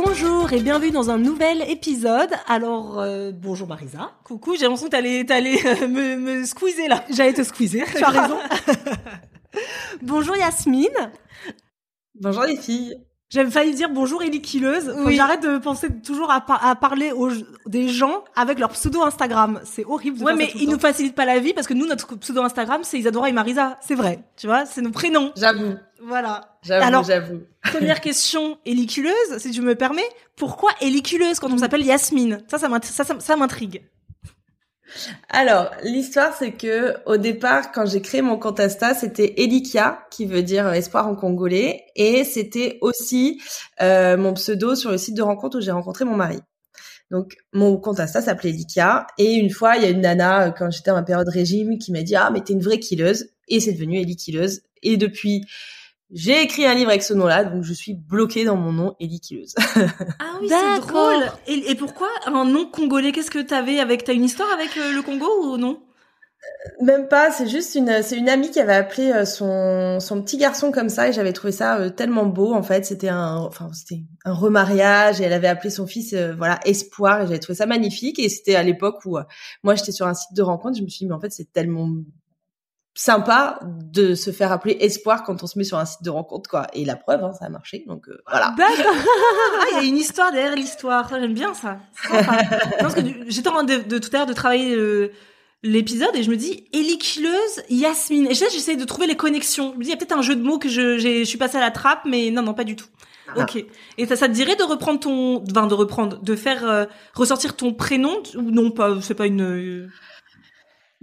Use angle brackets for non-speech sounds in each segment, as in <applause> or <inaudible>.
Bonjour et bienvenue dans un nouvel épisode. Alors, euh, bonjour Marisa. Coucou, j'ai l'impression que t'allais, t'allais euh, me, me squeezer là. J'allais te squeezer, <laughs> tu as raison. <laughs> bonjour Yasmine. Bonjour les filles. J'avais failli dire bonjour Ellie Killeuse. Faut que Oui. J'arrête de penser toujours à, par- à parler aux, des gens avec leur pseudo Instagram. C'est horrible. De Ouais, mais ils nous facilitent pas la vie parce que nous, notre pseudo Instagram, c'est Isadora et Marisa. C'est vrai. Tu vois, c'est nos prénoms. J'avoue, Voilà. j'avoue. <laughs> Première question, héliculeuse, si tu me permets. Pourquoi héliculeuse quand on s'appelle Yasmine? Ça, ça m'int- ça, ça, ça m'intrigue. Alors, l'histoire, c'est que au départ, quand j'ai créé mon compte Insta, c'était Elikia, qui veut dire euh, espoir en congolais, et c'était aussi euh, mon pseudo sur le site de rencontre où j'ai rencontré mon mari. Donc, mon compte Insta s'appelait Elikia, et une fois, il y a une nana, euh, quand j'étais en période régime, qui m'a dit « Ah, mais t'es une vraie killeuse », et c'est devenu Eli Killeuse. Et depuis, j'ai écrit un livre avec ce nom-là, donc je suis bloquée dans mon nom Eli Killeuse. <laughs> Ah oui, c'est drôle. Et, et pourquoi un nom congolais Qu'est-ce que t'avais avec T'as une histoire avec euh, le Congo ou non? Même pas, c'est juste une, c'est une amie qui avait appelé euh, son, son petit garçon comme ça et j'avais trouvé ça euh, tellement beau en fait. C'était un, enfin c'était un remariage et elle avait appelé son fils, euh, voilà, Espoir et j'avais trouvé ça magnifique et c'était à l'époque où euh, moi j'étais sur un site de rencontre, je me suis dit mais en fait c'est tellement sympa de se faire appeler Espoir quand on se met sur un site de rencontre quoi. Et la preuve, hein, ça a marché donc euh, voilà. <laughs> Ah, il y a une histoire derrière l'histoire. Ça, J'aime bien ça. J'étais en train de, de tout à l'heure de travailler euh, l'épisode et je me dis héliculeuse Yasmine. Et je sais, j'essaie de trouver les connexions. Je me dis il y a peut-être un jeu de mots que je, je suis passée à la trappe, mais non, non, pas du tout. Ah. Ok. Et ça, ça te dirait de reprendre ton, enfin de reprendre, de faire euh, ressortir ton prénom ou non pas? C'est pas une.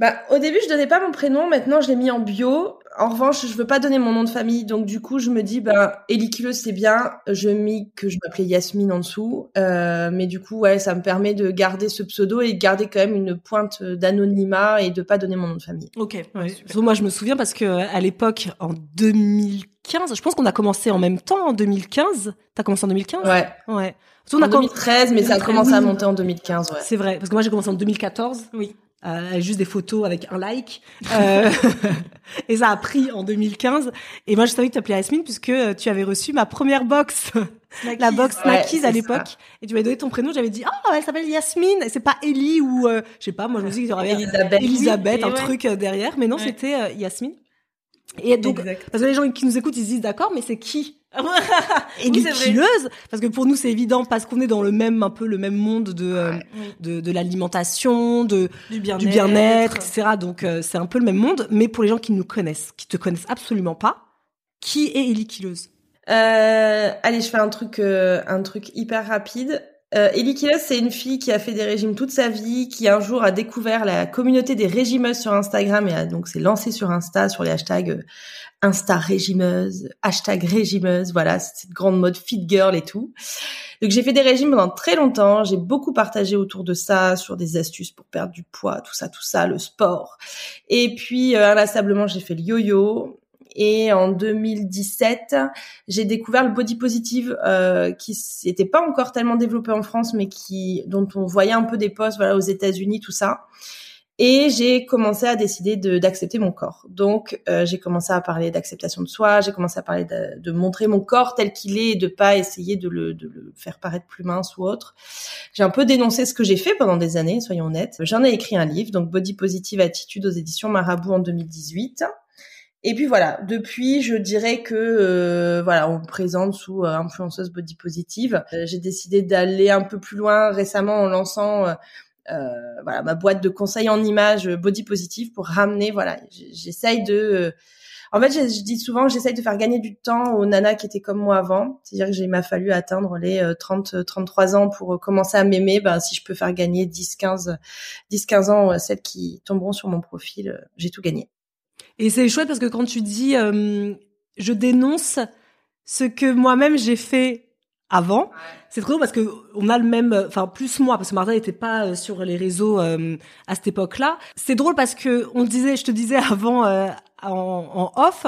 Euh, Bah, au début, je donnais pas mon prénom. Maintenant, je l'ai mis en bio. En revanche, je veux pas donner mon nom de famille. Donc, du coup, je me dis, bah, Eliculeuse, c'est bien. Je mis que je m'appelais Yasmine en dessous. Euh, mais du coup, ouais, ça me permet de garder ce pseudo et de garder quand même une pointe d'anonymat et de pas donner mon nom de famille. Ok. Ouais. Moi, je me souviens parce que à l'époque, en 2015, je pense qu'on a commencé en même temps en 2015. T'as commencé en 2015 Ouais. Ouais. En a comm- 2013, mais ça a 2013, commencé à monter en 2015, ouais. C'est vrai, parce que moi j'ai commencé en 2014. Oui. Euh, juste des photos avec un like. Euh, <laughs> et ça a pris en 2015. Et moi, je savais que tu appelais Yasmine puisque euh, tu avais reçu ma première box, la box Snackies à l'époque. Et tu m'avais donné ton prénom. J'avais dit, ah, elle s'appelle Yasmine. Et c'est pas Ellie ou, euh, je sais pas, moi je me suis dit qu'il y aurait Elisabeth. Elisabeth, Et un ouais. truc derrière. Mais non, Ouais. c'était Yasmine. Et donc, Exact. parce que les gens qui nous écoutent, ils se disent, d'accord, mais c'est qui <laughs> oui, vrai. Killeuse Parce que pour nous, c'est évident parce qu'on est dans le même, un peu le même monde de, euh, Oui. de, de l'alimentation, de, Du bien-être. bien-être, etc. Donc euh, c'est un peu le même monde, mais pour les gens qui nous connaissent, qui te connaissent absolument pas, qui est Ellie Killeuse Euh, allez, je fais un truc, euh, un truc hyper rapide. Euh, Ellie Killeuse, c'est une fille qui a fait des régimes toute sa vie, qui un jour a découvert la communauté des régimeuses sur Instagram et a donc s'est lancée sur Insta sur les hashtags euh, Insta régimeuse, hashtag régimeuse, voilà, cette grande mode fit girl et tout. Donc j'ai fait des régimes pendant très longtemps, j'ai beaucoup partagé autour de ça, sur des astuces pour perdre du poids, tout ça, tout ça, le sport. Et puis euh, inlassablement j'ai fait le yo-yo. Et en 2017, j'ai découvert le body positive euh, qui n'était pas encore tellement développé en France, mais qui dont on voyait un peu des posts voilà aux États-Unis tout ça. Et j'ai commencé à décider d'accepter mon corps. Donc, euh, j'ai commencé à parler d'acceptation de soi, j'ai commencé à parler de, de, montrer mon corps tel qu'il est et de pas essayer de le, de le, faire paraître plus mince ou autre. J'ai un peu dénoncé ce que j'ai fait pendant des années, soyons honnêtes. J'en ai écrit un livre, donc Body Positive Attitude aux éditions Marabout en 2018. Et puis voilà, depuis, je dirais que euh, voilà, on me présente sous euh, influenceuse body positive. Euh, j'ai décidé d'aller un peu plus loin récemment en lançant euh, voilà ma boîte de conseils en images body positive pour ramener voilà j'essaye de en fait je, dis souvent j'essaye de faire gagner du temps aux nanas qui étaient comme moi avant. C'est-à-dire que j'ai m'a fallu atteindre les 30 33 ans pour commencer à m'aimer. Ben si je peux faire gagner 10 15 10 15 ans celles qui tomberont sur mon profil j'ai tout gagné et c'est chouette parce que quand tu dis je dénonce ce que moi-même j'ai fait avant. C'est trop drôle parce que on a le même, enfin plus moi parce que Martha n'était pas euh, sur les réseaux euh, à cette époque-là. C'est drôle parce que on disait, je te disais avant euh, en, en, off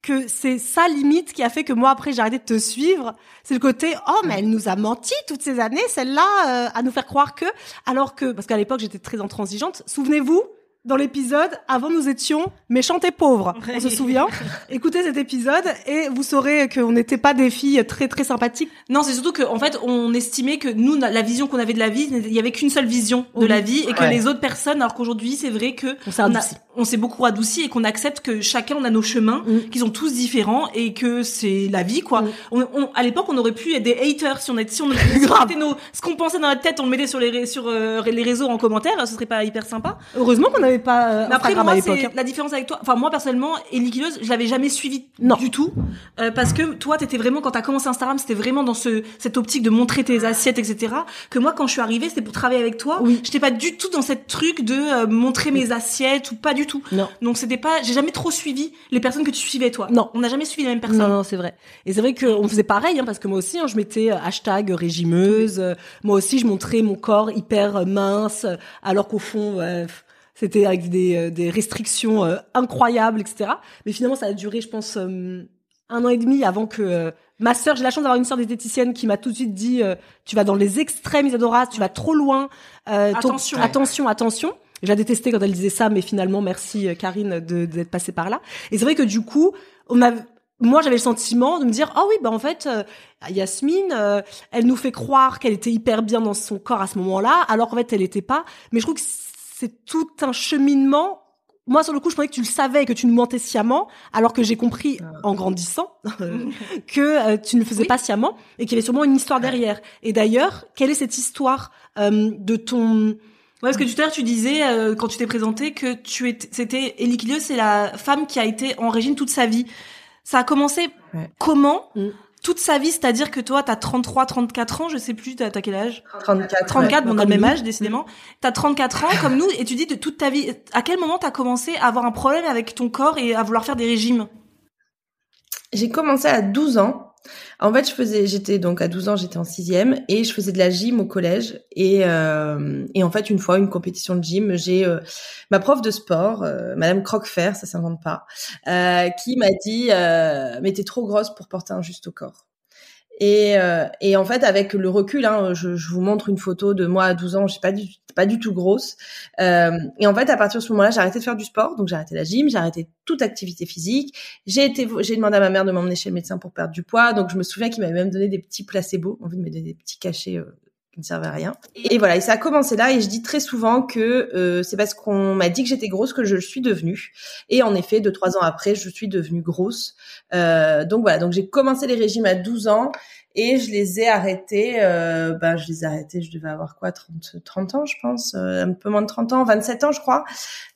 que c'est ça limite qui a fait que moi après j'ai arrêté de te suivre. C'est le côté oh mais elle nous a menti toutes ces années celle-là à nous faire croire que alors que parce qu'à l'époque j'étais très intransigeante. Souvenez-vous dans l'épisode, avant nous étions méchantes et pauvres. On se souvient <laughs> Écoutez cet épisode et vous saurez qu'on n'était pas des filles très très sympathiques. Non, c'est surtout qu'en en fait, on estimait que nous, la vision qu'on avait de la vie, il y avait qu'une seule vision de la vie et que les autres personnes, alors qu'aujourd'hui, c'est vrai que on s'est beaucoup adouci et qu'on accepte que chacun on a nos chemins, mm. qu'ils sont tous différents et que c'est la vie quoi. Mm. On, à l'époque, on aurait pu être des haters si on était si on <laughs> était nos, ce qu'on pensait dans la tête, on le mettait sur les sur euh, les réseaux en commentaire, ce serait pas hyper sympa. Heureusement qu'on avait pas. Euh, mais après, moi, c'est hein. la différence avec toi. Enfin, moi, personnellement, Ellie Kileuse, je l'avais jamais suivi non. du tout. Euh, parce que toi, t'étais vraiment, quand t'as commencé Instagram, c'était vraiment dans ce, cette optique de montrer tes assiettes, etc. Que moi, quand je suis arrivée, c'était pour travailler avec toi. Oui. J'étais pas du tout dans cette truc de euh, montrer mes assiettes ou pas du tout. Non. Donc, c'était pas, j'ai jamais trop suivi les personnes que tu suivais, toi. Non. On n'a jamais suivi les mêmes personnes. Non, non, c'est vrai. Et c'est vrai qu'on faisait pareil, hein, parce que moi aussi, hein, je mettais euh, hashtag régimeuse. moi aussi, je montrais mon corps hyper mince, alors qu'au fond, c'était avec des, euh, des restrictions euh, incroyables, etc. Mais finalement, ça a duré, je pense, euh, un an et demi avant que ma sœur, j'ai la chance d'avoir une sœur diététicienne qui m'a tout de suite dit tu vas dans les extrêmes, Isadora, tu vas trop loin. attention, attention, attention. Je la détestais quand elle disait ça, mais finalement, merci Karine de d'être passée par là. Et c'est vrai que du coup, on a moi j'avais le sentiment de me dire ah oui bah en fait Yasmine elle nous fait croire qu'elle était hyper bien dans son corps à ce moment-là alors qu'en fait elle était pas mais je trouve que c'est tout un cheminement. Moi, sur le coup, je pensais que tu le savais et que tu nous mentais sciemment, alors que j'ai compris, ah. en grandissant, <laughs> que euh, tu ne faisais pas sciemment et qu'il y avait sûrement une histoire derrière. Et d'ailleurs, quelle est cette histoire euh, de ton... Ouais, parce que tout à l'heure, tu disais, euh, quand tu t'es présenté, que tu étais, c'était, Elie c'est la femme qui a été en régime toute sa vie. Ça a commencé comment mm toute sa vie, c'est-à-dire que toi, t'as 33, 34 ans, je sais plus, t'as, quel âge? 34. 34, bon, on a le même âge, décidément. T'as 34 ans, comme nous, et tu dis de toute ta vie, à quel moment t'as commencé à avoir un problème avec ton corps et à vouloir faire des régimes? J'ai commencé à 12 ans. En fait, je faisais, j'étais donc à 12 ans, j'étais en sixième et je faisais de la gym au collège. Et, euh, et en fait, une fois, une compétition de gym, j'ai euh, ma prof de sport, euh, Madame Croquefer, ça s'invente pas, qui m'a dit, mais t'es trop grosse pour porter un juste au corps. Et, euh, et en fait, avec le recul, hein, je, je, vous montre une photo de moi à 12 ans, je suis pas du, pas du tout grosse. Euh, et en fait, à partir de ce moment-là, j'ai arrêté de faire du sport, donc j'ai arrêté la gym, j'ai arrêté toute activité physique. J'ai été, j'ai demandé à ma mère de m'emmener chez le médecin pour perdre du poids, donc je me souviens qu'il m'avait même donné des petits placebos, envie de me donner des petits cachets euh, qui ne servait à rien. Et voilà, et ça a commencé là. Et je dis très souvent que euh, c'est parce qu'on m'a dit que j'étais grosse que je le suis devenue. Et en effet, deux trois ans après, je suis devenue grosse. Euh, donc voilà, donc j'ai commencé les régimes à 12 ans et je les ai arrêtés. Euh, ben je les ai arrêtés. Je devais avoir quoi, 30 30 ans, je pense, euh, un peu moins de 30 ans, 27 ans, je crois.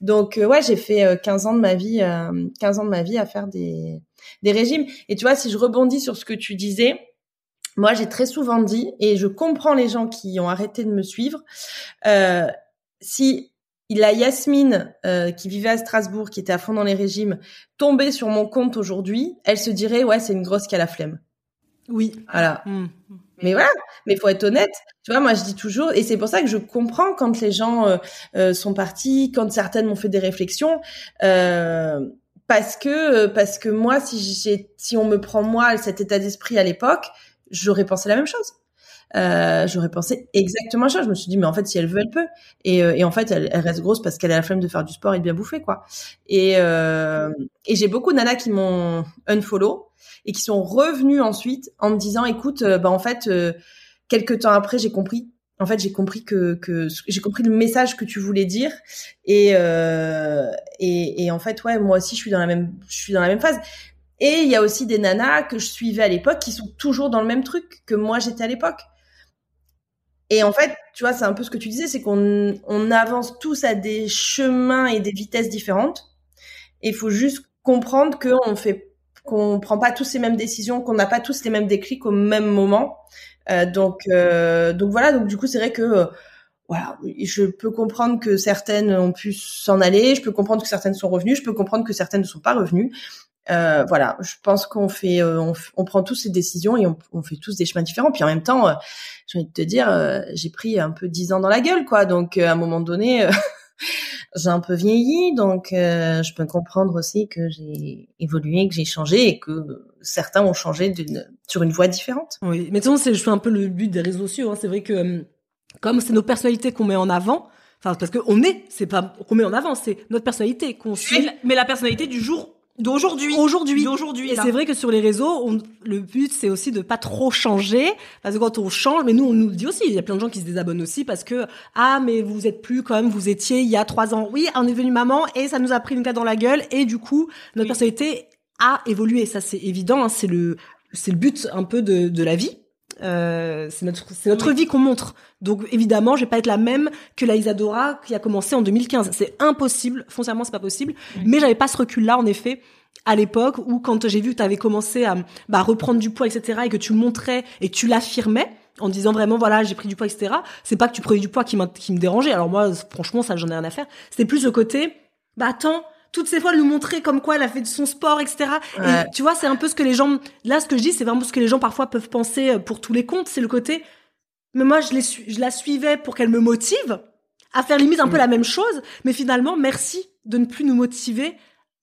Donc euh, ouais, j'ai fait 15 ans de ma vie, 15 ans de ma vie à faire des des régimes. Et tu vois, si je rebondis sur ce que tu disais moi, j'ai très souvent dit, et je comprends les gens qui ont arrêté de me suivre, euh, si il a Yasmine euh, qui vivait à Strasbourg, qui était à fond dans les régimes, tombée sur mon compte aujourd'hui, elle se dirait ouais c'est une grosse qui a la flemme. Oui. Voilà. Mmh. Mais voilà, mais faut être honnête. Tu vois, moi je dis toujours, et c'est pour ça que je comprends quand les gens euh, euh sont partis, quand certaines m'ont fait des réflexions. Euh, parce que parce que moi si j'ai si on me prend moi cet état d'esprit à l'époque j'aurais pensé la même chose. Euh, j'aurais pensé exactement chose. Je me suis dit mais en fait si elle veut elle peut et, euh, et en fait elle, elle, reste grosse parce qu'elle a la flemme de faire du sport et de bien bouffer quoi. Et euh, et j'ai beaucoup de nanas qui m'ont unfollow et qui sont revenues ensuite en me disant écoute euh, bah en fait euh, quelques temps après j'ai compris. En fait, j'ai compris que, que j'ai compris le message que tu voulais dire. Et, euh, et, et en fait, ouais, moi aussi, je suis dans la même, je suis dans la même phase. Et il y a aussi des nanas que je suivais à l'époque qui sont toujours dans le même truc que moi j'étais à l'époque. Et en fait, tu vois, c'est un peu ce que tu disais, c'est qu'on on avance tous à des chemins et des vitesses différentes. Et il faut juste comprendre qu'on fait, qu'on prend pas tous les mêmes décisions, qu'on n'a pas tous les mêmes déclics au même moment. Euh, donc, euh, donc voilà. Donc du coup, c'est vrai que euh, voilà, je peux comprendre que certaines ont pu s'en aller, je peux comprendre que certaines sont revenues, je peux comprendre que certaines ne sont pas revenues. Euh, voilà, je pense qu'on fait, on, on, prend tous ces décisions et on, on, fait tous des chemins différents. Puis en même temps, j'ai envie de te dire, j'ai pris un peu dix ans dans la gueule, quoi. Donc à un moment donné, <laughs> j'ai un peu vieilli, donc je peux comprendre aussi que j'ai évolué, que j'ai changé et que certains ont changé sur une voie différente. Oui, mais de toute façon, je fais un peu le but des réseaux sociaux. Hein. C'est vrai que euh, comme c'est nos personnalités qu'on met en avant, enfin parce qu'on est, c'est pas qu'on met en avant, c'est notre personnalité qu'on suit. Mais la personnalité du jour d'aujourd'hui aujourd'hui d'aujourd'hui et c'est vrai que sur les réseaux on, le but c'est aussi de pas trop changer parce que quand on change mais nous on nous le dit aussi il y a plein de gens qui se désabonnent aussi parce que ah mais vous êtes plus comme vous étiez il y a trois ans oui on est devenu maman et ça nous a pris une claque dans la gueule et du coup notre oui. personnalité a évolué. Ça, c'est évident. Hein, c'est le, c'est le but un peu de, de la vie. Euh, c'est notre, c'est notre oui. vie qu'on montre. Donc évidemment, je vais pas être la même que la Isadora qui a commencé en 2015. C'est impossible. Foncièrement, c'est pas possible. Oui. Mais j'avais pas ce recul-là, en effet, à l'époque où quand j'ai vu que tu avais commencé à bah, reprendre du poids, etc., et que tu montrais et que tu l'affirmais en disant vraiment voilà j'ai pris du poids etc c'est pas que tu prenais du poids qui, qui me dérangeait alors moi franchement ça j'en ai rien à faire c'était plus le côté bah attends toutes ces fois nous montrer comme quoi elle a fait de son sport, etc. Ouais. Et tu vois, c'est un peu ce que les gens, là, ce que je dis, c'est vraiment ce que les gens parfois peuvent penser euh, pour tous les comptes, c'est le côté, mais moi, je, les, je la suivais pour qu'elle me motive à faire limite un mmh. peu la même chose, mais finalement, merci de ne plus nous motiver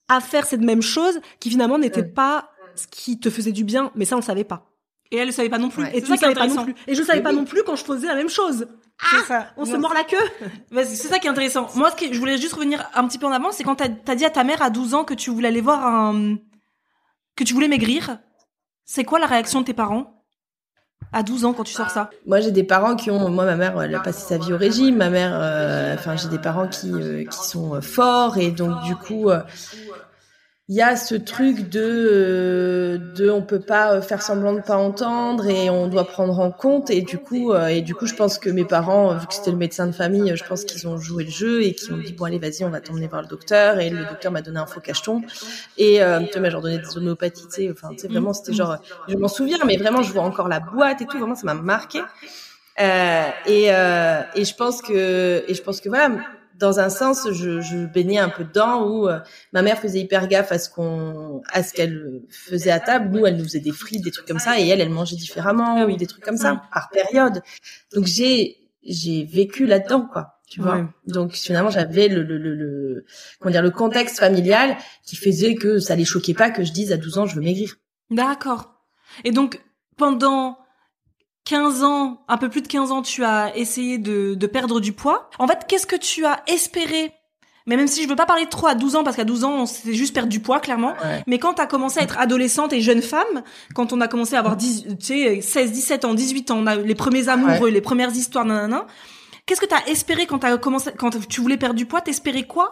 à faire cette même chose qui finalement n'était mmh. pas ce qui te faisait du bien, mais ça, on le savait pas. Et elle ne savait pas non plus. Ouais. Et ça, savait pas non plus. Et je savais pas non plus quand je faisais la même chose. Ah, ça. on se mord la queue. <laughs> c'est ça qui est intéressant. Moi, ce que je voulais juste revenir un petit peu en avant, c'est quand t'as as dit à ta mère à 12 ans que tu voulais aller voir un, que tu voulais maigrir. C'est quoi la réaction de tes parents à 12 ans quand tu sors ça? Moi, j'ai des parents qui ont. Moi, ma mère, elle a passé sa vie au régime. Ma mère, euh, enfin, j'ai des parents qui euh, qui sont forts et donc du coup. Euh, il y a ce truc de euh, de on peut pas faire semblant de pas entendre et on doit prendre en compte. Et du coup euh, et du coup je pense que mes parents vu que c'était le médecin de famille je pense qu'ils ont joué le jeu et qu'ils ont dit bon allez vas-y on va t'emmener voir le docteur. Et le docteur m'a donné un faux cacheton. Et euh, tu m'as genre donné des homéopathies tu sais. Enfin tu sais vraiment c'était genre je m'en souviens mais vraiment je vois encore la boîte et tout. Vraiment ça m'a marqué. Euh, et euh, et je pense que et je pense que voilà dans un sens, je, je baignais un peu dedans où euh, ma mère faisait hyper gaffe à ce qu'on, à ce qu'elle faisait à table. Nous, elle nous faisait des frites, des trucs comme ça, et elle, elle mangeait différemment ou des trucs comme ça par période. Donc j'ai, j'ai vécu là-dedans, quoi. Tu vois. Ouais. Donc finalement, j'avais le, le, le, le, comment dire, le contexte familial qui faisait que ça les choquait pas que je dise à 12 ans, je veux maigrir. D'accord. Et donc pendant 15 ans, un peu plus de 15 ans, tu as essayé de, de perdre du poids. En fait, qu'est-ce que tu as espéré? Mais même si je veux pas parler trop à 12 ans, parce qu'à 12 ans, c'est juste perdre du poids, clairement. Ouais. Mais quand tu as commencé à être adolescente et jeune femme, quand on a commencé à avoir 10, tu sais, 16, 17 ans, 18 ans, on a les premiers amoureux, ouais. les premières histoires, nanana. Qu'est-ce que tu as espéré quand commencé, quand tu voulais perdre du poids? T'espérais quoi,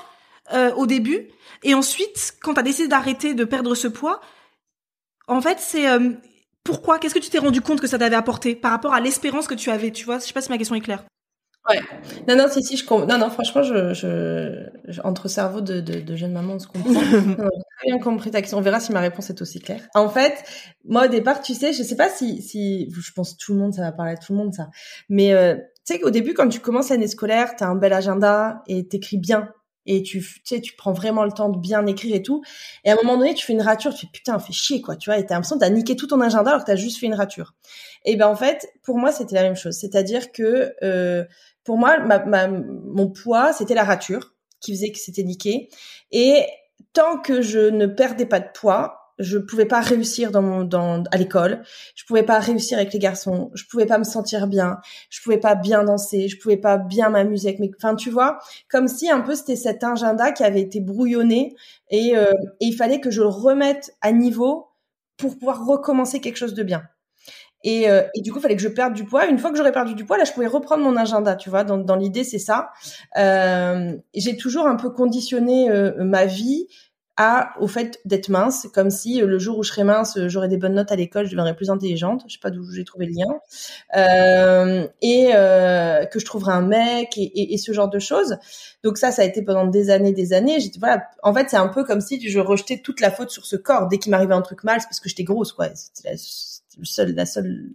euh, au début? Et ensuite, quand tu as décidé d'arrêter de perdre ce poids, en fait, c'est, euh, pourquoi Qu'est-ce que tu t'es rendu compte que ça t'avait apporté par rapport à l'espérance que tu avais Tu vois, je sais pas si ma question est claire. Ouais. Non, non, si, si, je comprends. Non, non, franchement, je, je, je, entre cerveau de, de, de jeune maman, on se comprend. <laughs> j'ai très bien compris ta question. On verra si ma réponse est aussi claire. En fait, moi, au départ, tu sais, je sais pas si, si, je pense tout le monde, ça va parler à tout le monde, ça. Mais, euh, tu sais qu'au début, quand tu commences l'année scolaire, t'as un bel agenda et t'écris bien et tu, tu sais, tu prends vraiment le temps de bien écrire et tout. Et à un moment donné, tu fais une rature, tu fais putain, fais chier, quoi, tu vois, et t'as l'impression t'as niqué tout ton agenda alors que t'as juste fait une rature. Et ben, en fait, pour moi, c'était la même chose. C'est-à-dire que, euh, pour moi, ma, ma, mon poids, c'était la rature qui faisait que c'était niqué. Et tant que je ne perdais pas de poids, je pouvais pas réussir dans mon dans à l'école, je pouvais pas réussir avec les garçons, je pouvais pas me sentir bien, je pouvais pas bien danser, je pouvais pas bien m'amuser avec mes enfin tu vois, comme si un peu c'était cet agenda qui avait été brouillonné et, euh, et il fallait que je le remette à niveau pour pouvoir recommencer quelque chose de bien. Et, euh, et, du coup, il fallait que je perde du poids. Une fois que j'aurais perdu du poids, là, je pouvais reprendre mon agenda, tu vois. Dans, dans l'idée, c'est ça. Euh, j'ai toujours un peu conditionné euh, ma vie à au fait d'être mince, comme si euh, le jour où je serais mince, j'aurais des bonnes notes à l'école, je deviendrais plus intelligente. Je sais pas d'où j'ai trouvé le lien. Euh, et que je trouverais un mec et, et, et, ce genre de choses. Donc ça, ça a été pendant des années, des années. J'étais voilà. En fait, c'est un peu comme si je rejetais toute la faute sur ce corps. Dès qu'il m'arrivait un truc mal, c'est parce que j'étais grosse, quoi. C'était la seul, la seule,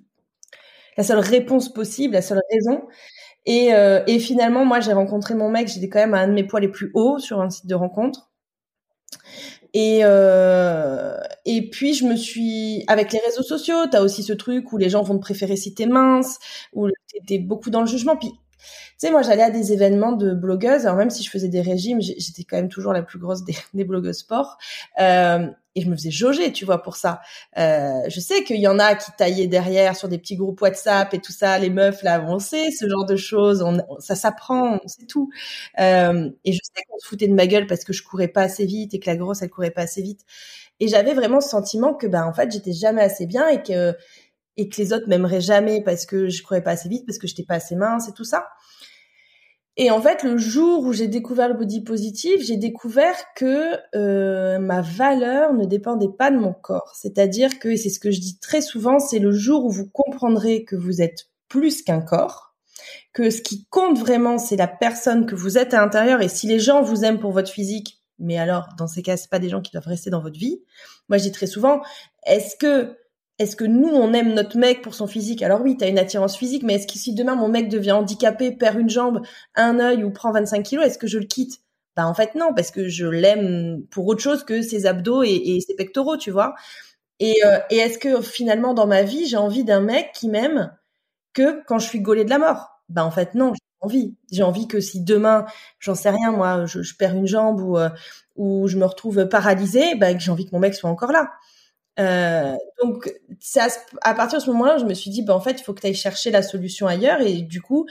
la seule réponse possible, la seule raison. Et, euh, et finalement, moi, j'ai rencontré mon mec. J'étais quand même à un de mes poids les plus hauts sur un site de rencontre. Et euh, et puis je me suis avec les réseaux sociaux, tu as aussi ce truc où les gens vont te préférer si t'es mince, où t'es beaucoup dans le jugement. Puis tu sais, moi, j'allais à des événements de blogueuses. Alors même si je faisais des régimes, j'étais quand même toujours la plus grosse <laughs> des, blogueuses sport. Euh, et je me faisais jauger, tu vois, pour ça. Euh, je sais qu'il y en a qui taillaient derrière sur des petits groupes WhatsApp et tout ça. Les meufs, là, on sait ce genre de choses. Ça s'apprend, on sait tout. Euh, et je sais qu'on se foutait de ma gueule parce que je courais pas assez vite et que la grosse, elle courait pas assez vite. Et j'avais vraiment ce sentiment que, ben, en fait, j'étais jamais assez bien et que et que les autres m'aimeraient jamais parce que je courais pas assez vite, parce que j'étais pas assez mince et tout ça. Et en fait, le jour où j'ai découvert le body positive, j'ai découvert que euh, ma valeur ne dépendait pas de mon corps. C'est-à-dire que, et c'est ce que je dis très souvent, c'est le jour où vous comprendrez que vous êtes plus qu'un corps, que ce qui compte vraiment, c'est la personne que vous êtes à l'intérieur. Et si les gens vous aiment pour votre physique, mais alors, dans ces cas, c'est pas des gens qui doivent rester dans votre vie. Moi, je dis très souvent, est-ce que est-ce que nous, on aime notre mec pour son physique? Alors oui, tu une attirance physique, mais est-ce que si demain mon mec devient handicapé, perd une jambe, un œil ou prend 25 kilos, est-ce que je le quitte? Bah en fait non, parce que je l'aime pour autre chose que ses abdos et, ses pectoraux, tu vois? Et, euh, et est-ce que finalement dans ma vie, j'ai envie d'un mec qui m'aime que quand je suis gaulée de la mort? Bah en fait non, j'ai envie. J'ai envie que si demain, j'en sais rien, moi, je, perds une jambe ou, euh, ou je me retrouve paralysée, bah, j'ai envie que mon mec soit encore là. Euh, donc, c'est à, partir de ce moment-là, je me suis dit, bah, en fait, il faut que tu ailles chercher la solution ailleurs. Et du coup,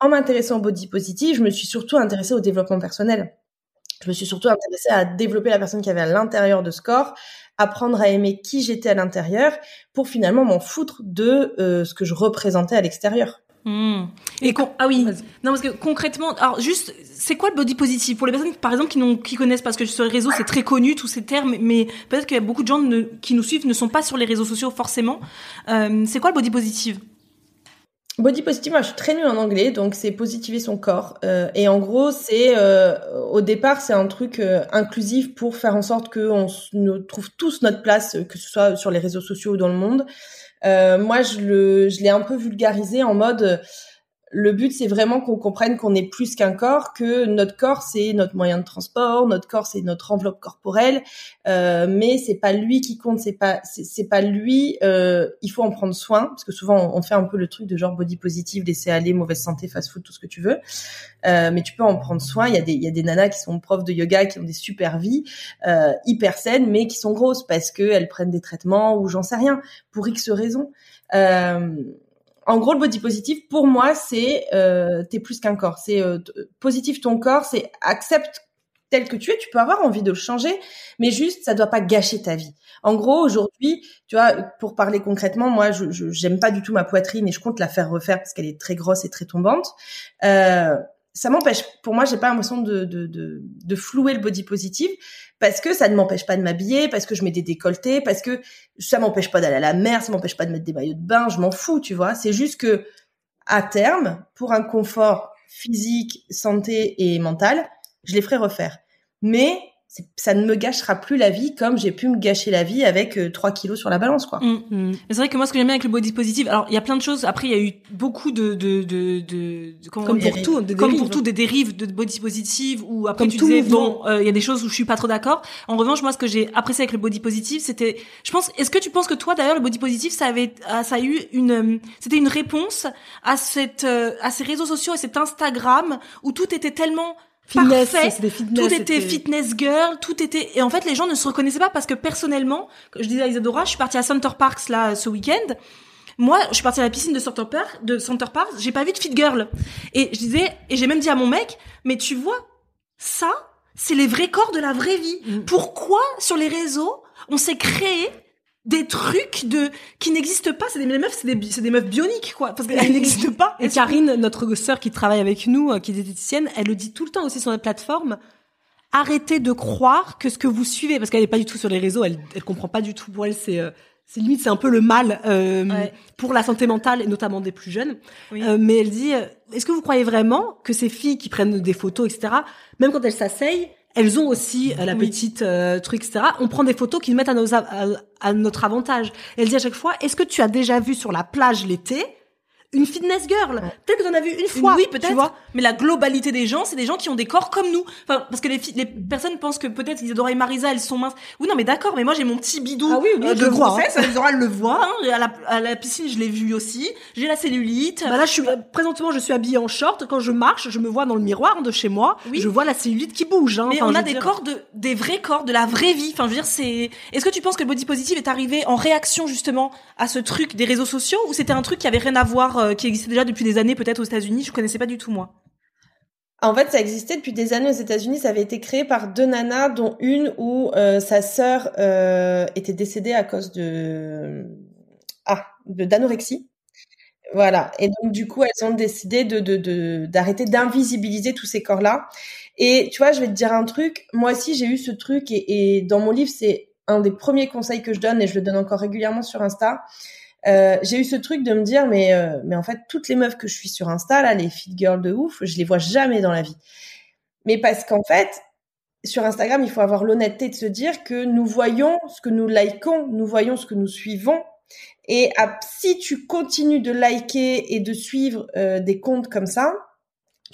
en m'intéressant au body positive, je me suis surtout intéressée au développement personnel. Je me suis surtout intéressée à développer la personne qui avait à l'intérieur de ce corps, apprendre à aimer qui j'étais à l'intérieur, pour finalement m'en foutre de euh, ce que je représentais à l'extérieur. Et ah oui, non parce que concrètement, alors juste, c'est quoi le body positive pour les personnes par exemple qui n'ont qui connaissent parce que sur les réseaux c'est très connu tous ces termes, mais peut-être qu'il y a beaucoup de gens qui nous suivent ne sont pas sur les réseaux sociaux forcément. Euh, c'est quoi le body positive? Body positive, moi je suis très nulle en anglais, donc c'est positiver son corps. Euh, et en gros, c'est euh, au départ c'est un truc euh, inclusif pour faire en sorte qu'on trouve tous notre place, que ce soit sur les réseaux sociaux ou dans le monde. Euh, moi, je le, je l'ai un peu vulgarisé en mode le but, c'est vraiment qu'on comprenne qu'on est plus qu'un corps, que notre corps, c'est notre moyen de transport, notre corps, c'est notre enveloppe corporelle, euh, mais c'est pas lui qui compte, c'est pas, c'est pas lui. Euh, il faut en prendre soin, parce que souvent on fait un peu le truc de genre body positive, laisser aller, mauvaise santé, fast food, tout ce que tu veux. Euh, mais tu peux en prendre soin. Il y a des, il y a des nanas qui sont profs de yoga, qui ont des super vies, euh, hyper saines, mais qui sont grosses parce que elles prennent des traitements ou j'en sais rien pour X raisons. Euh, en gros, le body positif, pour moi, c'est euh, t'es plus qu'un corps. C'est euh, positif ton corps, c'est accepte tel que tu es. Tu peux avoir envie de le changer, mais juste ça doit pas gâcher ta vie. En gros, aujourd'hui, tu vois, pour parler concrètement, moi, je j'aime pas du tout ma poitrine et je compte la faire refaire parce qu'elle est très grosse et très tombante. Euh, ça m'empêche. Pour moi, j'ai pas l'impression de, de, de, de, flouer le body positive parce que ça ne m'empêche pas de m'habiller, parce que je mets des décolletés, parce que ça m'empêche pas d'aller à la mer, ça m'empêche pas de mettre des maillots de bain. Je m'en fous, tu vois. C'est juste que à terme, pour un confort physique, santé et mental, je les ferai refaire. Mais ça ne me gâchera plus la vie comme j'ai pu me gâcher la vie avec 3 euh, kilos sur la balance quoi. Mm, mm. C'est vrai que moi ce que j'aime bien avec le body positive, alors il y a plein de choses. Après il y a eu beaucoup de de de, de, comme pour tout, comme pour tout des dérives de body positive ou après tu disais bon euh, il y a des choses où je suis pas trop d'accord. En revanche moi ce que j'ai apprécié avec le body positive c'était, je pense, est-ce que tu penses que toi d'ailleurs le body positive ça avait ça a eu une euh, c'était une réponse à cette à ces réseaux sociaux et cet Instagram où tout était tellement Fitness, parfait. c'est des fitness, tout était fitness girl, tout était et en fait les gens ne se reconnaissaient pas parce que personnellement, je disais à Isadora, je suis partie à Center Parks là ce week-end. Moi, je suis partie à la piscine de Center Park, de Center Parks, j'ai pas vu de fit girl. Et je disais et j'ai même dit à mon mec, mais tu vois, ça, c'est les vrais corps de la vraie vie. Mm. Pourquoi sur les réseaux, on s'est créé des trucs de qui n'existent pas, c'est des meufs, c'est des, c'est des meufs bioniques quoi parce qu'elles n'existent pas. Et Karine, notre sœur qui travaille avec nous, euh, qui est diététicienne, elle le dit tout le temps aussi sur notre plateforme. Arrêtez de croire que ce que vous suivez, parce qu'elle est pas du tout sur les réseaux, elle, elle comprend pas du tout. Pour elle, c'est, euh, c'est limite, c'est un peu le mal euh, Ouais. pour la santé mentale et notamment des plus jeunes. Oui. Euh, mais elle dit, euh, est-ce que vous croyez vraiment que ces filles qui prennent des photos, etc., même quand elles s'asseyent, elles ont aussi euh, la Oui. petite euh, truc, etc. On prend des photos qui nous mettent à, nos, a- à, à notre avantage. Et elle dit à chaque fois, est-ce que tu as déjà vu sur la plage l'été une fitness girl Peut-être que tu en as vu une fois. oui, peut-être. Mais la globalité des gens, c'est des gens qui ont des corps comme nous. Enfin, parce que les, les personnes pensent que peut-être Isadora et Marisa, elles sont minces. Oui, non, mais d'accord. Mais moi, j'ai mon petit bidou Ah oui, oui, euh, je de le vois, grossesse. Isadora, elle le voit. Hein. À, la, à la piscine, je l'ai vu aussi. J'ai la cellulite. Bah là, je suis, euh, présentement, je suis habillée en short. Quand je marche, je me vois dans le miroir de chez moi. Oui. Je vois la cellulite qui bouge. Hein. mais Enfin, on a des dire- corps de, des vrais corps de la vraie vie. Enfin, je veux dire, c'est. Est-ce que tu penses que le body positive est arrivé en réaction justement à ce truc des réseaux sociaux ou c'était un truc qui avait rien à voir, euh, qui existait déjà depuis des années peut-être aux États-Unis Je connaissais pas du tout moi. En fait, ça existait depuis des années aux États-Unis. Ça avait été créé par deux nanas, dont une où euh, sa sœur euh, était décédée à cause de ah de d'anorexie. Voilà. Et donc du coup, elles ont décidé de de de- d'arrêter d'invisibiliser tous ces corps-là. Et tu vois, je vais te dire un truc. Moi aussi, j'ai eu ce truc et dans mon livre, c'est un des premiers conseils que je donne et je le donne encore régulièrement sur Insta. Euh, j'ai eu ce truc de me dire mais euh, mais en fait toutes les meufs que je suis sur Insta là les fit girls de ouf je les vois jamais dans la vie. Mais parce qu'en fait sur Instagram il faut avoir l'honnêteté de se dire que nous voyons ce que nous likons nous voyons ce que nous suivons. Et si tu continues de liker et de suivre euh, des comptes comme ça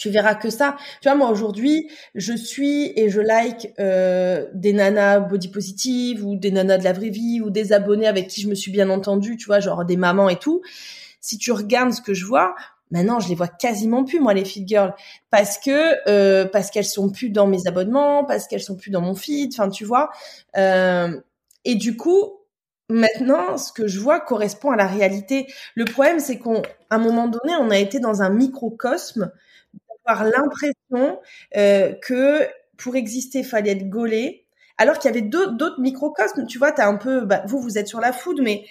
tu verras que ça. Tu vois, moi aujourd'hui, je suis et je like euh, des nanas body positive ou des nanas de la vraie vie ou des abonnés avec qui je me suis bien entendue, tu vois, genre des mamans et tout. Si tu regardes ce que je vois, maintenant je les vois quasiment plus moi les fit girls parce que euh, parce qu'elles sont plus dans mes abonnements, parce qu'elles sont plus dans mon feed, enfin tu vois. Euh, et du coup, maintenant, ce que je vois correspond à la réalité. Le problème, c'est qu'on, à un moment donné, on a été dans un microcosme avoir l'impression euh, que pour exister, fallait être gaulé, alors qu'il y avait d'autres microcosmes. Tu vois, t'as un peu, bah, vous, vous êtes sur la food, mais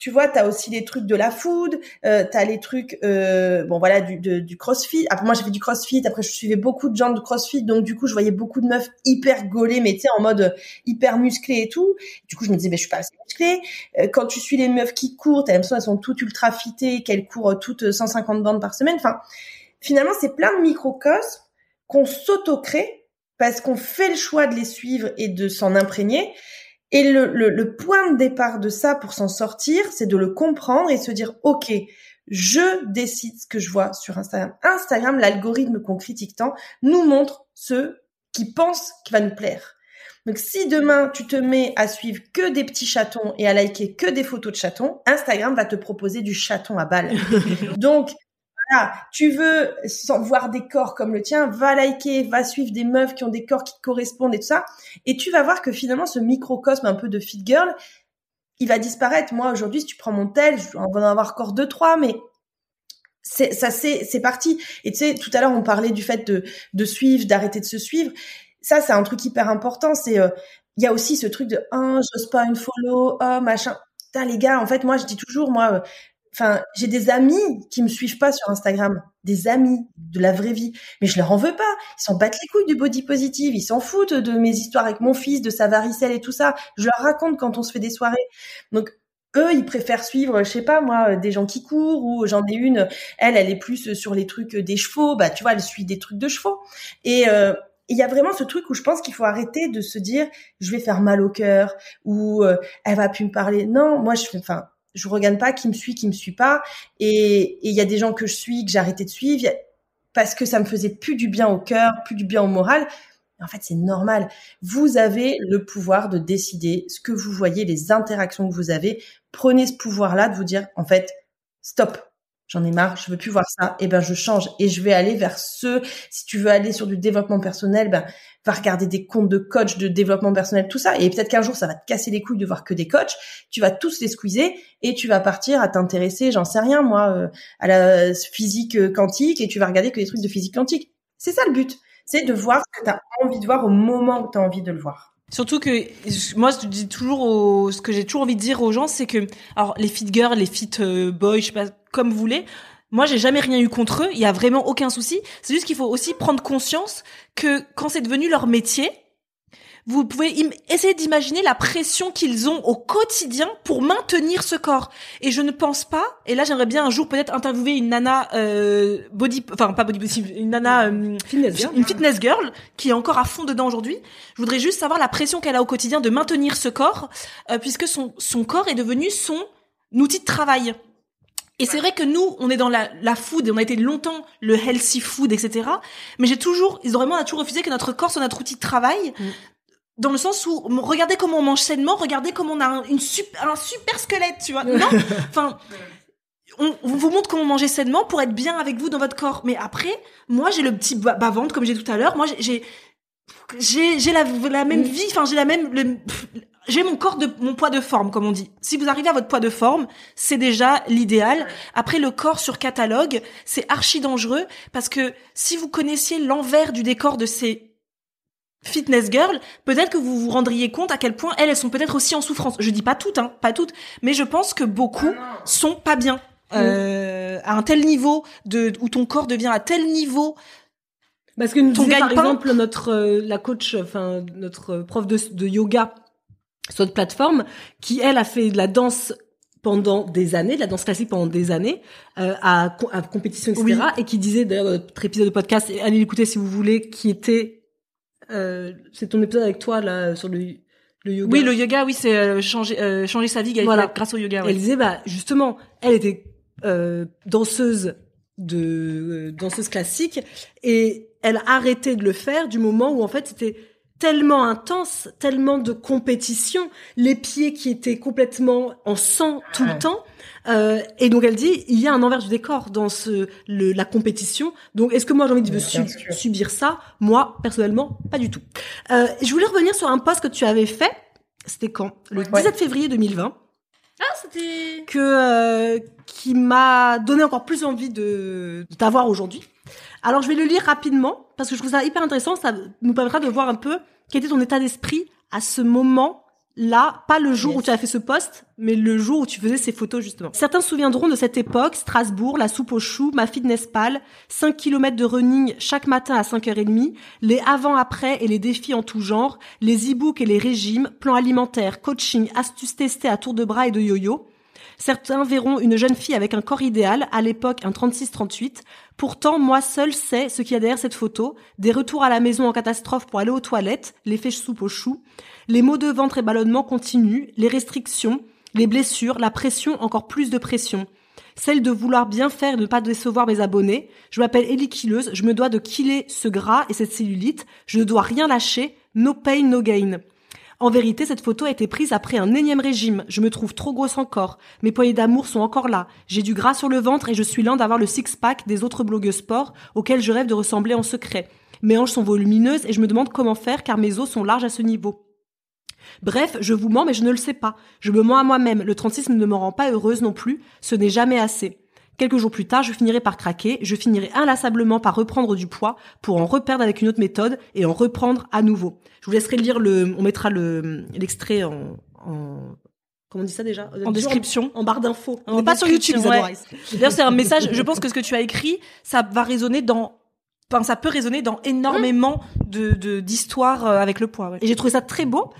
tu vois, t'as aussi les trucs de la food, euh, t'as les trucs, euh, bon voilà, du, du crossfit. Après, moi, j'ai fait du crossfit. Après, je suivais beaucoup de gens de crossfit, donc du coup, je voyais beaucoup de meufs hyper gaulées, mais tu sais, en mode euh, hyper musclées et tout. Du coup, je me disais, mais je suis pas assez musclée. Euh, quand tu suis les meufs qui courent, t'as l'impression qu'elles sont toutes ultra fitées, qu'elles courent toutes 150 bandes par semaine. Enfin, finalement, c'est plein de microcosmes qu'on s'auto-crée parce qu'on fait le choix de les suivre et de s'en imprégner. Et le, le, le point de départ de ça pour s'en sortir, c'est de le comprendre et se dire, OK, je décide ce que je vois sur Instagram. Instagram, l'algorithme qu'on critique tant, nous montre ce qui pense qui va nous plaire. Donc si demain tu te mets à suivre que des petits chatons et à liker que des photos de chatons, Instagram va te proposer du chaton à balle. <laughs> Donc tu veux voir des corps comme le tien, va liker, va suivre des meufs qui ont des corps qui correspondent et tout ça, et tu vas voir que finalement ce microcosme un peu de fit girl, il va disparaître. Moi aujourd'hui, si tu prends mon tel, je vais en avoir encore deux trois, mais ça c'est c'est parti. Et tu sais, tout à l'heure on parlait du fait de suivre, d'arrêter de se suivre. Ça c'est un truc hyper important. C'est euh, il y a aussi ce truc de ah j'ose pas une follow, ah machin. Putain les gars, en fait moi je dis toujours moi. Euh, Enfin, j'ai des amis qui me suivent pas sur Instagram, des amis de la vraie vie, mais je leur en veux pas. Ils s'en battent les couilles du body positive, ils s'en foutent de mes histoires avec mon fils, de sa varicelle et tout ça. Je leur raconte quand on se fait des soirées. Donc eux, ils préfèrent suivre, je sais pas moi, des gens qui courent ou j'en ai une, elle, elle est plus sur les trucs des chevaux, bah tu vois, elle suit des trucs de chevaux. Et euh, il y a vraiment ce truc où je pense qu'il faut arrêter de se dire je vais faire mal au cœur ou euh, elle va plus me parler. Non, moi je fais, enfin, je regarde pas qui me suit, qui me suit pas. Et il y a des gens que je suis que j'ai arrêté de suivre parce que ça me faisait plus du bien au cœur, plus du bien au moral. En fait, c'est normal. Vous avez le pouvoir de décider ce que vous voyez, les interactions que vous avez. Prenez ce pouvoir-là de vous dire, en fait, stop. J'en ai marre, je veux plus voir ça, et ben je change et je vais aller vers ce. Si tu veux aller sur du développement personnel, ben va regarder des comptes de coach de développement personnel, tout ça. Et peut-être qu'un jour ça va te casser les couilles de voir que des coachs. Tu vas tous les squeezer et tu vas partir à t'intéresser, j'en sais rien moi, euh, à la physique euh, quantique et tu vas regarder que des trucs de physique quantique. C'est ça le but, c'est de voir ce que tu as envie de voir au moment où tu as envie de le voir. Surtout que moi je dis toujours ce que j'ai toujours envie de dire aux gens c'est que alors les fit girls, les fit euh, boys, je sais pas comme vous voulez, moi j'ai jamais rien eu contre eux, il y a vraiment aucun souci, c'est juste qu'il faut aussi prendre conscience que quand c'est devenu leur métier, vous pouvez essayer d'imaginer la pression qu'ils ont au quotidien pour maintenir ce corps. Et je ne pense pas. Et là, j'aimerais bien un jour peut-être interviewer une nana euh, body, enfin pas body, une nana euh, fitness girl. une fitness girl qui est encore à fond dedans aujourd'hui. Je voudrais juste savoir la pression qu'elle a au quotidien de maintenir ce corps, euh, puisque son son corps est devenu son outil de travail. Et c'est vrai que nous, on est dans la, la food et on a été longtemps le healthy food, etc. Mais j'ai toujours, ils vraiment, on a toujours refusé que notre corps soit notre outil de travail. Mm dans le sens où regardez comment on mange sainement, regardez comment on a un, une super, un super squelette, tu vois. Non, <laughs> enfin, on, vous montre comment manger sainement pour être bien avec vous dans votre corps. Mais après, moi, j'ai le petit bas-ventre, comme j'ai tout à l'heure. Moi, j'ai j'ai j'ai la, la même vie, enfin j'ai la même j'ai mon corps de mon poids de forme comme on dit. Si vous arrivez à votre poids de forme, c'est déjà l'idéal. Après le corps sur catalogue, c'est archi dangereux parce que si vous connaissiez l'envers du décor de ces fitness girl, peut-être que vous vous rendriez compte à quel point elles, elles sont peut-être aussi en souffrance. Je dis pas toutes, hein, pas toutes, mais je pense que beaucoup ah sont pas bien. Mm. Euh, à un tel niveau de où ton corps devient à tel niveau parce que nous disait, par exemple notre euh, la coach enfin notre prof de, de yoga sur notre plateforme qui elle a fait de la danse pendant des années, de la danse classique pendant des années, euh, à, à compétition, etc. Et qui disait, d'ailleurs, dans notre épisode de podcast, allez l'écouter si vous voulez, qui était euh, c'est ton épisode avec toi là sur le, le yoga. Oui, le yoga, oui, c'est euh, changer euh, changer sa vie grâce au yoga. Elle disait bah justement, elle était danseuse de danseuse classique et elle a arrêté de le faire du moment où en fait c'était tellement intense, tellement de compétition, les pieds qui étaient complètement en sang tout le temps euh, et donc elle dit, il y a un envers du décor dans ce, le, la compétition. Donc est-ce que moi j'ai envie de subir ça? Moi personnellement, pas du tout. Euh, je voulais revenir sur un post que tu avais fait. C'était quand? Le 17 février 2020. Ah, c'était que euh, qui m'a donné encore plus envie de, de t'avoir aujourd'hui. Alors je vais le lire rapidement parce que je trouve ça hyper intéressant. Ça nous permettra de voir un peu quel était ton état d'esprit à ce moment là, pas le jour où tu as fait ce poste, mais le jour où tu faisais ces photos justement. Certains se souviendront de cette époque, Strasbourg, la soupe aux choux, ma fitness pal, 5 km de running chaque matin à 5h30, les avant-après et les défis en tout genre, les e-books et les régimes, plans alimentaires, coaching, astuces testées à tour de bras et de yo-yo. Certains verront une jeune fille avec un corps idéal, à l'époque un 36-38. Pourtant, moi seul sais ce qu'il y a derrière cette photo. Des retours à la maison en catastrophe pour aller aux toilettes, l'effet soupe aux choux, les maux de ventre et ballonnement continuent, les restrictions, les blessures, la pression, encore plus de pression. Celle de vouloir bien faire et ne pas décevoir mes abonnés. Je m'appelle Ellie je me dois de killer ce gras et cette cellulite. Je ne dois rien lâcher. No pain, no gain. En vérité, cette photo a été prise après un énième régime. Je me trouve trop grosse encore. Mes poignées d'amour sont encore là. J'ai du gras sur le ventre et je suis loin d'avoir le six-pack des autres blogueuses sport auxquelles je rêve de ressembler en secret. Mes hanches sont volumineuses et je me demande comment faire car mes os sont larges à ce niveau. Bref, je vous mens, mais je ne le sais pas. Je me mens à moi-même. Le 36 ne me rend pas heureuse non plus. Ce n'est jamais assez. Quelques jours plus tard, je finirai par craquer, je finirai inlassablement par reprendre du poids pour en reperdre avec une autre méthode et en reprendre à nouveau. Je vous laisserai lire le, on mettra le, l'extrait en, en, comment on dit ça déjà? En description, en, barre d'infos. On n'est pas sur YouTube. D'ailleurs, c'est un message. Je pense que ce que tu as écrit, ça va résonner dans Enfin, ça peut résonner dans énormément de d'histoires euh, avec le poids. Ouais. Et j'ai trouvé ça très beau.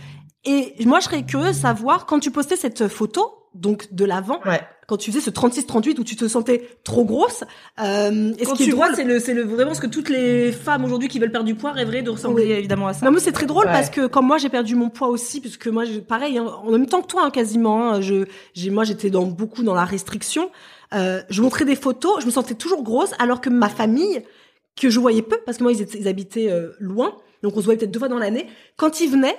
Et moi, je serais curieuse de savoir, quand tu postais cette photo, donc de l'avant, quand tu faisais ce 36-38 où tu te sentais trop grosse, euh, est-ce que tu vois, c'est le, c'est le, vraiment ce que toutes les femmes aujourd'hui qui veulent perdre du poids rêveraient de ressembler évidemment à ça. Non, mais c'est très drôle parce que comme moi, j'ai perdu mon poids aussi, puisque moi, pareil, hein, en même temps que toi, hein, quasiment, hein, je, j'ai, moi, j'étais dans beaucoup dans la restriction. Euh, je montrais des photos, je me sentais toujours grosse, alors que ma famille, que je voyais peu, parce que moi, ils, étaient, ils habitaient euh, loin, donc on se voyait peut-être deux fois dans l'année. Quand ils venaient,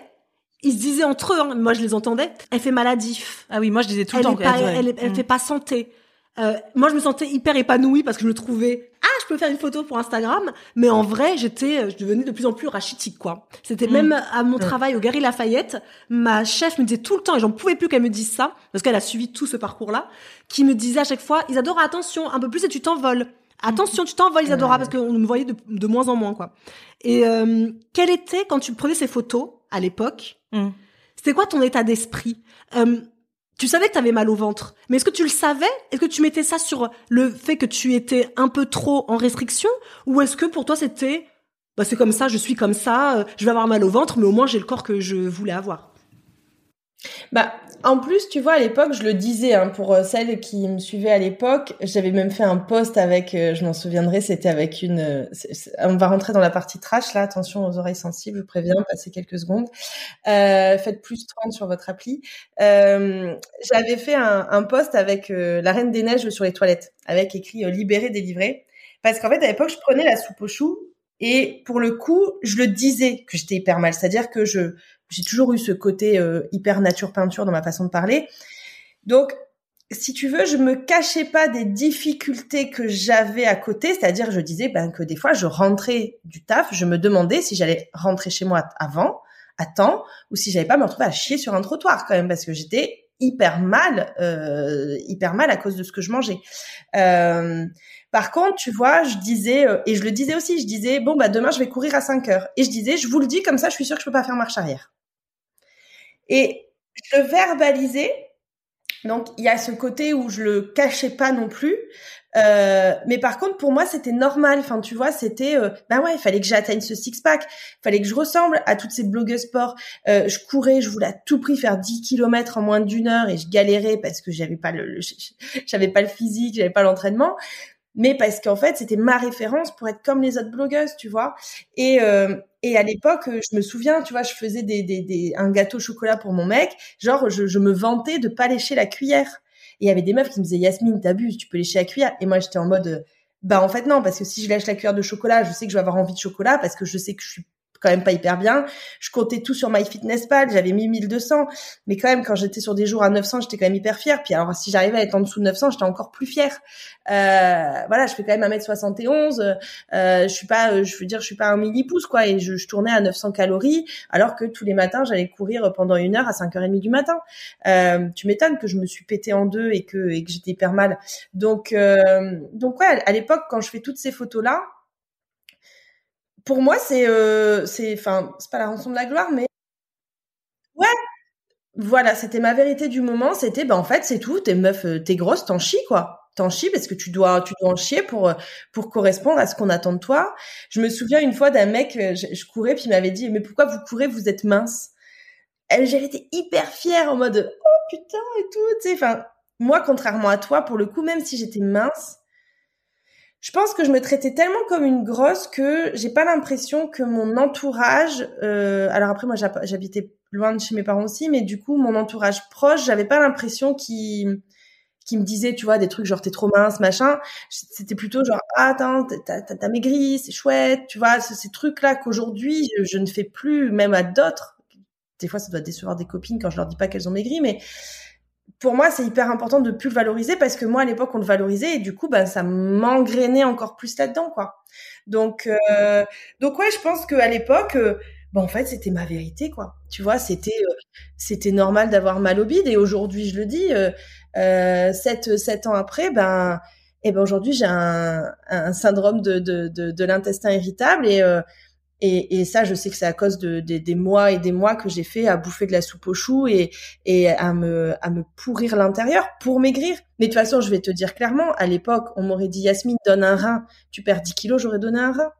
ils se disaient entre eux, hein, moi je les entendais, elle fait maladif. Ah oui, moi je disais tout le temps. elle, elle, elle, mm. fait pas santé. Euh, moi, je me sentais hyper épanouie parce que je me trouvais ah, je peux faire une photo pour Instagram, mais en vrai, j'étais, je devenais de plus en plus rachitique, quoi. C'était Mm. même à mon travail au Gary Lafayette, ma chef me disait tout le temps, et j'en pouvais plus qu'elle me dise ça, parce qu'elle a suivi tout ce parcours-là, qui me disait à chaque fois, Isadora, attention, un peu plus et tu t'envoles. Attention, tu t'envoles, Isadora, parce qu'on me voyait de, de moins en moins, quoi. Et euh, quel était, quand tu prenais ces photos, à l'époque, Mm. c'était quoi ton état d'esprit? Euh, tu savais que tu avais mal au ventre, mais est-ce que tu le savais? Est-ce que tu mettais ça sur le fait que tu étais un peu trop en restriction? Ou est-ce que pour toi c'était bah c'est comme ça, je suis comme ça, euh, je vais avoir mal au ventre mais au moins j'ai le corps que je voulais avoir? Bah, en plus, tu vois, à l'époque, je le disais, hein, pour euh, celles qui me suivaient à l'époque, j'avais même fait un post avec, euh, je m'en souviendrai, c'était avec une, euh, on va rentrer dans la partie trash, là, attention aux oreilles sensibles, je préviens, passez quelques secondes. Faites plus 30 sur votre appli. J'avais fait un, un post avec la Reine des Neiges sur les toilettes, avec écrit libéré, délivré. Parce qu'en fait, à l'époque, je prenais la soupe aux choux, et pour le coup, je le disais que j'étais hyper mal. C'est-à-dire que je, j'ai toujours eu ce côté euh, hyper nature peinture dans ma façon de parler. Donc, si tu veux, je me cachais pas des difficultés que j'avais à côté, c'est-à-dire je disais ben que des fois je rentrais du taf, je me demandais si j'allais rentrer chez moi avant, à temps, ou si j'allais pas me retrouver à chier sur un trottoir quand même parce que j'étais hyper mal, euh, hyper mal à cause de ce que je mangeais. Euh, par contre, tu vois, je disais euh, et je le disais aussi, je disais bon bah demain je vais courir à 5 heures et je disais je vous le dis comme ça, je suis sûre que je peux pas faire marche arrière. Et je le verbalisais. Donc il y a ce côté où je le cachais pas non plus. Euh, mais par contre pour moi c'était normal. Enfin tu vois c'était ben ouais il fallait que j'atteigne ce six pack, fallait que je ressemble à toutes ces blogueuses sport. Euh, je courais, je voulais à tout prix faire 10 kilomètres en moins d'une heure et je galérais parce que j'avais pas le, le- <laughs> j'avais pas le physique, j'avais pas l'entraînement. Mais parce qu'en fait c'était ma référence pour être comme les autres blogueuses, tu vois. Et euh, et à l'époque, euh, je me souviens, tu vois, je faisais des, des, des, un gâteau au chocolat pour mon mec. Genre, je, je me vantais de pas lécher la cuillère. Et il y avait des meufs qui me disaient, Yasmine, t'abuses, tu peux lécher la cuillère. Et moi, j'étais en mode, euh, bah, en fait, non, parce que si je lèche la cuillère de chocolat, je sais que je vais avoir envie de chocolat parce que je sais que je suis quand même pas hyper bien. Je comptais tout sur MyFitnessPal, j'avais mis 1200. Mais quand même, quand j'étais sur des jours à 900, j'étais quand même hyper fière. Puis alors, si j'arrivais à être en dessous de 900, j'étais encore plus fière. Euh, voilà, je fais quand même 1m71. Euh, je suis pas, euh, je veux dire, je suis pas un millipouce, quoi. Et je, je tournais à 900 calories, alors que tous les matins, j'allais courir pendant une heure à 5h30 du matin. Euh, tu m'étonnes que je me suis pété en deux et que, et que j'étais hyper mal. Donc, euh, donc ouais, à l'époque, quand je fais toutes ces photos-là, pour moi, c'est, euh, c'est, enfin, c'est pas la rançon de la gloire, mais ouais, voilà, c'était ma vérité du moment. C'était, ben en fait, c'est tout. T'es meuf, euh, t'es grosse, t'en chies quoi. T'en chies parce que tu dois, tu dois en chier pour euh, pour correspondre à ce qu'on attend de toi. Je me souviens une fois d'un mec, euh, je, je courais puis il m'avait dit, mais pourquoi vous courez, vous êtes mince? J'ai été hyper fière en mode, oh putain et tout. Enfin, moi, contrairement à toi, pour le coup, même si j'étais mince, je pense que je me traitais tellement comme une grosse que j'ai pas l'impression que mon entourage, euh, alors après moi j'hab- j'habitais loin de chez mes parents aussi, mais du coup mon entourage proche, j'avais pas l'impression qu'il qui me disait, tu vois, des trucs genre t'es trop mince, machin. C'était plutôt genre ah, attends, t'as maigri, c'est chouette, tu vois, ces, ces trucs-là qu'aujourd'hui je, je ne fais plus, même à d'autres. Des fois ça doit décevoir des copines quand je leur dis pas qu'elles ont maigri, mais pour moi, c'est hyper important de plus le valoriser parce que moi, à l'époque, on le valorisait et du coup, ben, ça m'engrainait encore plus là-dedans, quoi. Donc, euh, donc ouais, je pense qu'à l'époque, euh, ben, en fait, c'était ma vérité, quoi. Tu vois, c'était, euh, c'était normal d'avoir mal au bide et aujourd'hui, je le dis, euh, euh, sept, sept ans après, ben, et ben aujourd'hui, j'ai un, un syndrome de, de, de, de l'intestin irritable et euh, et, et ça, je sais que c'est à cause de, de- des mois et des mois que j'ai fait à bouffer de la soupe aux choux et, et à me, à me pourrir l'intérieur pour maigrir. Mais de toute façon, je vais te dire clairement, à l'époque, on m'aurait dit, Yasmine, donne un rein, tu perds 10 kilos, j'aurais donné un rein.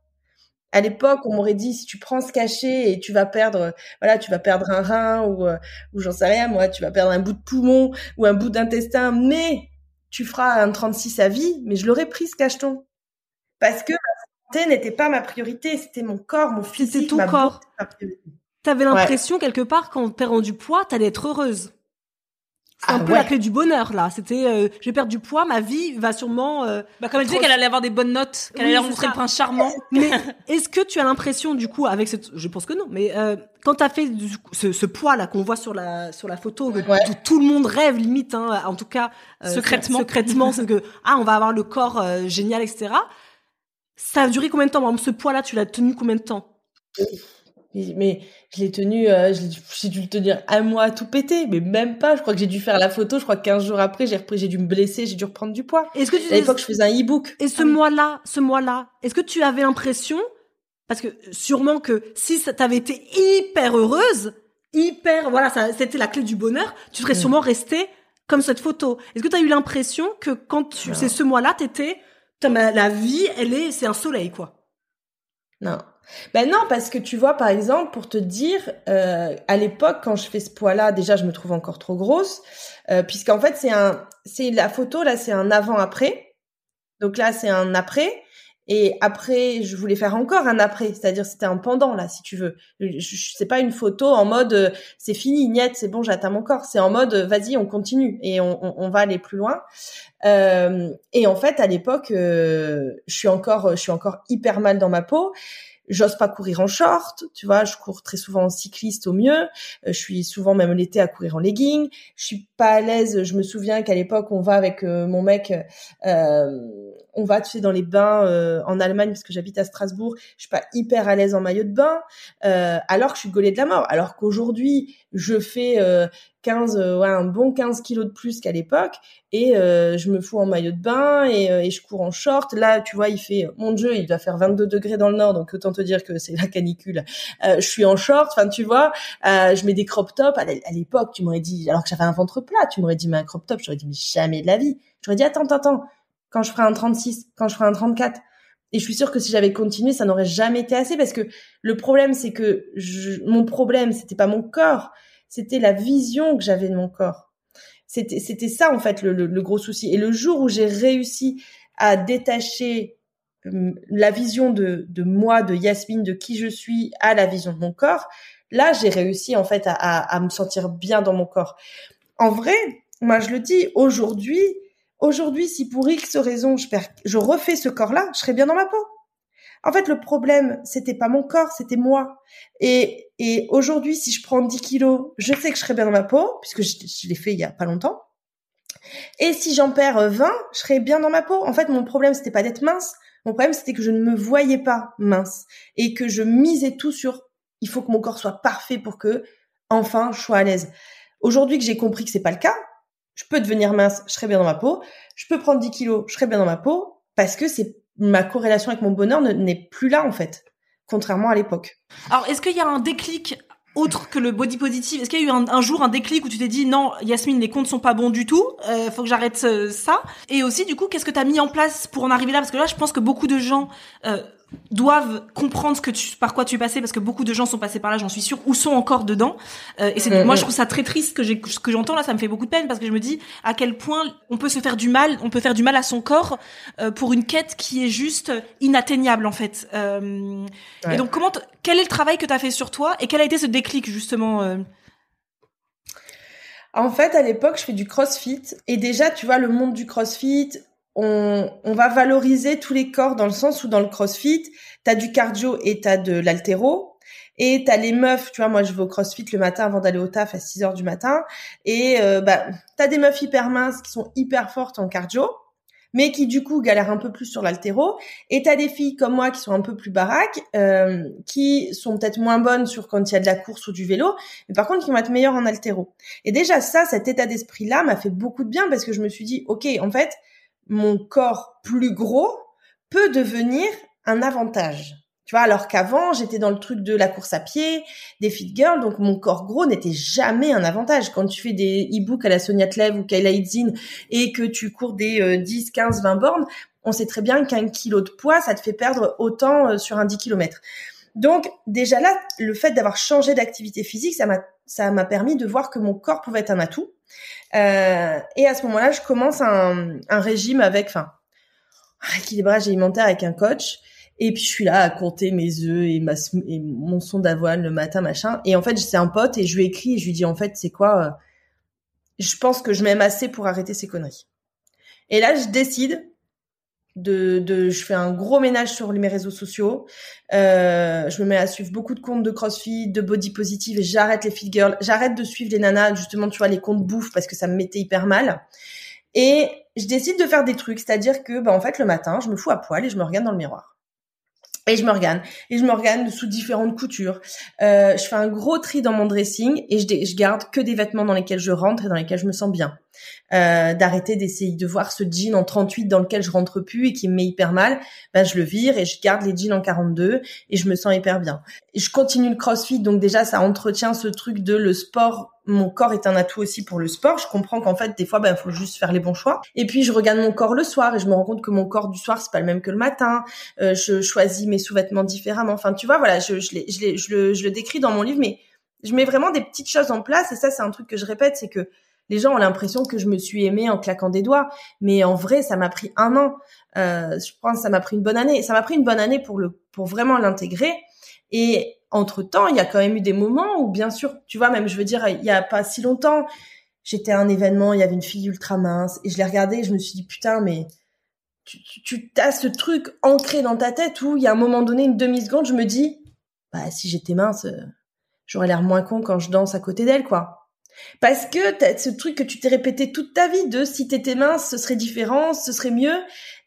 À l'époque, on m'aurait dit, si tu prends ce cachet et tu vas perdre, voilà, tu vas perdre un rein ou, euh, ou j'en sais rien, moi, tu vas perdre un bout de poumon ou un bout d'intestin, mais tu feras un 36 à vie, mais je l'aurais pris ce cacheton. Parce que n'était pas ma priorité, c'était mon corps, mon physique, ton ma corps. T'avais l'impression quelque part quand t'es rendu poids, t'allais être heureuse. C'est un Ah peu ouais. la clé du bonheur là. C'était, euh, je vais perdre du poids, ma vie va sûrement. euh, Bah, comme elle disait qu'elle allait avoir des bonnes notes, qu'elle Oui, allait rencontrer le prince charmant. <laughs> Mais est-ce que tu as l'impression du coup avec cette, je pense que non, mais euh, quand t'as fait du ce, ce poids là qu'on voit sur la sur la photo, que Ouais. tout, tout le monde rêve limite, hein, en tout cas euh, Secrètement. secrètement, c'est que ah on va avoir le corps euh, génial, etc. Ça a duré combien de temps Par exemple, ce poids là, tu l'as tenu combien de temps? Mais, mais je l'ai tenu, euh, j'ai dû le tenir un mois à tout péter, mais même pas. Je crois que j'ai dû faire la photo. Je crois que 15 jours après, j'ai repris, j'ai dû me blesser, j'ai dû reprendre du poids. Est-ce que tu À l'époque, je faisais un e-book. Et ce mois-là, ce mois-là, est-ce que tu avais l'impression, parce que sûrement que si t'avais été hyper heureuse, hyper, voilà, c'était la clé du bonheur, tu serais sûrement restée comme cette photo. Est-ce que tu as eu l'impression que quand tu, c'est ce mois-là, t'étais, putain, ma- la vie, elle est, c'est un soleil, quoi. Non. Ben non, parce que tu vois, par exemple, pour te dire, euh, à l'époque, quand je fais ce poids-là, déjà, je me trouve encore trop grosse, euh, puisqu'en fait, c'est un, c'est la photo là, c'est un avant-après. Donc là, c'est un après. Et après, je voulais faire encore un après, c'est-à-dire c'était un pendant là, si tu veux. C'est pas une photo en mode euh, c'est fini, niette, c'est bon, j'atteins mon corps. C'est en mode euh, vas-y, on continue et on, on, on va aller plus loin. Euh, et en fait, à l'époque, euh, je suis encore, je suis encore hyper mal dans ma peau. J'ose pas courir en short, tu vois. Je cours très souvent en cycliste au mieux. Euh, je suis souvent même l'été à courir en legging. Je suis pas à l'aise. Je me souviens qu'à l'époque, on va avec mon mec, euh, on va tu sais dans les bains euh, en Allemagne parce que j'habite à Strasbourg. Je suis pas hyper à l'aise en maillot de bain, euh, alors que je suis gaulée de la mort. Alors qu'aujourd'hui, je fais euh, 15, euh, ouais, un bon 15 kilos de plus qu'à l'époque et euh, je me fous en maillot de bain et, euh, et je cours en short. Là, tu vois, il fait, mon Dieu, il va faire 22 degrés dans le nord, donc autant te dire que c'est la canicule. Euh, je suis en short, enfin, tu vois, euh, je mets des crop tops. À l'époque, tu m'aurais dit, alors que j'avais un ventre plat, tu m'aurais dit, mais un crop top, j'aurais dit, mais jamais de la vie. J'aurais dit, attends, attends, attends, quand je ferai un 36, quand je ferai un 34. Et je suis sûre que si j'avais continué, ça n'aurait jamais été assez parce que le problème, c'est que je, mon problème, c'était pas mon corps, c'était la vision que j'avais de mon corps. C'était, c'était ça, en fait, le, le, le gros souci. Et le jour où j'ai réussi à détacher hum, la vision de, de moi, de Yasmine, de qui je suis, à la vision de mon corps, là, j'ai réussi, en fait, à, à, à me sentir bien dans mon corps. En vrai, moi, je le dis, aujourd'hui, aujourd'hui, si pour X raison, je je refais ce corps-là, je serais bien dans ma peau. En fait, le problème, c'était pas mon corps, c'était moi. Et, et aujourd'hui, si je prends 10 kilos, je sais que je serai bien dans ma peau, puisque je, je l'ai fait il y a pas longtemps. Et si j'en perds euh, 20, je serai bien dans ma peau. En fait, mon problème, c'était pas d'être mince. Mon problème, c'était que je ne me voyais pas mince. Et que je misais tout sur, il faut que mon corps soit parfait pour que, enfin, je sois à l'aise. Aujourd'hui que j'ai compris que c'est pas le cas, je peux devenir mince, je serai bien dans ma peau. Je peux prendre 10 kilos, je serai bien dans ma peau. Parce que c'est, ma corrélation avec mon bonheur ne- n'est plus là, en fait. Contrairement à l'époque. Alors, est-ce qu'il y a un déclic autre que le body positive? Est-ce qu'il y a eu un, jour un déclic où tu t'es dit non, Yasmine, les comptes sont pas bons du tout, euh, faut que j'arrête euh, ça? Et aussi, du coup, qu'est-ce que tu mis en place pour en arriver là? Parce que là, je pense que beaucoup de gens euh, doivent comprendre ce que tu, par quoi tu es passé, parce que beaucoup de gens sont passés par là, j'en suis sûre, ou sont encore dedans. Euh, et c'est, moi, je trouve ça très triste que j'ai, ce que j'entends là, ça me fait beaucoup de peine parce que je me dis à quel point on peut se faire du mal, on peut faire du mal à son corps euh, pour une quête qui est juste inatteignable en fait. Euh, Ouais. Et donc, comment, quel est le travail que tu as fait sur toi et quel a été ce déclic justement En fait, à l'époque, je fais du crossfit. Et déjà, tu vois, le monde du crossfit, on, on va valoriser tous les corps dans le sens où dans le crossfit, t'as du cardio et t'as de l'altéro. Et t'as les meufs, tu vois, moi je vais au crossfit le matin avant d'aller au taf à 6 heures du matin. Et euh, bah, t'as des meufs hyper minces qui sont hyper fortes en cardio, mais qui du coup galèrent un peu plus sur l'altéro. Et t'as des filles comme moi qui sont un peu plus baraques, euh, qui sont peut-être moins bonnes sur quand il y a de la course ou du vélo, mais par contre qui vont être meilleures en altéro. Et déjà ça, cet état d'esprit-là m'a fait beaucoup de bien parce que je me suis dit, ok, en fait, mon corps plus gros peut devenir un avantage. Tu vois, alors qu'avant, j'étais dans le truc de la course à pied, des fit girls, donc mon corps gros n'était jamais un avantage. Quand tu fais des e-books à la Sonia Tlev ou Kayla Itzin et que tu cours des euh, 10, 15, 20 bornes, on sait très bien qu'un kilo de poids, ça te fait perdre autant euh, sur un 10 km. Donc, déjà là, le fait d'avoir changé d'activité physique, ça m'a, ça m'a permis de voir que mon corps pouvait être un atout. Euh, et à ce moment-là, je commence un, un régime avec, enfin, équilibrage alimentaire avec un coach. Et puis je suis là à compter mes œufs et, ma, mon son d'avoine le matin, machin. Et en fait, c'est un pote et je lui écris et je lui dis en fait, c'est quoi euh, je pense que je m'aime assez pour arrêter ces conneries. Et là, je décide de, de, je fais un gros ménage sur mes réseaux sociaux. Euh, je me mets à suivre beaucoup de comptes de CrossFit, de body positive et j'arrête les fit girls. J'arrête de suivre les nanas, justement, tu vois, les comptes bouffe parce que ça me mettait hyper mal. Et je décide de faire des trucs, c'est-à-dire que, bah, en fait, le matin, je me fous à poil et je me regarde dans le miroir. Et je me regarde. Et je me regarde sous différentes coutures. Euh, je fais un gros tri dans mon dressing et je, je, garde que des vêtements dans lesquels je rentre et dans lesquels je me sens bien. Euh, d'arrêter d'essayer de voir ce jean en 38 dans lequel je rentre plus et qui me met hyper mal, ben je le vire et je garde les jeans en 42 et je me sens hyper bien. Je continue le crossfit, donc déjà ça entretient ce truc de le sport mon corps est un atout aussi pour le sport. Je comprends qu'en fait, des fois, ben, faut juste faire les bons choix. Et puis, je regarde mon corps le soir et je me rends compte que mon corps du soir, c'est pas le même que le matin. Euh, je choisis mes sous-vêtements différemment. Enfin, tu vois, voilà, je, je, je, je le décris dans mon livre, mais je mets vraiment des petites choses en place. Et ça, c'est un truc que je répète, c'est que les gens ont l'impression que je me suis aimée en claquant des doigts, mais en vrai, ça m'a pris un an. Euh, je pense que ça m'a pris une bonne année. Ça m'a pris une bonne année pour le, pour vraiment l'intégrer. Et entre temps, il y a quand même eu des moments où, bien sûr, tu vois, même, je veux dire, il y a pas si longtemps, j'étais à un événement, il y avait une fille ultra mince, et je l'ai regardée, et je me suis dit, putain, mais tu, tu, as ce truc ancré dans ta tête où, il y a un moment donné, une demi-seconde, je me dis, bah, si j'étais mince, euh, j'aurais l'air moins con quand je danse à côté d'elle, quoi. Parce que t'as ce truc que tu t'es répété toute ta vie de si t'étais mince, ce serait différent, ce serait mieux.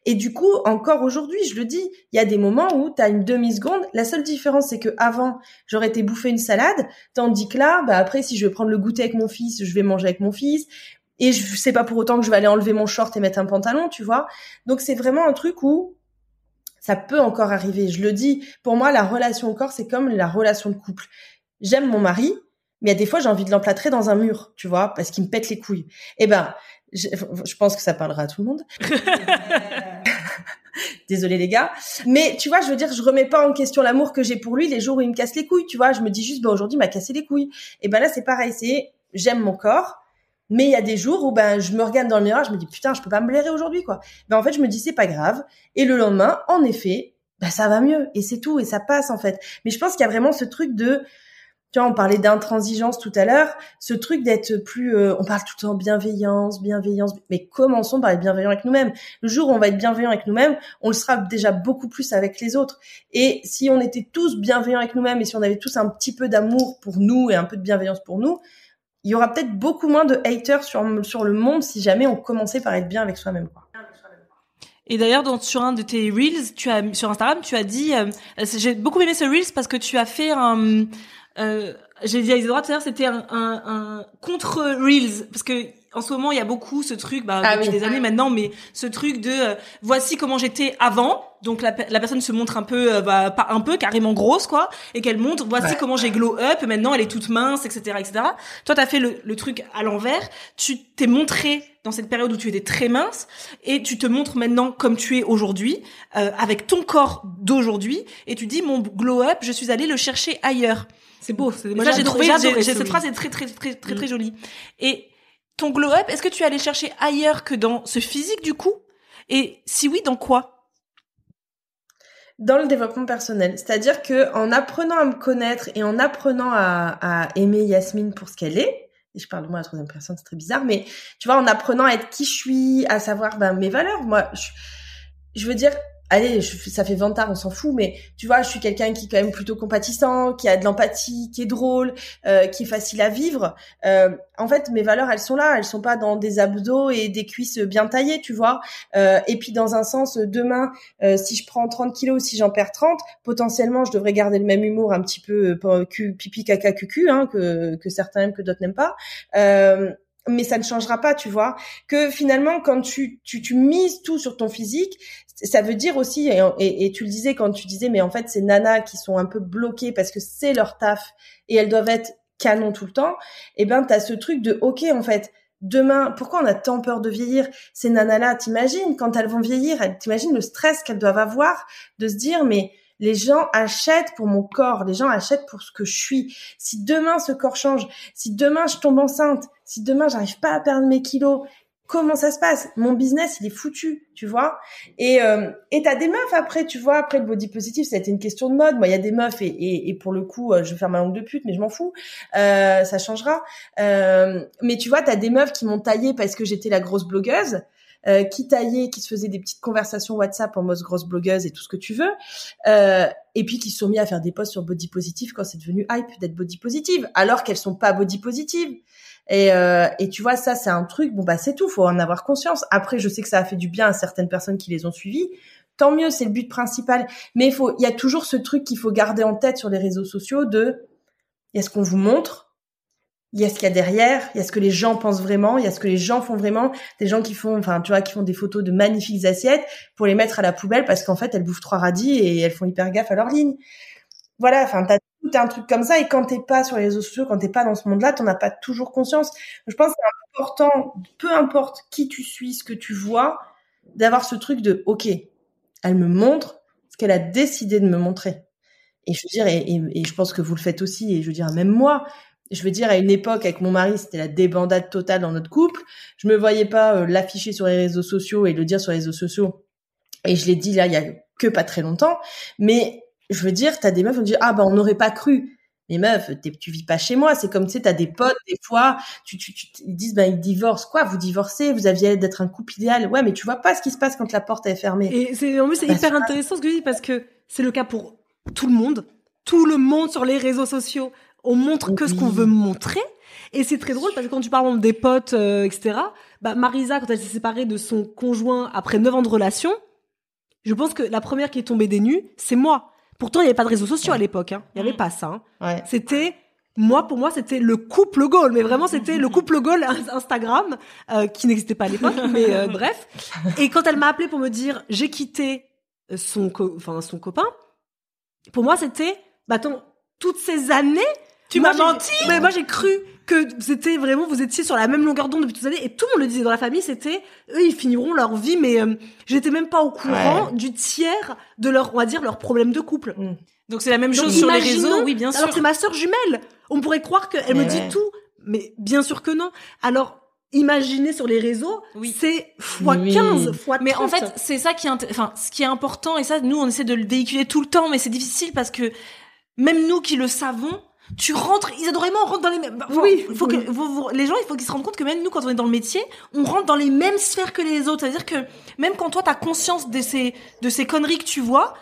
Et du coup, encore aujourd'hui, je le dis, il y a des moments où tu as une demi-seconde. La seule différence, c'est que avant, j'aurais été bouffer une salade, tandis que là, bah après, si je vais prendre le goûter avec mon fils, je vais manger avec mon fils. Et je sais pas pour autant que je vais aller enlever mon short et mettre un pantalon, tu vois. Donc c'est vraiment un truc où ça peut encore arriver. Je le dis, pour moi, la relation au corps, c'est comme la relation de couple. J'aime mon mari, mais il y a des fois, j'ai envie de l'emplâtrer dans un mur, tu vois, parce qu'il me pète les couilles. Eh ben, je, je, pense que ça parlera à tout le monde. <laughs> <laughs> Désolée les gars, mais tu vois, je veux dire, je remets pas en question l'amour que j'ai pour lui les jours où il me casse les couilles, tu vois. Je me dis juste, ben aujourd'hui, il m'a cassé les couilles. Et ben là, c'est pareil, c'est j'aime mon corps, mais il y a des jours où ben je me regarde dans le miroir, je me dis putain, je peux pas me blairer aujourd'hui quoi. Ben en fait, je me dis c'est pas grave. Et le lendemain, en effet, ben ça va mieux et c'est tout et ça passe en fait. Mais je pense qu'il y a vraiment ce truc de tu vois, on parlait d'intransigeance tout à l'heure, ce truc d'être plus, euh, on parle tout le temps bienveillance, bienveillance, mais commençons par être bienveillant avec nous-mêmes. Le jour où on va être bienveillant avec nous-mêmes, on le sera déjà beaucoup plus avec les autres. Et si on était tous bienveillants avec nous-mêmes et si on avait tous un petit peu d'amour pour nous et un peu de bienveillance pour nous, il y aura peut-être beaucoup moins de haters sur, sur le monde si jamais on commençait par être bien avec soi-même, quoi. Et d'ailleurs, sur un de tes reels, tu as sur Instagram, tu as dit, euh, j'ai beaucoup aimé ce reels parce que tu as fait un, euh, j'ai dit à Isadora tout à c'était un, un, un, contre Reels parce que en ce moment il y a beaucoup ce truc, bah ah depuis des années maintenant, mais ce truc de euh, voici comment j'étais avant. Donc la, la, personne se montre un peu, euh, bah, pas un peu, carrément grosse quoi, et qu'elle montre voici comment j'ai glow up. Maintenant elle est toute mince, etc., etc. Toi t'as fait le, le truc à l'envers. Tu t'es montré dans cette période où tu étais très mince et tu te montres maintenant comme tu es aujourd'hui euh, avec ton corps d'aujourd'hui et tu dis mon glow up je suis allée le chercher ailleurs c'est beau. Moi, j'ai trouvé, cette phrase est très, très, très, très, très, mm. jolie. Et ton glow up, est-ce que tu es allé chercher ailleurs que dans ce physique, du coup? Et si oui, dans quoi? Dans le développement personnel. C'est-à-dire que en apprenant à me connaître et en apprenant à, aimer Yasmine pour ce qu'elle est, et je parle de moi à la troisième personne, c'est très bizarre, mais tu vois, en apprenant à être qui je suis, à savoir ben, mes valeurs, moi, je veux dire, allez, ça fait 20 ans, on s'en fout, mais tu vois, je suis quelqu'un qui est quand même plutôt compatissant, qui a de l'empathie, qui est drôle, euh, qui est facile à vivre. Euh, en fait, mes valeurs, elles sont là, elles sont pas dans des abdos et des cuisses bien taillées, tu vois. Euh, et puis dans un sens, demain, si je prends 30 kilos, si j'en perds 30, potentiellement, je devrais garder le même humour un petit peu pipi caca cucu, hein, que, que certains aiment, que d'autres n'aiment pas mais ça ne changera pas, tu vois. Que finalement, quand tu, tu, tu mises tout sur ton physique, ça veut dire aussi, et, et, tu le disais quand tu disais, mais en fait, ces nanas qui sont un peu bloquées parce que c'est leur taf et elles doivent être canon tout le temps, eh ben, t'as ce truc de, ok, en fait, demain, pourquoi on a tant peur de vieillir Ces nanas-là, t'imagines, quand elles vont vieillir, t'imagines le stress qu'elles doivent avoir de se dire, mais les gens achètent pour mon corps, les gens achètent pour ce que je suis. Si demain ce corps change, si demain je tombe enceinte, si demain j'arrive pas à perdre mes kilos, comment ça se passe? Mon business, il est foutu, tu vois? Et euh, et t'as des meufs après, tu vois. Après le body positive, ça a été une question de mode. Moi, il y a des meufs et, et, et pour le coup, euh, je vais faire ma langue de pute, mais je m'en fous. Euh, ça changera. Euh, mais tu vois, t'as des meufs qui m'ont taillé parce que j'étais la grosse blogueuse. Euh, qui taillaient, qui se faisaient des petites conversations WhatsApp en mode grosse blogueuse et tout ce que tu veux, euh, et puis qui se sont mis à faire des posts sur body positive quand c'est devenu hype d'être body positive, alors qu'elles sont pas body positive. Et, euh, et tu vois, ça, c'est un truc, bon, bah, c'est tout, faut en avoir conscience. Après, je sais que ça a fait du bien à certaines personnes qui les ont suivies. Tant mieux, c'est le but principal. Mais il faut, il y a toujours ce truc qu'il faut garder en tête sur les réseaux sociaux de, il y a ce qu'on vous montre, il y a ce qu'il y a derrière, il y a ce que les gens pensent vraiment, il y a ce que les gens font vraiment, des gens qui font, enfin, tu vois, qui font des photos de magnifiques assiettes pour les mettre à la poubelle parce qu'en fait, elles bouffent trois radis et elles font hyper gaffe à leur ligne. Voilà, enfin, t'as tout un truc comme ça et quand t'es pas sur les réseaux sociaux, quand t'es pas dans ce monde-là, t'en as pas toujours conscience. Je pense que c'est important, peu importe qui tu suis, ce que tu vois, d'avoir ce truc de, ok, elle me montre ce qu'elle a décidé de me montrer. Et je veux dire, et, et, et, je pense que vous le faites aussi, et je veux dire, même moi, je veux dire, à une époque, avec mon mari, c'était la débandade totale dans notre couple. Je me voyais pas euh, l'afficher sur les réseaux sociaux et le dire sur les réseaux sociaux. Et je l'ai dit là, il y a que pas très longtemps. Mais je veux dire, t'as des meufs qui me disent, ah bah on n'aurait pas cru. Mais meuf, tu vis pas chez moi. C'est comme tu sais, t'as des potes des fois, tu, tu, tu ils disent ben ils divorcent. Quoi, vous divorcez? Vous aviez d'être un couple idéal. Ouais, mais tu vois pas ce qui se passe quand la porte est fermée. Et c'est en plus c'est bah, hyper intéressant ce que tu dis parce que c'est le cas pour tout le monde. Tout le monde sur les réseaux sociaux, on montre que ce qu'on veut montrer. Et c'est très drôle parce que quand tu parles des potes, euh, etc. Bah Marisa, quand elle s'est séparée de son conjoint après 9 ans de relation, je pense que la première qui est tombée des nues, c'est moi. Pourtant, il n'y avait pas de réseaux sociaux à l'époque. Hein. Il n'y avait pas ça. Hein. Ouais. C'était moi, pour moi, c'était le couple goal, mais vraiment, c'était le couple goal <laughs> Instagram euh, qui n'existait pas à l'époque. <laughs> mais euh, bref. Et quand elle m'a appelé pour me dire j'ai quitté son, enfin son copain, pour moi, c'était bah attends, toutes ces années, tu m'as menti. Mais moi, j'ai cru que c'était vraiment vous étiez sur la même longueur d'onde depuis toutes ces années et tout le monde le disait dans la famille c'était eux ils finiront leur vie mais euh, j'étais même pas au courant Ouais. du tiers de leur on va dire leur problème de couple. Mm. Donc c'est la même Donc, chose sur les réseaux, oui, bien sûr. Alors c'est ma sœur jumelle. On pourrait croire qu'elle me dit ouais. tout, mais bien sûr que non. Alors imaginez sur les réseaux, Oui. c'est fois Oui. 15, fois 30. Mais en fait, c'est ça qui est, enfin, ce qui est important, et ça, nous, on essaie de le véhiculer tout le temps, mais c'est difficile parce que même nous qui le savons, tu rentres, Isadora vraiment, on rentre dans les mêmes. enfin, Oui, il faut oui. que vous- vous- les gens, il faut qu'ils se rendent compte que même nous, quand on est dans le métier, on rentre dans les mêmes sphères que les autres. C'est-à-dire que même quand toi, t'as conscience de ces, de ces conneries que tu vois,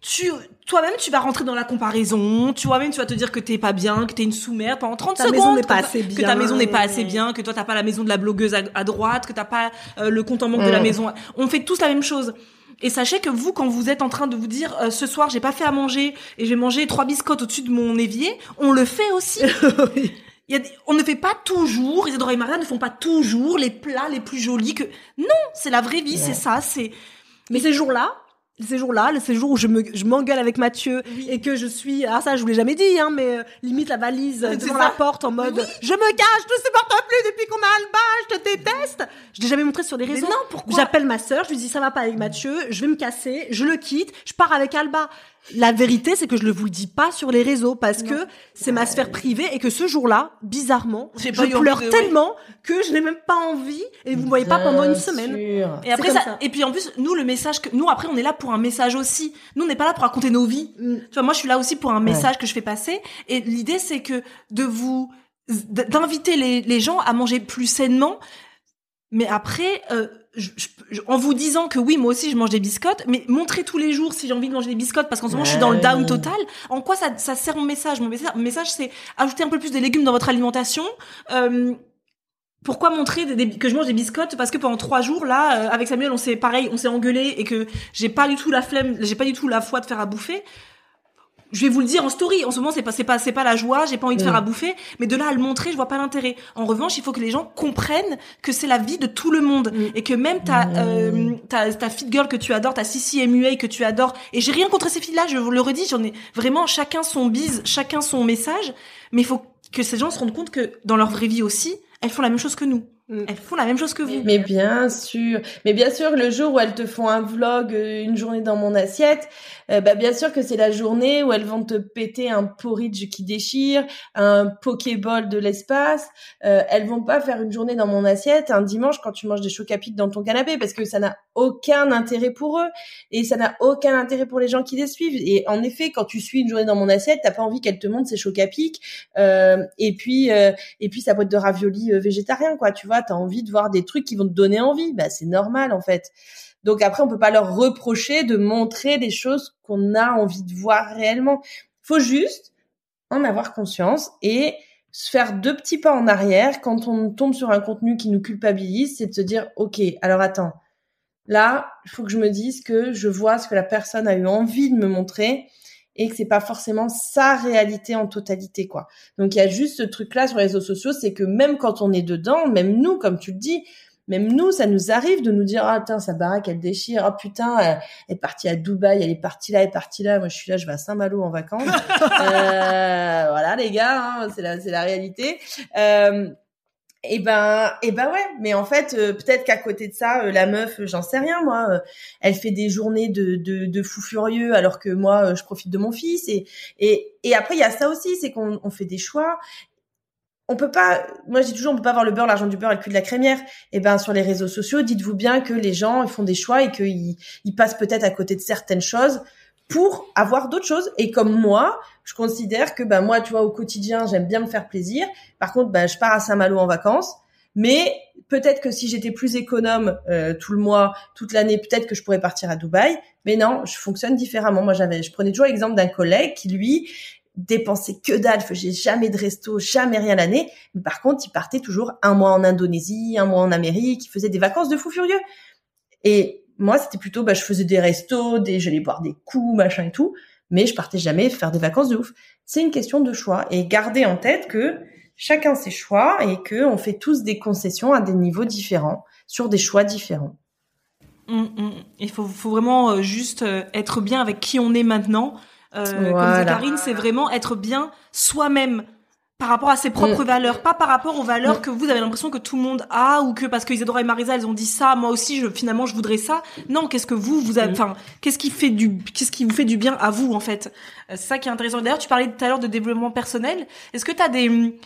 tu, toi-même, tu vas rentrer dans la comparaison. Tu vois même, tu vas te dire que t'es pas bien, que t'es une sous-merde pendant 30 Ta secondes. maison n'est pas que- assez Que bien. ta maison n'est pas assez bien, que toi, t'as pas la maison de la blogueuse à, à droite, que t'as pas euh, le compte en banque de la maison. On fait tous la même chose. Et sachez que vous, quand vous êtes en train de vous dire euh, ce soir j'ai pas fait à manger et je vais manger trois biscottes au-dessus de mon évier, on le fait aussi. <laughs> Il y a des- on ne fait pas toujours, Isadora et Maria ne font pas toujours les plats les plus jolis que. Non, c'est la vraie vie, c'est ça, c'est. Mais ces jours-là, ces jours-là, ces jours où je me, je m'engueule avec Mathieu et que je suis, ah ça je vous l'ai jamais dit, hein, mais euh, limite la valise euh, devant la porte en mode, je me cache, je te supporte plus depuis qu'on a Alba, je te déteste. Je l'ai jamais montré sur les Mais réseaux. non, pourquoi? J'appelle ma sœur, je lui dis ça va pas avec Mathieu, je vais me casser, je le quitte, je pars avec Alba. La vérité, c'est que je le vous le dis pas sur les réseaux parce que c'est ma sphère privée et que ce jour-là, bizarrement, je envie pleure ouais. tellement que je n'ai même pas envie et vous me voyez pas pendant une semaine. sûr. Et après comme ça, ça. et puis en plus, nous le message que nous après on est là pour un message aussi. Nous on n'est pas là pour raconter nos vies. Mm. Tu vois, moi je suis là aussi pour un message que je fais passer. Et l'idée c'est que de vous d'inviter les, les gens à manger plus sainement. Mais après, euh, je- je- en vous disant que oui, moi aussi je mange des biscottes, mais montrer tous les jours si j'ai envie de manger des biscottes parce qu'en ce moment je suis dans le down total. En quoi ça, ça sert mon message Mon message, c'est ajouter un peu plus de légumes dans votre alimentation. Euh, pourquoi montrer des- des- que je mange des biscottes? Parce que pendant trois jours là euh, avec Samuel on s'est pareil on s'est engueulé et que j'ai pas du tout la flemme j'ai pas du tout la foi de faire à bouffer je vais vous le dire en story en ce moment c'est pas c'est pas c'est pas la joie j'ai pas envie de faire Mm. à bouffer mais de là à le montrer je vois pas l'intérêt en revanche il faut que les gens comprennent que c'est la vie de tout le monde Mm. et que même ta euh, ta ta fit girl que tu adores ta Sissi MUA que tu adores et j'ai rien contre ces filles là je vous le redis j'en ai vraiment chacun son bise chacun son message mais il faut que ces gens se rendent compte que dans leur vraie vie aussi elles font la même chose que nous elles font la même chose que vous. Mais bien sûr, mais bien sûr, le jour où elles te font un vlog, euh, une journée dans mon assiette, euh, bah bien sûr que c'est la journée où elles vont te péter un porridge qui déchire, un pokéball de l'espace. Euh, elles vont pas faire une journée dans mon assiette un dimanche quand tu manges des chocs à dans ton canapé parce que ça n'a aucun intérêt pour eux et ça n'a aucun intérêt pour les gens qui les suivent. Et en effet, quand tu suis une journée dans mon assiette, t'as pas envie qu'elle te montre ses chocs à euh, et puis euh, et puis sa boîte de raviolis euh, végétarien quoi. Tu vois, t'as envie de voir des trucs qui vont te donner envie. Bah c'est normal en fait. Donc après, on peut pas leur reprocher de montrer des choses qu'on a envie de voir réellement. Faut juste en avoir conscience et se faire deux petits pas en arrière quand on tombe sur un contenu qui nous culpabilise, c'est de se dire, OK, alors attends, là, il faut que je me dise que je vois ce que la personne a eu envie de me montrer et que c'est pas forcément sa réalité en totalité, quoi. Donc, il y a juste ce truc-là sur les réseaux sociaux, c'est que même quand on est dedans, même nous, comme tu le dis, même nous, ça nous arrive de nous dire ah putain sa baraque elle déchire, ah putain elle est partie à Dubaï, elle est partie là, elle est partie là, moi je suis là, je vais à Saint-Malo en vacances. <laughs> euh, voilà les gars, hein, c'est la c'est la réalité. Euh, et ben et ben ouais, mais en fait euh, peut-être qu'à côté de ça, euh, la meuf, j'en sais rien moi, euh, elle fait des journées de de, de fou furieux alors que moi je profite de mon fils et et et après il y a ça aussi, c'est qu'on on fait des choix on peut pas, moi j'ai toujours, on peut pas avoir le beurre, l'argent du beurre et le cul de la crémière. Et ben sur les réseaux sociaux, dites-vous bien que les gens ils font des choix et qu'ils ils passent peut-être à côté de certaines choses pour avoir d'autres choses. Et comme moi, je considère que ben moi, tu vois, au quotidien, j'aime bien me faire plaisir. Par contre, ben je pars à Saint-Malo en vacances. Mais peut-être que si j'étais plus économe euh, tout le mois, toute l'année, peut-être que je pourrais partir à Dubaï. Mais non, je fonctionne différemment. Moi, j'avais, je prenais toujours l'exemple d'un collègue qui lui dépensait que dalle, faisait jamais de resto, jamais rien l'année. Mais par contre, il partait toujours un mois en Indonésie, un mois en Amérique, il faisait des vacances de fou furieux. Et moi, c'était plutôt, bah, je faisais des restos, des, j'allais boire des coups, machin et tout, mais je partais jamais faire des vacances de ouf. C'est une question de choix et garder en tête que chacun ses choix et que on fait tous des concessions à des niveaux différents sur des choix différents. Hum, hum. Il faut, faut vraiment euh, juste euh, être bien avec qui on est maintenant euh, Comme dit Karine, c'est vraiment être bien soi-même par rapport à ses propres mm. valeurs, pas par rapport aux valeurs que vous avez l'impression que tout le monde a ou que parce que Isadora et Marisa elles ont dit ça, moi aussi je finalement je voudrais ça. Non, qu'est-ce que vous vous mm. enfin qu'est-ce qui fait du qu'est-ce qui vous fait du bien à vous en fait? Euh, C'est ça qui est intéressant. D'ailleurs, tu parlais tout à l'heure de développement personnel. Est-ce que tu as des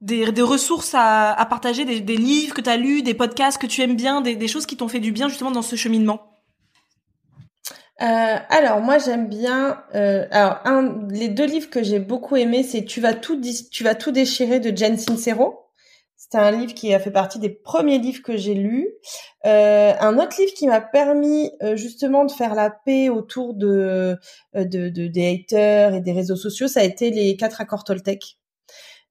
des, des ressources à, à partager, des, des livres que tu as lus, des podcasts que tu aimes bien, des, des choses qui t'ont fait du bien justement dans ce cheminement? Euh, alors moi j'aime bien. Euh, alors un, les deux livres que j'ai beaucoup aimé, c'est Tu vas tout tu vas tout déchirer de Jen Sincero. C'était un livre qui a fait partie des premiers livres que j'ai lus. Euh, un autre livre qui m'a permis euh, justement de faire la paix autour de, euh, de, de, des haters et des réseaux sociaux, ça a été les quatre accords Toltec.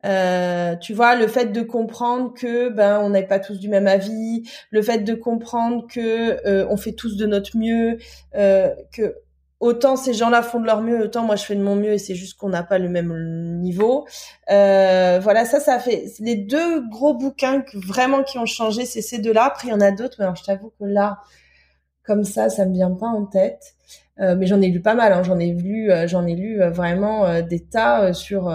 Euh, tu vois, le fait de comprendre que ben on n'est pas tous du même avis, le fait de comprendre que euh, on fait tous de notre mieux, euh, que autant ces gens-là font de leur mieux, autant moi je fais de mon mieux et c'est juste qu'on n'a pas le même niveau. Euh, voilà, ça, ça fait les deux gros bouquins que, vraiment qui ont changé, c'est ces deux-là. Après, il y en a d'autres, mais alors je t'avoue que là, comme ça, ça me vient pas en tête. mais j'en ai lu pas mal. Hein. J'en ai lu, j'en ai lu vraiment des tas sur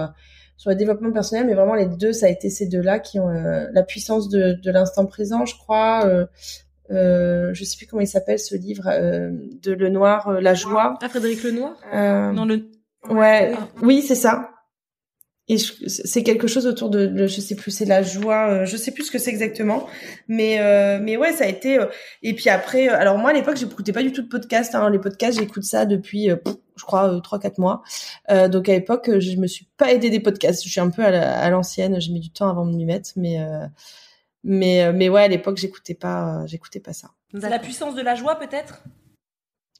sur le développement personnel, mais vraiment les deux, ça a été ces deux-là qui ont euh, la puissance de, de l'instant présent, je crois. Euh, euh, je sais plus comment il s'appelle ce livre euh, de Lenoir, La joie. Ah, Frédéric Lenoir? non le. Ouais, oui, c'est ça. Et c'est quelque chose autour de, de, je sais plus, c'est la joie, je sais plus ce que c'est exactement, mais mais ouais, ça a été. et puis après, alors moi à l'époque, j'écoutais pas du tout de podcast. Hein. Les podcasts, j'écoute ça depuis je crois, euh, trois quatre mois. Euh, donc à l'époque, je me suis pas aidé des podcasts. Je suis un peu à l'ancienne. J'ai mis du temps avant de m'y mettre, mais euh, mais mais ouais, à l'époque, j'écoutais pas, j'écoutais pas ça. La puissance de la joie, peut-être?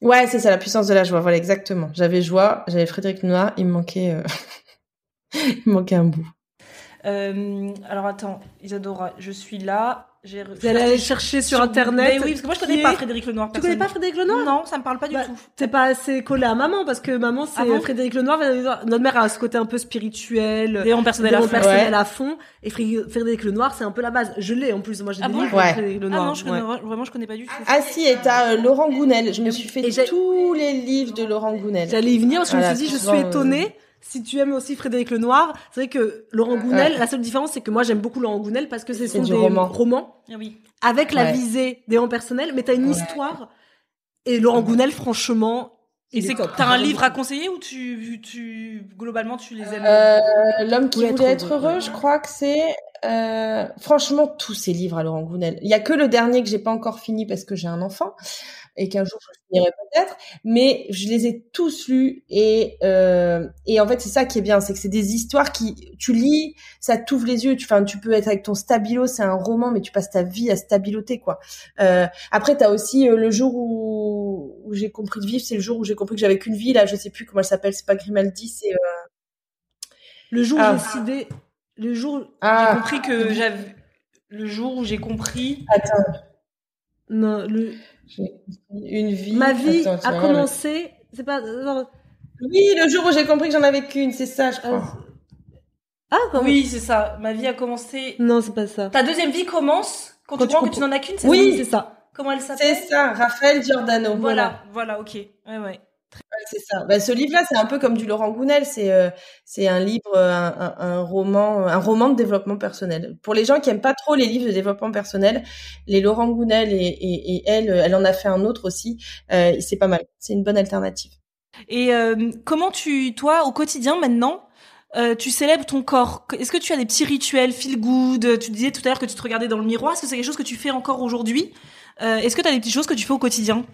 Ouais, c'est ça, la puissance de la joie. Voilà, exactement. J'avais joie, j'avais Frédéric Noir, il me manquait, <laughs> <laughs> il manquait un bout. alors attends, Isadora, je suis là. Vous allez aller chercher sur, internet. Mais oui, parce que moi je connais pas Frédéric Lenoir. Tu connais pas Frédéric Lenoir? Non, ça me parle pas du bah, tout. T'es pas assez collé à maman parce que maman c'est ah Frédéric Lenoir. Notre mère a ce côté un peu spirituel, développement personnel, à, personnel à fond. Et Frédéric Lenoir c'est un peu la base. Je l'ai en plus. Moi j'ai ah des bon? livres ouais. Frédéric Lenoir. Ah non, je connais, vraiment je connais pas du tout. Ah si, et t'as euh, Laurent Gounel. Je me suis fait tous les livres de Laurent Gounel. J'allais y venir parce que je me suis dit je suis étonnée si tu aimes aussi Frédéric Lenoir, c'est vrai que Laurent Gounel, la seule différence, c'est que moi j'aime beaucoup Laurent Gounel parce que c'est son du des roman. romans Ah oui. avec la visée des romans personnels, mais t'as une Ouais. histoire. Et Laurent Gounel, franchement, Et c'est t'as un livre à conseiller ou tu, tu globalement tu les aimes? Euh, L'homme qui Voulait voulait être être heureux, je crois que c'est euh, franchement tous ces livres à Laurent Gounel. Il y a que le dernier que j'ai pas encore fini parce que j'ai un enfant et qu'un jour je finirai peut-être, mais je les ai tous lus et euh, et en fait c'est ça qui est bien, c'est que c'est des histoires qui tu lis, ça t'ouvre les yeux. Tu, enfin, tu peux être avec ton stabilo, c'est un roman, mais tu passes ta vie à stabiloter quoi. Euh, après t'as aussi euh, le jour où, où j'ai compris de vivre, c'est le jour où j'ai compris que j'avais qu'une vie là, je sais plus comment elle s'appelle, c'est pas Grimaldi, c'est euh, le jour où Ah. j'ai décidé, le jour, J'ai ah compris que j'avais le jour où j'ai compris attends. non, le, J'ai une vie. ma vie Attends, a commencé, c'est pas, genre, Oui, le jour où j'ai compris que j'en avais qu'une, c'est ça, je crois. ah, comment? Oui, c'est ça. Ma vie a commencé. Non, c'est pas ça. Ta deuxième vie commence quand, Quand tu crois que comprends. tu n'en as qu'une, c'est Oui. c'est ça. ça Comment elle s'appelle? C'est ça, Raphaël Giordano. Voilà, voilà, ok. Ouais, ouais. C'est ça. Bah, ce livre-là, c'est un peu comme du Laurent Gounel. C'est euh, un livre, euh, un, roman, un roman de développement personnel. Pour les gens qui aiment pas trop les livres de développement personnel, les Laurent Gounel et, et, et elle, elle en a fait un autre aussi. Euh, c'est pas mal. C'est une bonne alternative. Et euh, comment tu, toi, au quotidien maintenant, euh, tu célèbres ton corps? Est-ce que tu as des petits rituels, feel good? Tu disais tout à l'heure que tu te regardais dans le miroir. Est-ce que c'est quelque chose que tu fais encore aujourd'hui? Euh, Est-ce que tu as des petites choses que tu fais au quotidien?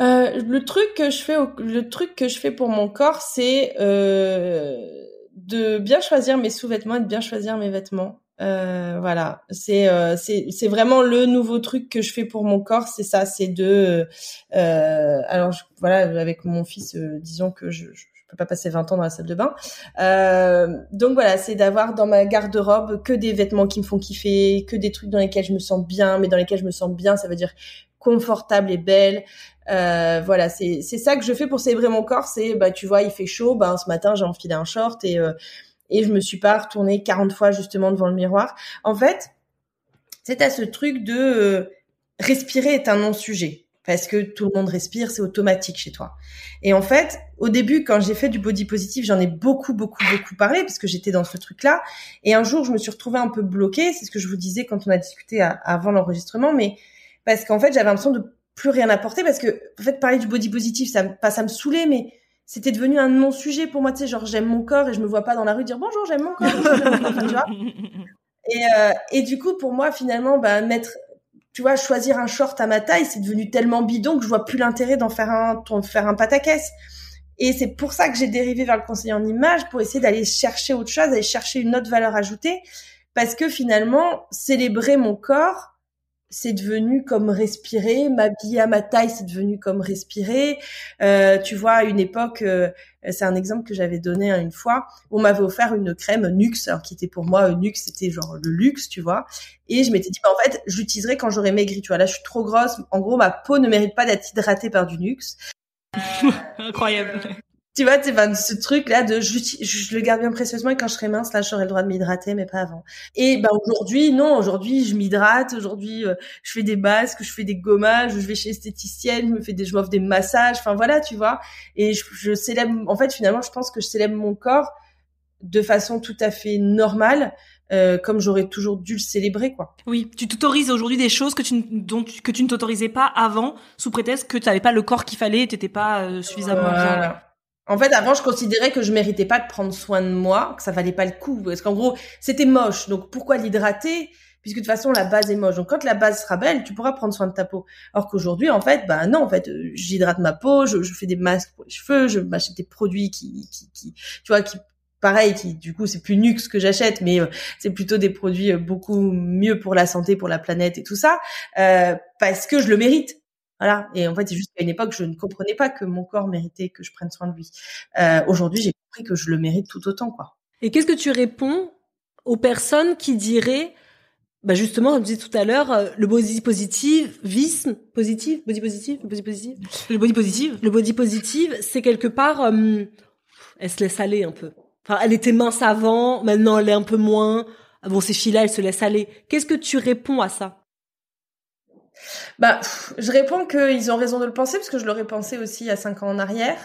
Euh, le truc que je fais, le truc que je fais pour mon corps, c'est euh, de bien choisir mes sous-vêtements et de bien choisir mes vêtements. Euh, voilà, c'est euh, c'est vraiment le nouveau truc que je fais pour mon corps, c'est ça, c'est de euh, alors je- voilà avec mon fils, euh, disons que je, je je peux pas passer 20 ans dans la salle de bain. Euh, donc voilà, c'est d'avoir dans ma garde-robe que des vêtements qui me font kiffer, que des trucs dans lesquels je me sens bien, mais dans lesquels je me sens bien, ça veut dire confortable et belle. Euh, voilà, c'est c'est ça que je fais pour célébrer mon corps. C'est bah tu vois, il fait chaud, bah ce matin j'ai enfilé un short et euh, et je me suis pas retournée 40 fois justement devant le miroir. En fait, c'est à ce truc de euh, respirer est un non-sujet parce que tout le monde respire, c'est automatique chez toi. Et en fait, au début, quand j'ai fait du body positif, j'en ai beaucoup, beaucoup, beaucoup parlé parce que j'étais dans ce truc-là. Et un jour, je me suis retrouvée un peu bloquée. C'est ce que je vous disais quand on a discuté avant l'enregistrement, mais parce qu'en fait, j'avais l'impression de plus rien apporter parce que, en fait, parler du body positif, ça, me- pas ça me saoulait, mais c'était devenu un non-sujet pour moi. Tu sais, genre, j'aime mon corps et je me vois pas dans la rue dire bonjour, j'aime mon corps. <laughs> tu vois? Et, euh, et du coup, pour moi, finalement, bah, mettre, tu vois, choisir un short à ma taille, c'est devenu tellement bidon que je vois plus l'intérêt d'en faire un, d'en faire un pataquès. Et c'est pour ça que j'ai dérivé vers le conseiller en image, pour essayer d'aller chercher autre chose, d'aller chercher une autre valeur ajoutée. Parce que finalement, célébrer mon corps, c'est devenu comme respirer. M'habiller à ma taille, c'est devenu comme respirer. Euh, tu vois, à une époque, euh, c'est un exemple que j'avais donné une fois. On m'avait offert une crème Nux, alors qui était pour moi Nux, c'était genre le luxe, tu vois. Et je m'étais dit, bah, en fait, je l'utiliserai quand j'aurai maigri. Tu vois, là, je suis trop grosse. En gros, ma peau ne mérite pas d'être hydratée par du Nux. <laughs> Incroyable. Tu vois, ben, ce truc-là de je, je le garde bien précieusement et quand je serai mince, là, j'aurai le droit de m'hydrater, mais pas avant. Et ben aujourd'hui, non, aujourd'hui, je m'hydrate. Aujourd'hui, euh, je fais des masques, je fais des gommages, je vais chez l'esthéticienne, je me fais des, je m'offre des massages. Enfin voilà, tu vois. Et je, je célèbre. En fait, finalement, je pense que je célèbre mon corps de façon tout à fait normale, euh, comme j'aurais toujours dû le célébrer, quoi. Oui, tu t'autorises aujourd'hui des choses que tu, ne- dont tu- que tu ne t'autorisais pas avant, sous prétexte que tu n'avais pas le corps qu'il fallait t'étais pas euh, suffisamment bien. Voilà. En fait, avant, je considérais que je méritais pas de prendre soin de moi, que ça valait pas le coup, parce qu'en gros, c'était moche. Donc, pourquoi l'hydrater? Puisque de toute façon, la base est moche. Donc, quand la base sera belle, tu pourras prendre soin de ta peau. Alors qu'aujourd'hui, en fait, bah non, en fait, euh, j'hydrate ma peau, je, fais des masques pour les cheveux, je m'achète des produits qui, qui, qui, tu vois, qui pareil, qui du coup, c'est plus Nux que j'achète, mais euh, c'est plutôt des produits euh, beaucoup mieux pour la santé, pour la planète et tout ça, euh, parce que je le mérite. Voilà. Et en fait, c'est juste qu'à une époque, je ne comprenais pas que mon corps méritait que je prenne soin de lui. Euh, Aujourd'hui, j'ai compris que je le mérite tout autant, quoi. Et qu'est-ce que tu réponds aux personnes qui diraient, bah justement, comme je disais tout à l'heure, euh, le body positive, visme positif, body positif, body positif, Le body positive le body positive, c'est quelque part, euh, elle se laisse aller un peu. Enfin, elle était mince avant, maintenant elle est un peu moins. Ah Bon, ces filles-là, elles se laissent aller. Qu'est-ce que tu réponds à ça? Bah, je réponds qu'ils ont raison de le penser parce que je l'aurais pensé aussi il y a cinq ans en arrière.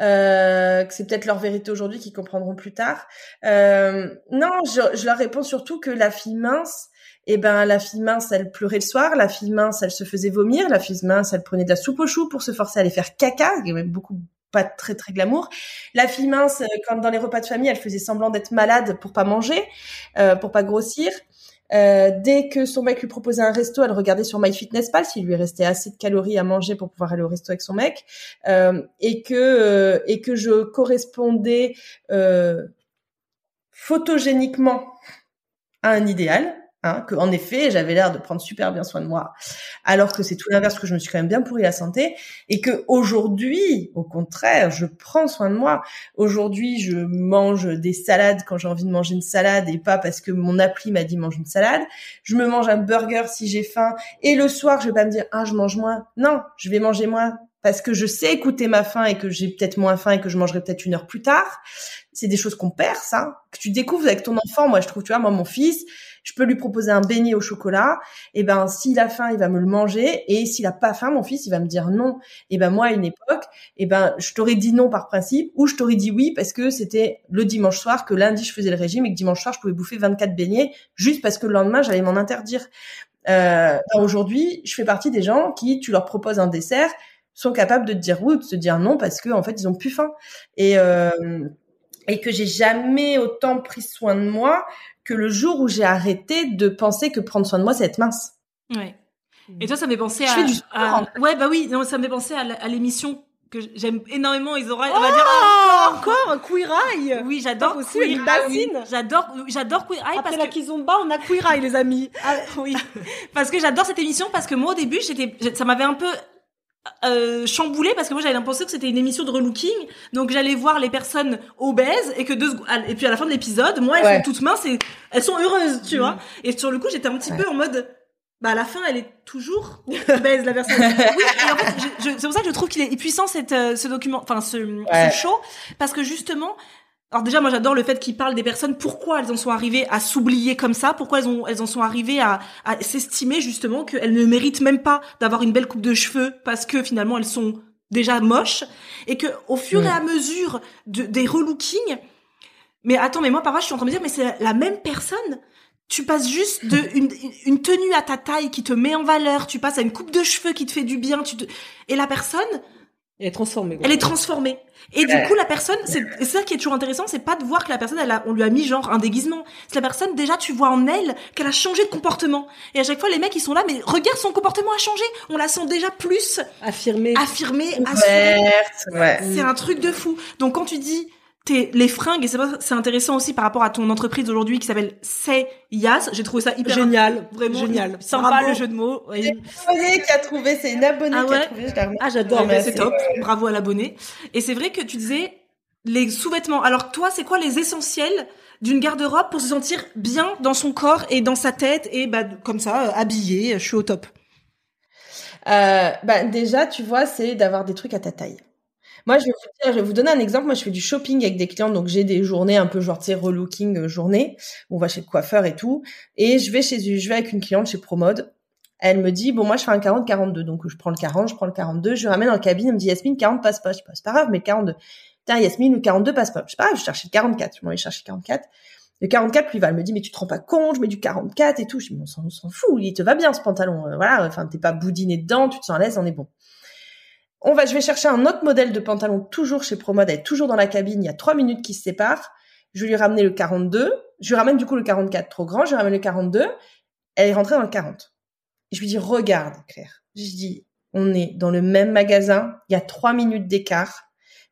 Euh, que c'est peut-être leur vérité aujourd'hui qu'ils comprendront plus tard. Euh, non, je, je leur réponds surtout que la fille mince, eh ben la fille mince, elle pleurait le soir, la fille mince, elle se faisait vomir, la fille mince, elle prenait de la soupe au chou pour se forcer à aller faire caca, il y avait beaucoup pas très très glamour. La fille mince, euh, quand dans les repas de famille, elle faisait semblant d'être malade pour pas manger, euh, pour pas grossir. Euh, dès que son mec lui proposait un resto, elle regardait sur MyFitnessPal s'il lui restait assez de calories à manger pour pouvoir aller au resto avec son mec, euh, et que euh, et que je correspondais euh, photogéniquement à un idéal. Hein, que en effet j'avais l'air de prendre super bien soin de moi, alors que c'est tout l'inverse que je me suis quand même bien pourri la santé et que aujourd'hui, au contraire, je prends soin de moi. Aujourd'hui, je mange des salades quand j'ai envie de manger une salade et pas parce que mon appli m'a dit mange une salade. Je me mange un burger si j'ai faim et le soir je vais pas me dire ah je mange moins. Non, je vais manger moins parce que je sais écouter ma faim et que j'ai peut-être moins faim et que je mangerai peut-être une heure plus tard. C'est des choses qu'on perd, ça, que tu découvres avec ton enfant. Moi, je trouve, tu vois, moi, mon fils, je peux lui proposer un beignet au chocolat. Et ben, s'il a faim, il va me le manger. Et s'il a pas faim, mon fils, il va me dire non. Et ben, moi, à une époque, et ben, je t'aurais dit non par principe, ou je t'aurais dit oui parce que c'était le dimanche soir, que lundi, je faisais le régime et que dimanche soir, je pouvais bouffer 24 beignets juste parce que le lendemain, j'allais m'en interdire. Euh, Aujourd'hui, je fais partie des gens qui, tu leur proposes un dessert, sont capables de te dire oui ou de se dire non parce que en fait ils ont plus faim et euh, et que j'ai jamais autant pris soin de moi que le jour où j'ai arrêté de penser que prendre soin de moi c'est être mince. Ouais. Et toi ça me fait penser Je à, fais du sport, à- en ouais bah oui non, ça me fait penser à, l'émission que j'aime énormément Isora elle Oh, va dire ah, encore un Queer Eye oui j'adore aussi Queer une Eye. bassine. j'adore j'adore Queer Eye Après parce la que Kizomba, on a Queer Eye, les amis. Ah, oui, <laughs> parce que j'adore cette émission parce que moi au début j'étais, ça m'avait un peu euh, chamboulé parce que moi j'avais l'impression que c'était une émission de relooking, donc j'allais voir les personnes obèses et que deux secondes- et puis à la fin de l'épisode, moi elles Ouais. sont toutes minces et elles sont heureuses, tu vois. Et sur le coup j'étais un petit peu en mode bah à la fin elle est toujours obèse la personne. <laughs> oui, et en fait c'est pour ça que je trouve qu'il est puissant cette euh, ce document, enfin ce, Ouais. ce show parce que justement alors déjà, moi j'adore le fait qu'il parle des personnes, pourquoi elles en sont arrivées à s'oublier comme ça, pourquoi elles, ont, elles en sont arrivées à, à s'estimer justement qu'elles ne méritent même pas d'avoir une belle coupe de cheveux parce que finalement elles sont déjà moches? Et que au fur et à mesure de, des relookings, mais attends, mais moi parfois je suis en train de me dire, mais c'est la même personne. Tu passes juste de <laughs> une, une tenue à ta taille qui te met en valeur, tu passes à une coupe de cheveux qui te fait du bien, tu te... et la personne, Elle est transformée. quoi. elle est transformée. Et du coup, la personne, c'est ça qui est toujours intéressant, c'est pas de voir que la personne, elle a, on lui a mis genre un déguisement. C'est la personne, déjà, tu vois en elle qu'elle a changé de comportement. Et à chaque fois, les mecs, ils sont là, mais regarde, son comportement a changé. On la sent déjà plus Affirmée. affirmée, assurée. Ouais. C'est un truc de fou. Donc quand tu dis les fringues et c'est c'est intéressant aussi par rapport à ton entreprise d'aujourd'hui qui s'appelle Say Yas. J'ai trouvé ça hyper Génial. vraiment Génial. sympa Bravo. le jeu de mots. Oui. abonnée qui a trouvé, c'est une abonnée Ah qui a ouais? trouvé, je. Ah, j'adore. Ben, c'est c'est- top. Bravo à l'abonné. Et c'est vrai que tu disais les sous-vêtements. Alors toi, c'est quoi les essentiels d'une garde-robe pour se sentir bien dans son corps et dans sa tête et bah comme ça euh, habillé, je suis au top? Euh, bah, déjà, tu vois, c'est d'avoir des trucs à ta taille. Moi, je vais vous dire, je vais vous donner un exemple. Moi, je fais du shopping avec des clients, donc j'ai des journées un peu genre, tu sais, relooking euh, journée. On va chez le coiffeur et tout. Et je vais chez, je vais avec une cliente chez Promode. Elle me dit, bon, moi, je fais un 40-42. Donc, je prends le 40, je prends le 42, je ramène dans le cabine. Elle me dit, Yasmine, 40 passe pas. Je sais pas, c'est pas grave, mais le 42. Tiens, Yasmine, le 42 passe pas. Je sais pas grave, je cherchais le 44. Je m'en vais chercher le 44. Le 44, lui, va, elle me dit, mais tu te rends pas compte, je mets du 44 et tout. Je dis, mais on s'en, on s'en fout, il te va bien, ce pantalon. Euh, voilà, enfin, t'es pas boudiné dedans, tu te sens à l'aise, on est bon. On va, je vais chercher un autre modèle de pantalon, toujours chez Promode, elle est toujours dans la cabine, il y a trois minutes qui se séparent. Je lui ramener le 42. Je lui ramène du coup le 44 trop grand, je lui ramène le 42. Elle est rentrée dans le 40. Et je lui dis, regarde, Claire. Je dis, on est dans le même magasin, il y a trois minutes d'écart.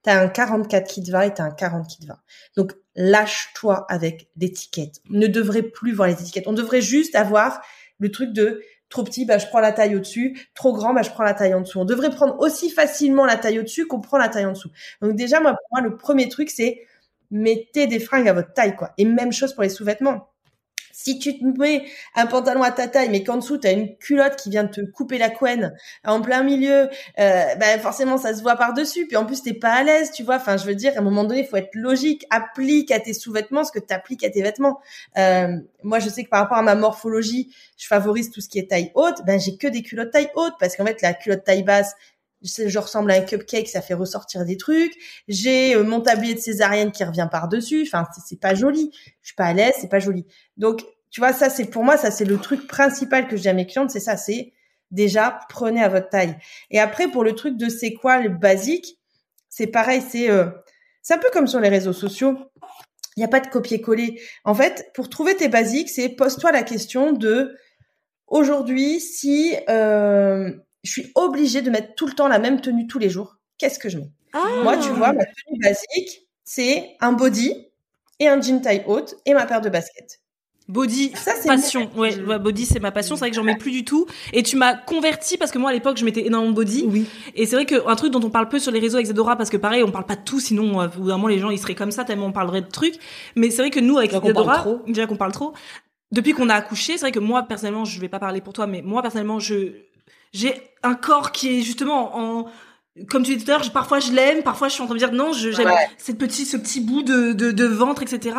T'as un 44 qui te va et t'as un 40 qui te va. Donc, lâche-toi avec l'étiquette. On ne devrait plus voir les étiquettes. On devrait juste avoir le truc de trop petit, bah, je prends la taille au-dessus. Trop grand, bah, je prends la taille en dessous. On devrait prendre aussi facilement la taille au-dessus qu'on prend la taille en dessous. Donc, déjà, moi, pour moi, le premier truc, c'est mettez des fringues à votre taille, quoi. Et même chose pour les sous-vêtements. Si tu te mets un pantalon à ta taille, mais qu'en dessous, tu as une culotte qui vient te couper la couenne en plein milieu, ben forcément, ça se voit par-dessus. Puis en plus, t'es pas à l'aise, tu vois. Enfin, je veux dire, à un moment donné, il faut être logique. Applique à tes sous-vêtements ce que tu appliques à tes vêtements. Euh, moi, je sais que par rapport à ma morphologie, je favorise tout ce qui est taille haute. Ben, j'ai que des culottes taille haute parce qu'en fait, la culotte taille basse, je ressemble à un cupcake, ça fait ressortir des trucs. J'ai euh, mon tablier de césarienne qui revient par dessus. Enfin, c'est pas joli. Je suis pas à l'aise, c'est pas joli. Donc, tu vois, ça c'est pour moi, ça c'est le truc principal que je dis à mes clientes, c'est ça, c'est déjà prenez à votre taille. Et après, pour le truc de c'est quoi le basique, c'est pareil, c'est euh, c'est un peu comme sur les réseaux sociaux. Il n'y a pas de copier-coller. En fait, pour trouver tes basiques, c'est pose-toi la question de aujourd'hui, si euh, je suis obligée de mettre tout le temps la même tenue tous les jours. Qu'est-ce que je mets? Ah. Moi, tu vois, ma tenue basique, c'est un body et un jean taille haute et ma paire de baskets. Body, ça, passion. Ouais, body, c'est ma passion. C'est vrai que j'en mets plus du tout. Et tu m'as converti parce que moi, à l'époque, je mettais énormément de body. Oui. Et c'est vrai qu'un truc dont on parle peu sur les réseaux avec Zedora, parce que pareil, on parle pas de tout, sinon, euh, au bout les gens, ils seraient comme ça, tellement on parlerait de trucs. Mais c'est vrai que nous, avec Zedora, déjà qu'on parle trop, depuis qu'on a accouché, c'est vrai que moi, personnellement, je vais pas parler pour toi, mais moi, personnellement, je, j'ai un corps qui est justement en comme tu disais tout à l'heure, parfois je l'aime, parfois je suis en train de dire non, j'aime cette petite, ce petit bout de, de, de ventre, etc.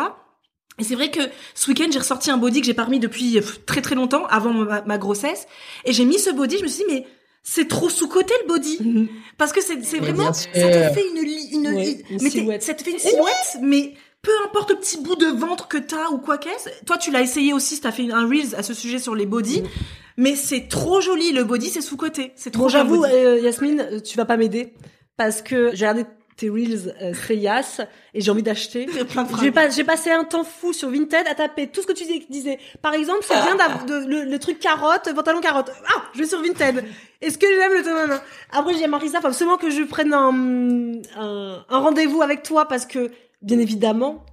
Et c'est vrai que ce week-end, j'ai ressorti un body que j'ai pas remis depuis très très longtemps, avant ma, grossesse. Et j'ai mis ce body, je me suis dit, mais c'est trop sous-côté le body. Mhm. Parce que c'est, c'est vraiment, ça te fait une, une, une, silhouette. ça te fait une silhouette, mais peu importe le petit bout de ventre que t'as ou quoi qu'est-ce. Toi, tu l'as essayé aussi, t'as fait un Reels à ce sujet sur les body. Mhm. Mais c'est trop joli, le body c'est sous-côté. C'est trop Bon, j'avoue, euh, Yasmine, euh, tu vas pas m'aider. Parce que j'ai regardé tes reels euh, et j'ai envie d'acheter. <laughs> J'ai pas, j'ai passé un temps fou sur Vinted à taper tout ce que tu disais. Par exemple, c'est bien d'avoir le, truc carotte, pantalon carotte. Ah, je vais sur Vinted. Est-ce que j'aime le temps Après, j'ai dit à Marisa, faut absolument que je prenne un, un, un rendez-vous avec toi parce que, bien évidemment,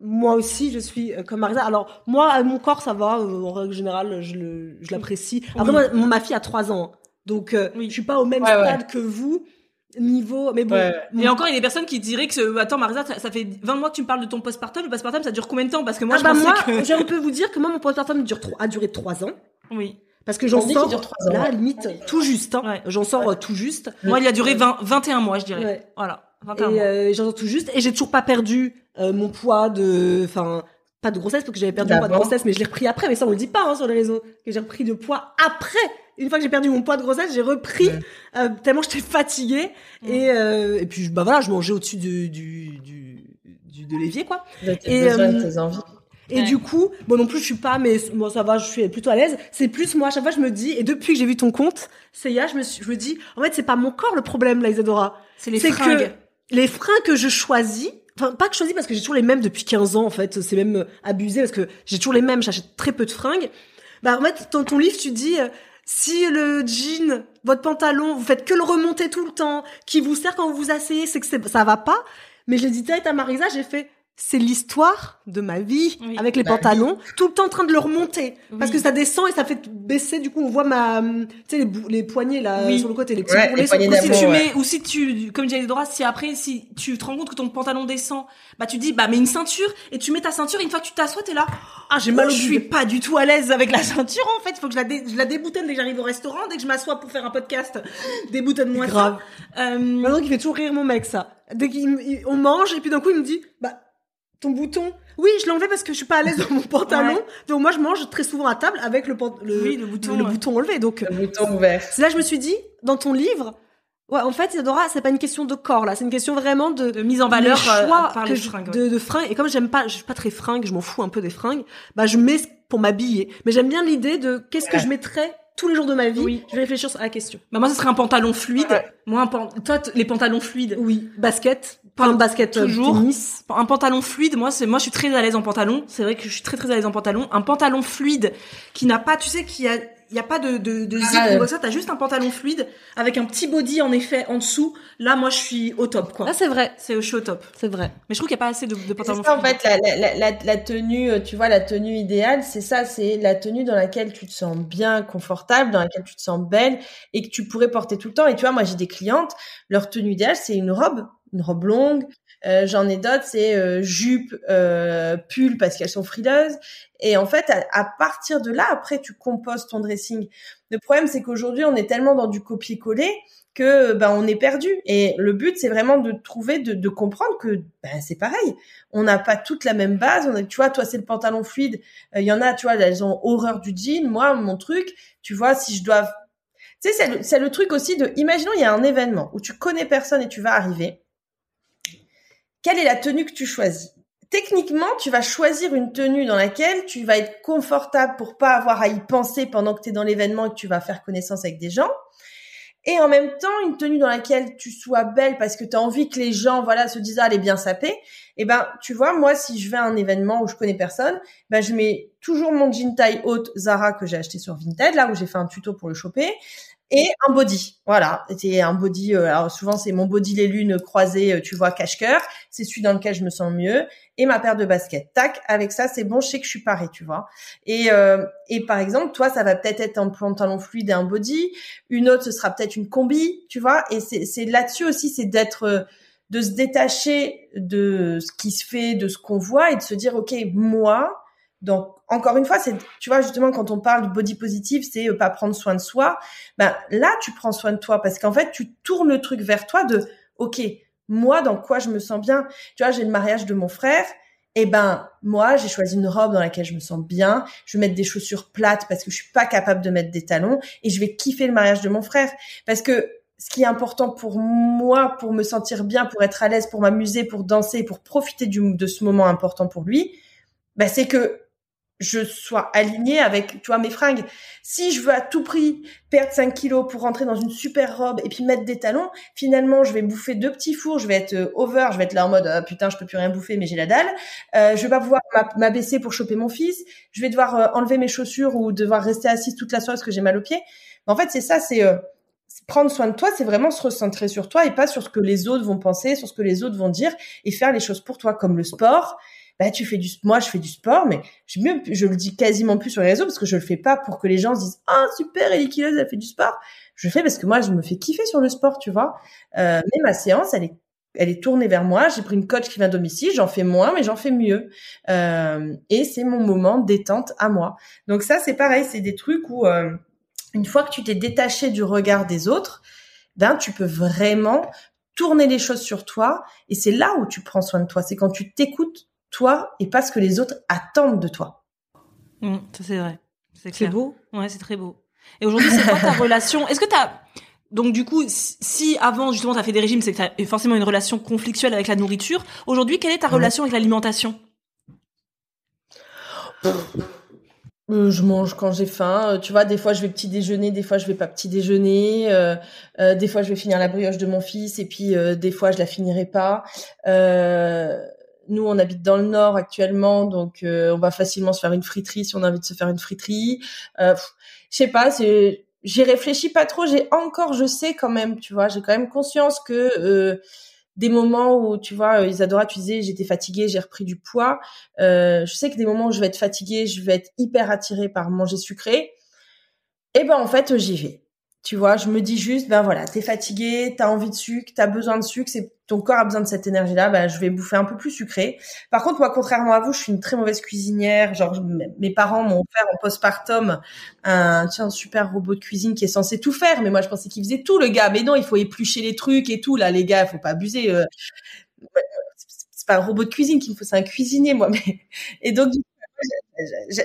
moi aussi, je suis euh, comme Marisa. Alors, moi, mon corps, ça va. Euh, en règle générale, je l'apprécie. Après, moi, ma fille a trois ans. Donc, euh, je suis pas au même stade que vous niveau mais bon. Et encore il y a des personnes qui diraient que attends Marisa ça, fait 20 mois que tu me parles de ton postpartum. Le postpartum ça dure combien de temps? Parce que moi ah je bah moi que... je <laughs> peux vous dire que moi mon postpartum dure a duré 3 ans. Oui. Parce que j'en sors là limite tout juste hein. j'en sors tout juste. Moi il a duré 20, 21 mois je dirais. Voilà et euh, j'en sors tout juste. Et j'ai toujours pas perdu euh, mon poids de enfin pas de grossesse parce que j'avais perdu mon poids de grossesse mais je l'ai repris après. Mais ça on le dit pas hein, sur les réseaux que j'ai repris de poids après. Une fois que j'ai perdu mon poids de grossesse j'ai repris euh, tellement j'étais fatiguée. Et euh, et puis bah voilà je mangeais au-dessus du, du, du, du de l'évier quoi. Et tes envies. Et du coup, bon non plus je suis pas, mais moi ça va, je suis plutôt à l'aise. C'est plus moi à chaque fois je me dis, et depuis que j'ai vu ton compte, c'est je me suis, je me dis, en fait c'est pas mon corps le problème là Isadora, c'est les fringues. Que les fringues que je choisis, enfin pas que je choisis parce que j'ai toujours les mêmes depuis 15 ans en fait c'est même euh, abusé parce que j'ai toujours les mêmes j'achète très peu de fringues. Bah en fait dans ton livre tu dis euh, si le jean votre pantalon vous faites que le remonter tout le temps qui vous sert quand vous vous asseyez c'est que ça va pas. Mais j'ai dit direct à Marisa j'ai fait c'est l'histoire de ma vie avec les bah pantalons, tout le temps en train de le remonter parce que ça descend et ça fait baisser. Du coup, on voit ma, tu sais les, les, poignets là sur le côté, les petits bourrelets. sur si tu mets ou si tu, comme disait Dora, si après si tu te rends compte que ton pantalon descend, bah tu dis bah mets une ceinture et tu mets ta ceinture. Et une fois que tu t'assois, t'es là. Ah j'ai mal. Oh, je suis pas du tout à l'aise avec la ceinture en fait. Il faut que je la, dé, je la déboutonne dès que j'arrive au restaurant, dès que je m'assois pour faire un podcast. Déboutonne-moi ça. Euh... Maintenant qu'il fait toujours rire mon mec ça. Dès qu'on mange et puis d'un coup il me dit bah ton bouton. Oui, je l'ai enlevé parce que je suis pas à l'aise dans mon pantalon. Donc moi, je mange très souvent à table avec le, le, oui, le bouton, le, bouton enlevé. Donc le bouton ouvert. C'est là je me suis dit, dans ton livre, ouais, en fait, Isadora, c'est pas une question de corps là, c'est une question vraiment de, de mise en valeur euh, choix par les fringues, de, de fringues. Et comme j'aime pas, je suis pas très fringue, je m'en fous un peu des fringues. Bah, je mets pour m'habiller. Mais j'aime bien l'idée de qu'est-ce que je mettrais tous les jours de ma vie, oui. je vais réfléchir à la question. Bah moi, ce serait un pantalon fluide. Moi, un pan... toi, les pantalons fluides. Oui, basket. Pas un basket euh, toujours. Tennis. Un pantalon fluide. Moi, c'est moi, je suis très à l'aise en pantalon. C'est vrai que je suis très très à l'aise en pantalon. Un pantalon fluide qui n'a pas, tu sais, qui a y a pas de de, de zip ah, ça t'as juste un pantalon fluide avec un petit body en effet en dessous. Là moi je suis au top quoi. Là c'est vrai. C'est je suis au top. C'est vrai. Mais je trouve qu'il y a pas assez de, de pantalons ça, en fait la, la, la, la, tenue euh, tu vois la tenue idéale c'est ça c'est la tenue dans laquelle tu te sens bien confortable dans laquelle tu te sens belle et que tu pourrais porter tout le temps. Et tu vois moi j'ai des clientes leur tenue idéale c'est une robe une robe longue. Euh, j'en ai d'autres, c'est euh, jupe, euh, pull parce qu'elles sont frileuses. Et en fait, à, partir de là, après, tu composes ton dressing. Le problème, c'est qu'aujourd'hui, on est tellement dans du copier-coller que ben on est perdu. Et le but, c'est vraiment de trouver, de, de comprendre que ben, c'est pareil. On n'a pas toute la même base. On a, tu vois, toi, c'est le pantalon fluide. Il y en a, tu vois, elles ont horreur du jean. Moi, mon truc, tu vois, si je dois tu sais, c'est le, truc aussi de, imaginons, il y a un événement où tu connais personne et tu vas arriver. Quelle est la tenue que tu choisis? Techniquement, tu vas choisir une tenue dans laquelle tu vas être confortable pour pas avoir à y penser pendant que tu es dans l'événement et que tu vas faire connaissance avec des gens. Et en même temps, une tenue dans laquelle tu sois belle parce que tu as envie que les gens voilà se disent ah, elle est bien sapée. Et eh ben, tu vois, moi si je vais à un événement où je connais personne, ben je mets toujours mon jean taille haute Zara que j'ai acheté sur Vinted là où j'ai fait un tuto pour le choper et un body. Voilà, c'est un body. Euh, alors souvent c'est mon body les lunes croisées, euh, tu vois cache-cœur. C'est celui dans lequel je me sens mieux. Et ma paire de baskets. Tac, avec ça c'est bon, je sais que je suis parée, tu vois. Et euh, et par exemple toi ça va peut-être être un pantalon fluide et un body. Une autre ce sera peut-être une combi, tu vois. Et c'est c'est là-dessus aussi c'est d'être de se détacher de ce qui se fait, de ce qu'on voit et de se dire ok moi donc encore une fois, c'est tu vois justement quand on parle de body positive, c'est euh, pas prendre soin de soi. Ben là, tu prends soin de toi parce qu'en fait, tu tournes le truc vers toi de OK, moi dans quoi je me sens bien? Tu vois, j'ai le mariage de mon frère. Eh ben moi, j'ai choisi une robe dans laquelle je me sens bien. Je vais mettre des chaussures plates parce que je suis pas capable de mettre des talons et je vais kiffer le mariage de mon frère parce que ce qui est important pour moi, pour me sentir bien, pour être à l'aise, pour m'amuser, pour danser, pour profiter du, de ce moment important pour lui, ben c'est que je sois alignée avec, tu vois, mes fringues. Si je veux à tout prix perdre 5 kilos pour rentrer dans une super robe et puis mettre des talons, finalement, je vais bouffer deux petits fours, je vais être euh, over, je vais être là en mode, ah, putain, je peux plus rien bouffer, mais j'ai la dalle. Euh, je vais pas pouvoir m'abaisser pour choper mon fils. Je vais devoir euh, enlever mes chaussures ou devoir rester assise toute la soirée parce que j'ai mal aux pieds. En fait, c'est ça, c'est euh, prendre soin de toi, c'est vraiment se recentrer sur toi et pas sur ce que les autres vont penser, sur ce que les autres vont dire et faire les choses pour toi, comme le sport bah tu fais du moi je fais du sport mais je je le dis quasiment plus sur les réseaux parce que je le fais pas pour que les gens se disent ah super elle est elle fait du sport je le fais parce que moi je me fais kiffer sur le sport tu vois. Euh, mais ma séance elle est elle est tournée vers moi. J'ai pris une coach qui vient domicile. J'en fais moins mais j'en fais mieux. Euh, et c'est mon moment détente à moi. Donc ça c'est pareil. C'est des trucs où euh, une fois que tu t'es détaché du regard des autres ben tu peux vraiment tourner les choses sur toi. Et c'est là où tu prends soin de toi. C'est quand tu t'écoutes toi et pas ce que les autres attendent de toi. Mmh, ça c'est vrai. C'est beau. Ouais, c'est très beau. Et aujourd'hui, c'est quoi ta <laughs> relation? Est-ce que tu as donc du coup, si avant justement tu as fait des régimes, c'est que tu as forcément une relation conflictuelle avec la nourriture. Aujourd'hui, quelle est ta relation avec l'alimentation? Euh, je mange quand j'ai faim. Euh, tu vois, des fois je vais petit déjeuner, des fois je vais pas petit déjeuner. Euh, des fois je vais finir la brioche de mon fils et puis des fois je la finirai pas nous, on habite dans le nord actuellement, donc euh, on va facilement se faire une friterie si on a envie de se faire une friterie. Euh, je sais pas, c'est, j'y réfléchis pas trop. J'ai encore, je sais quand même, tu vois, j'ai quand même conscience que euh, des moments où, tu vois, Isadora, tu disais, j'étais fatiguée, j'ai repris du poids. Euh, je sais que des moments où je vais être fatiguée, je vais être hyper attirée par manger sucré. Et eh ben en fait, j'y vais. Tu vois, je me dis juste, ben voilà, t'es fatigué, t'as envie de sucre, t'as besoin de sucre, c'est ton corps a besoin de cette énergie-là, ben je vais bouffer un peu plus sucré. Par contre, moi, contrairement à vous, je suis une très mauvaise cuisinière. Genre, mes parents m'ont offert en postpartum un, tiens, super robot de cuisine qui est censé tout faire, mais moi, je pensais qu'il faisait tout, le gars. Mais non, il faut éplucher les trucs et tout. Là, les gars, il faut pas abuser. Euh. C'est pas un robot de cuisine qu'il me faut, c'est un cuisinier, moi. <laughs> Et donc,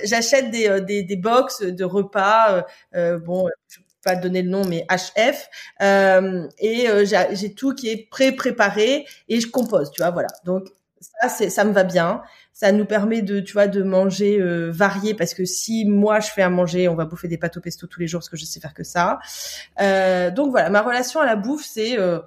j'achète des, euh, des, des box de repas. Euh, euh bon, pas donner le nom, mais HF. Euh, et euh, j'ai tout qui est pré-préparé et je compose, tu vois, voilà. Donc ça, c'est, ça me va bien. Ça nous permet de, tu vois, de manger euh, varié parce que si moi je fais à manger, on va bouffer des pâtes au pesto tous les jours parce que je sais faire que ça. Euh, donc voilà, ma relation à la bouffe, c'est euh,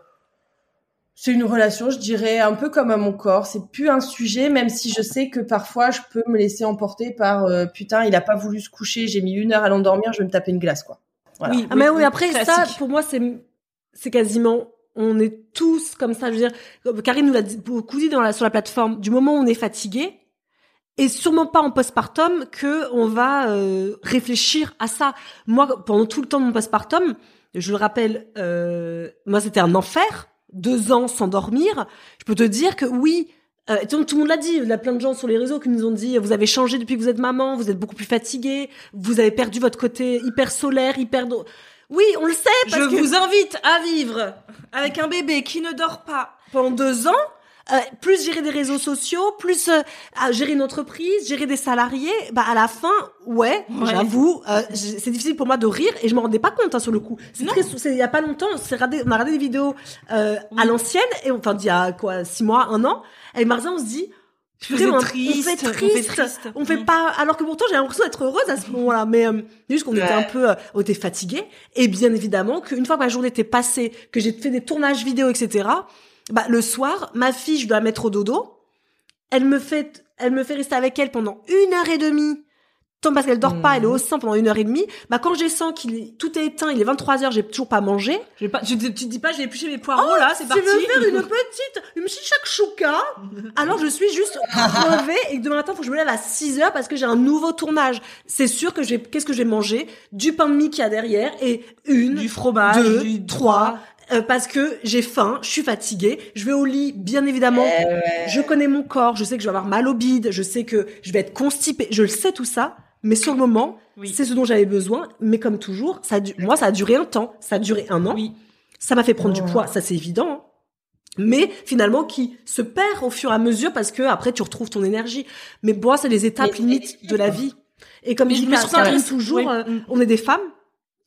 c'est une relation, je dirais, un peu comme à mon corps. C'est plus un sujet, même si je sais que parfois je peux me laisser emporter par putain, il a pas voulu se coucher, j'ai mis une heure à l'endormir, je vais me taper une glace, quoi. Oui, ah, mais oui, après ça, pour moi, c'est c'est quasiment on est tous comme ça. Je veux dire, Karine nous l'a beaucoup dit dans la, sur la plateforme. Du moment où on est fatigué, et sûrement pas en postpartum que on va euh, réfléchir à ça. Moi, pendant tout le temps de mon postpartum, je le rappelle, euh, moi c'était un enfer deux ans sans dormir, je peux te dire que oui, euh, tout, tout le monde l'a dit, il y a plein de gens sur les réseaux qui nous ont dit vous avez changé depuis que vous êtes maman, vous êtes beaucoup plus fatiguée, vous avez perdu votre côté hyper solaire, hyper... Oui, on le sait parce Je que vous invite à vivre avec un bébé qui ne dort pas. pendant deux ans, euh, plus gérer des réseaux sociaux, plus euh, gérer une entreprise, gérer des salariés, bah à la fin, ouais, Ouais. j'avoue, euh, c'est difficile pour moi de rire et je me rendais pas compte hein, sur le coup. C'est il y a pas longtemps, on, regardé- on a regardé des vidéos euh, à l'ancienne et enfin d'il y a quoi six mois, un an. Et Marisa, on se dit. Vraiment, êtes triste, on fait on fait triste, triste. on fait Mm. pas. Alors que pourtant j'ai l'impression d'être heureuse à ce moment-là, mais euh, juste qu'on était un peu, euh, on était fatigué. Et bien évidemment qu'une fois que ma journée était passée, que j'ai fait des tournages vidéo, etc. Bah le soir, ma fille, je dois la mettre au dodo. Elle me fait, elle me fait rester avec elle pendant une heure et demie. Tant parce qu'elle dort pas, elle est au sein pendant une heure et demie. Bah quand j'ai sens qu'il est, tout est éteint, il est 23 heures, j'ai toujours pas mangé. Je vais pas, je, tu te dis pas, j'ai épluché mes poireaux là, c'est Tu parti. veux faire une <laughs> petite, une petite shakshuka? Alors je suis juste crevée et que demain matin, faut que je me lève à 6 heures parce que j'ai un nouveau tournage. C'est sûr que je vais, qu'est-ce que je vais manger? Du pain de mie qu'il y a derrière et une, Du fromage, deux, du trois, euh, parce que j'ai faim, je suis fatiguée, je vais au lit, bien évidemment. Eh Je connais mon corps, je sais que je vais avoir mal au bide, je sais que je vais être constipée, je le sais tout ça. Mais sur le moment, Oui. c'est ce dont j'avais besoin. Mais comme toujours, ça a du- moi, ça a duré un temps. Ça a duré un an. Oui. Ça m'a fait prendre Oh. du poids, ça c'est évident. hein. Mais finalement, qui se perd au fur et à mesure parce que après tu retrouves ton énergie. Mais moi, c'est les étapes limites de la vie. Et comme Mais je me toujours, Oui. euh, on est des femmes,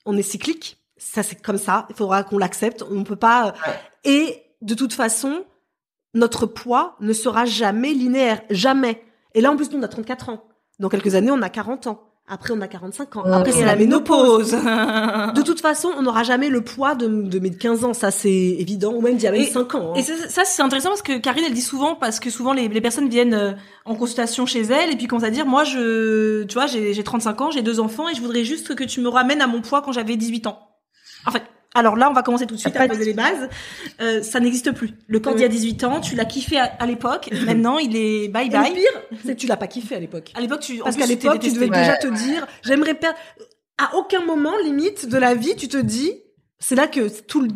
on est cyclique. Ça c'est comme ça. Il faudra qu'on l'accepte. On peut pas. euh, Et de toute façon, notre poids ne sera jamais linéaire, jamais. Et là, en plus, nous, on a 34 ans. Dans quelques années, on a 40 ans. Après, on a 45 ans. Après, c'est la ménopause. De toute façon, on n'aura jamais le poids de, de mes 15 ans, ça c'est évident, ou même d'il y a même Et- 5 ans. hein. Et ça, ça, c'est intéressant parce que Karine, elle dit souvent, parce que souvent les, les personnes viennent euh, en consultation chez elle et puis commencent à dire, moi, je, tu vois, j'ai j'ai 35 ans, j'ai deux enfants et je voudrais juste que tu me ramènes à mon poids quand j'avais 18 ans. En fait, alors là, on va commencer tout de suite à poser les bases. Euh, ça n'existe plus. Le corps d'il y a 18 ans, tu l'as kiffé à, à l'époque. <laughs> Maintenant, il est bye Et le bye. pire, c'est que tu l'as pas kiffé à l'époque. À l'époque, tu, en Parce qu'à l'époque, tu devais déjà Ouais. te dire, j'aimerais perdre. À aucun moment, limite, de la vie, tu te dis, c'est là que c'est tout le,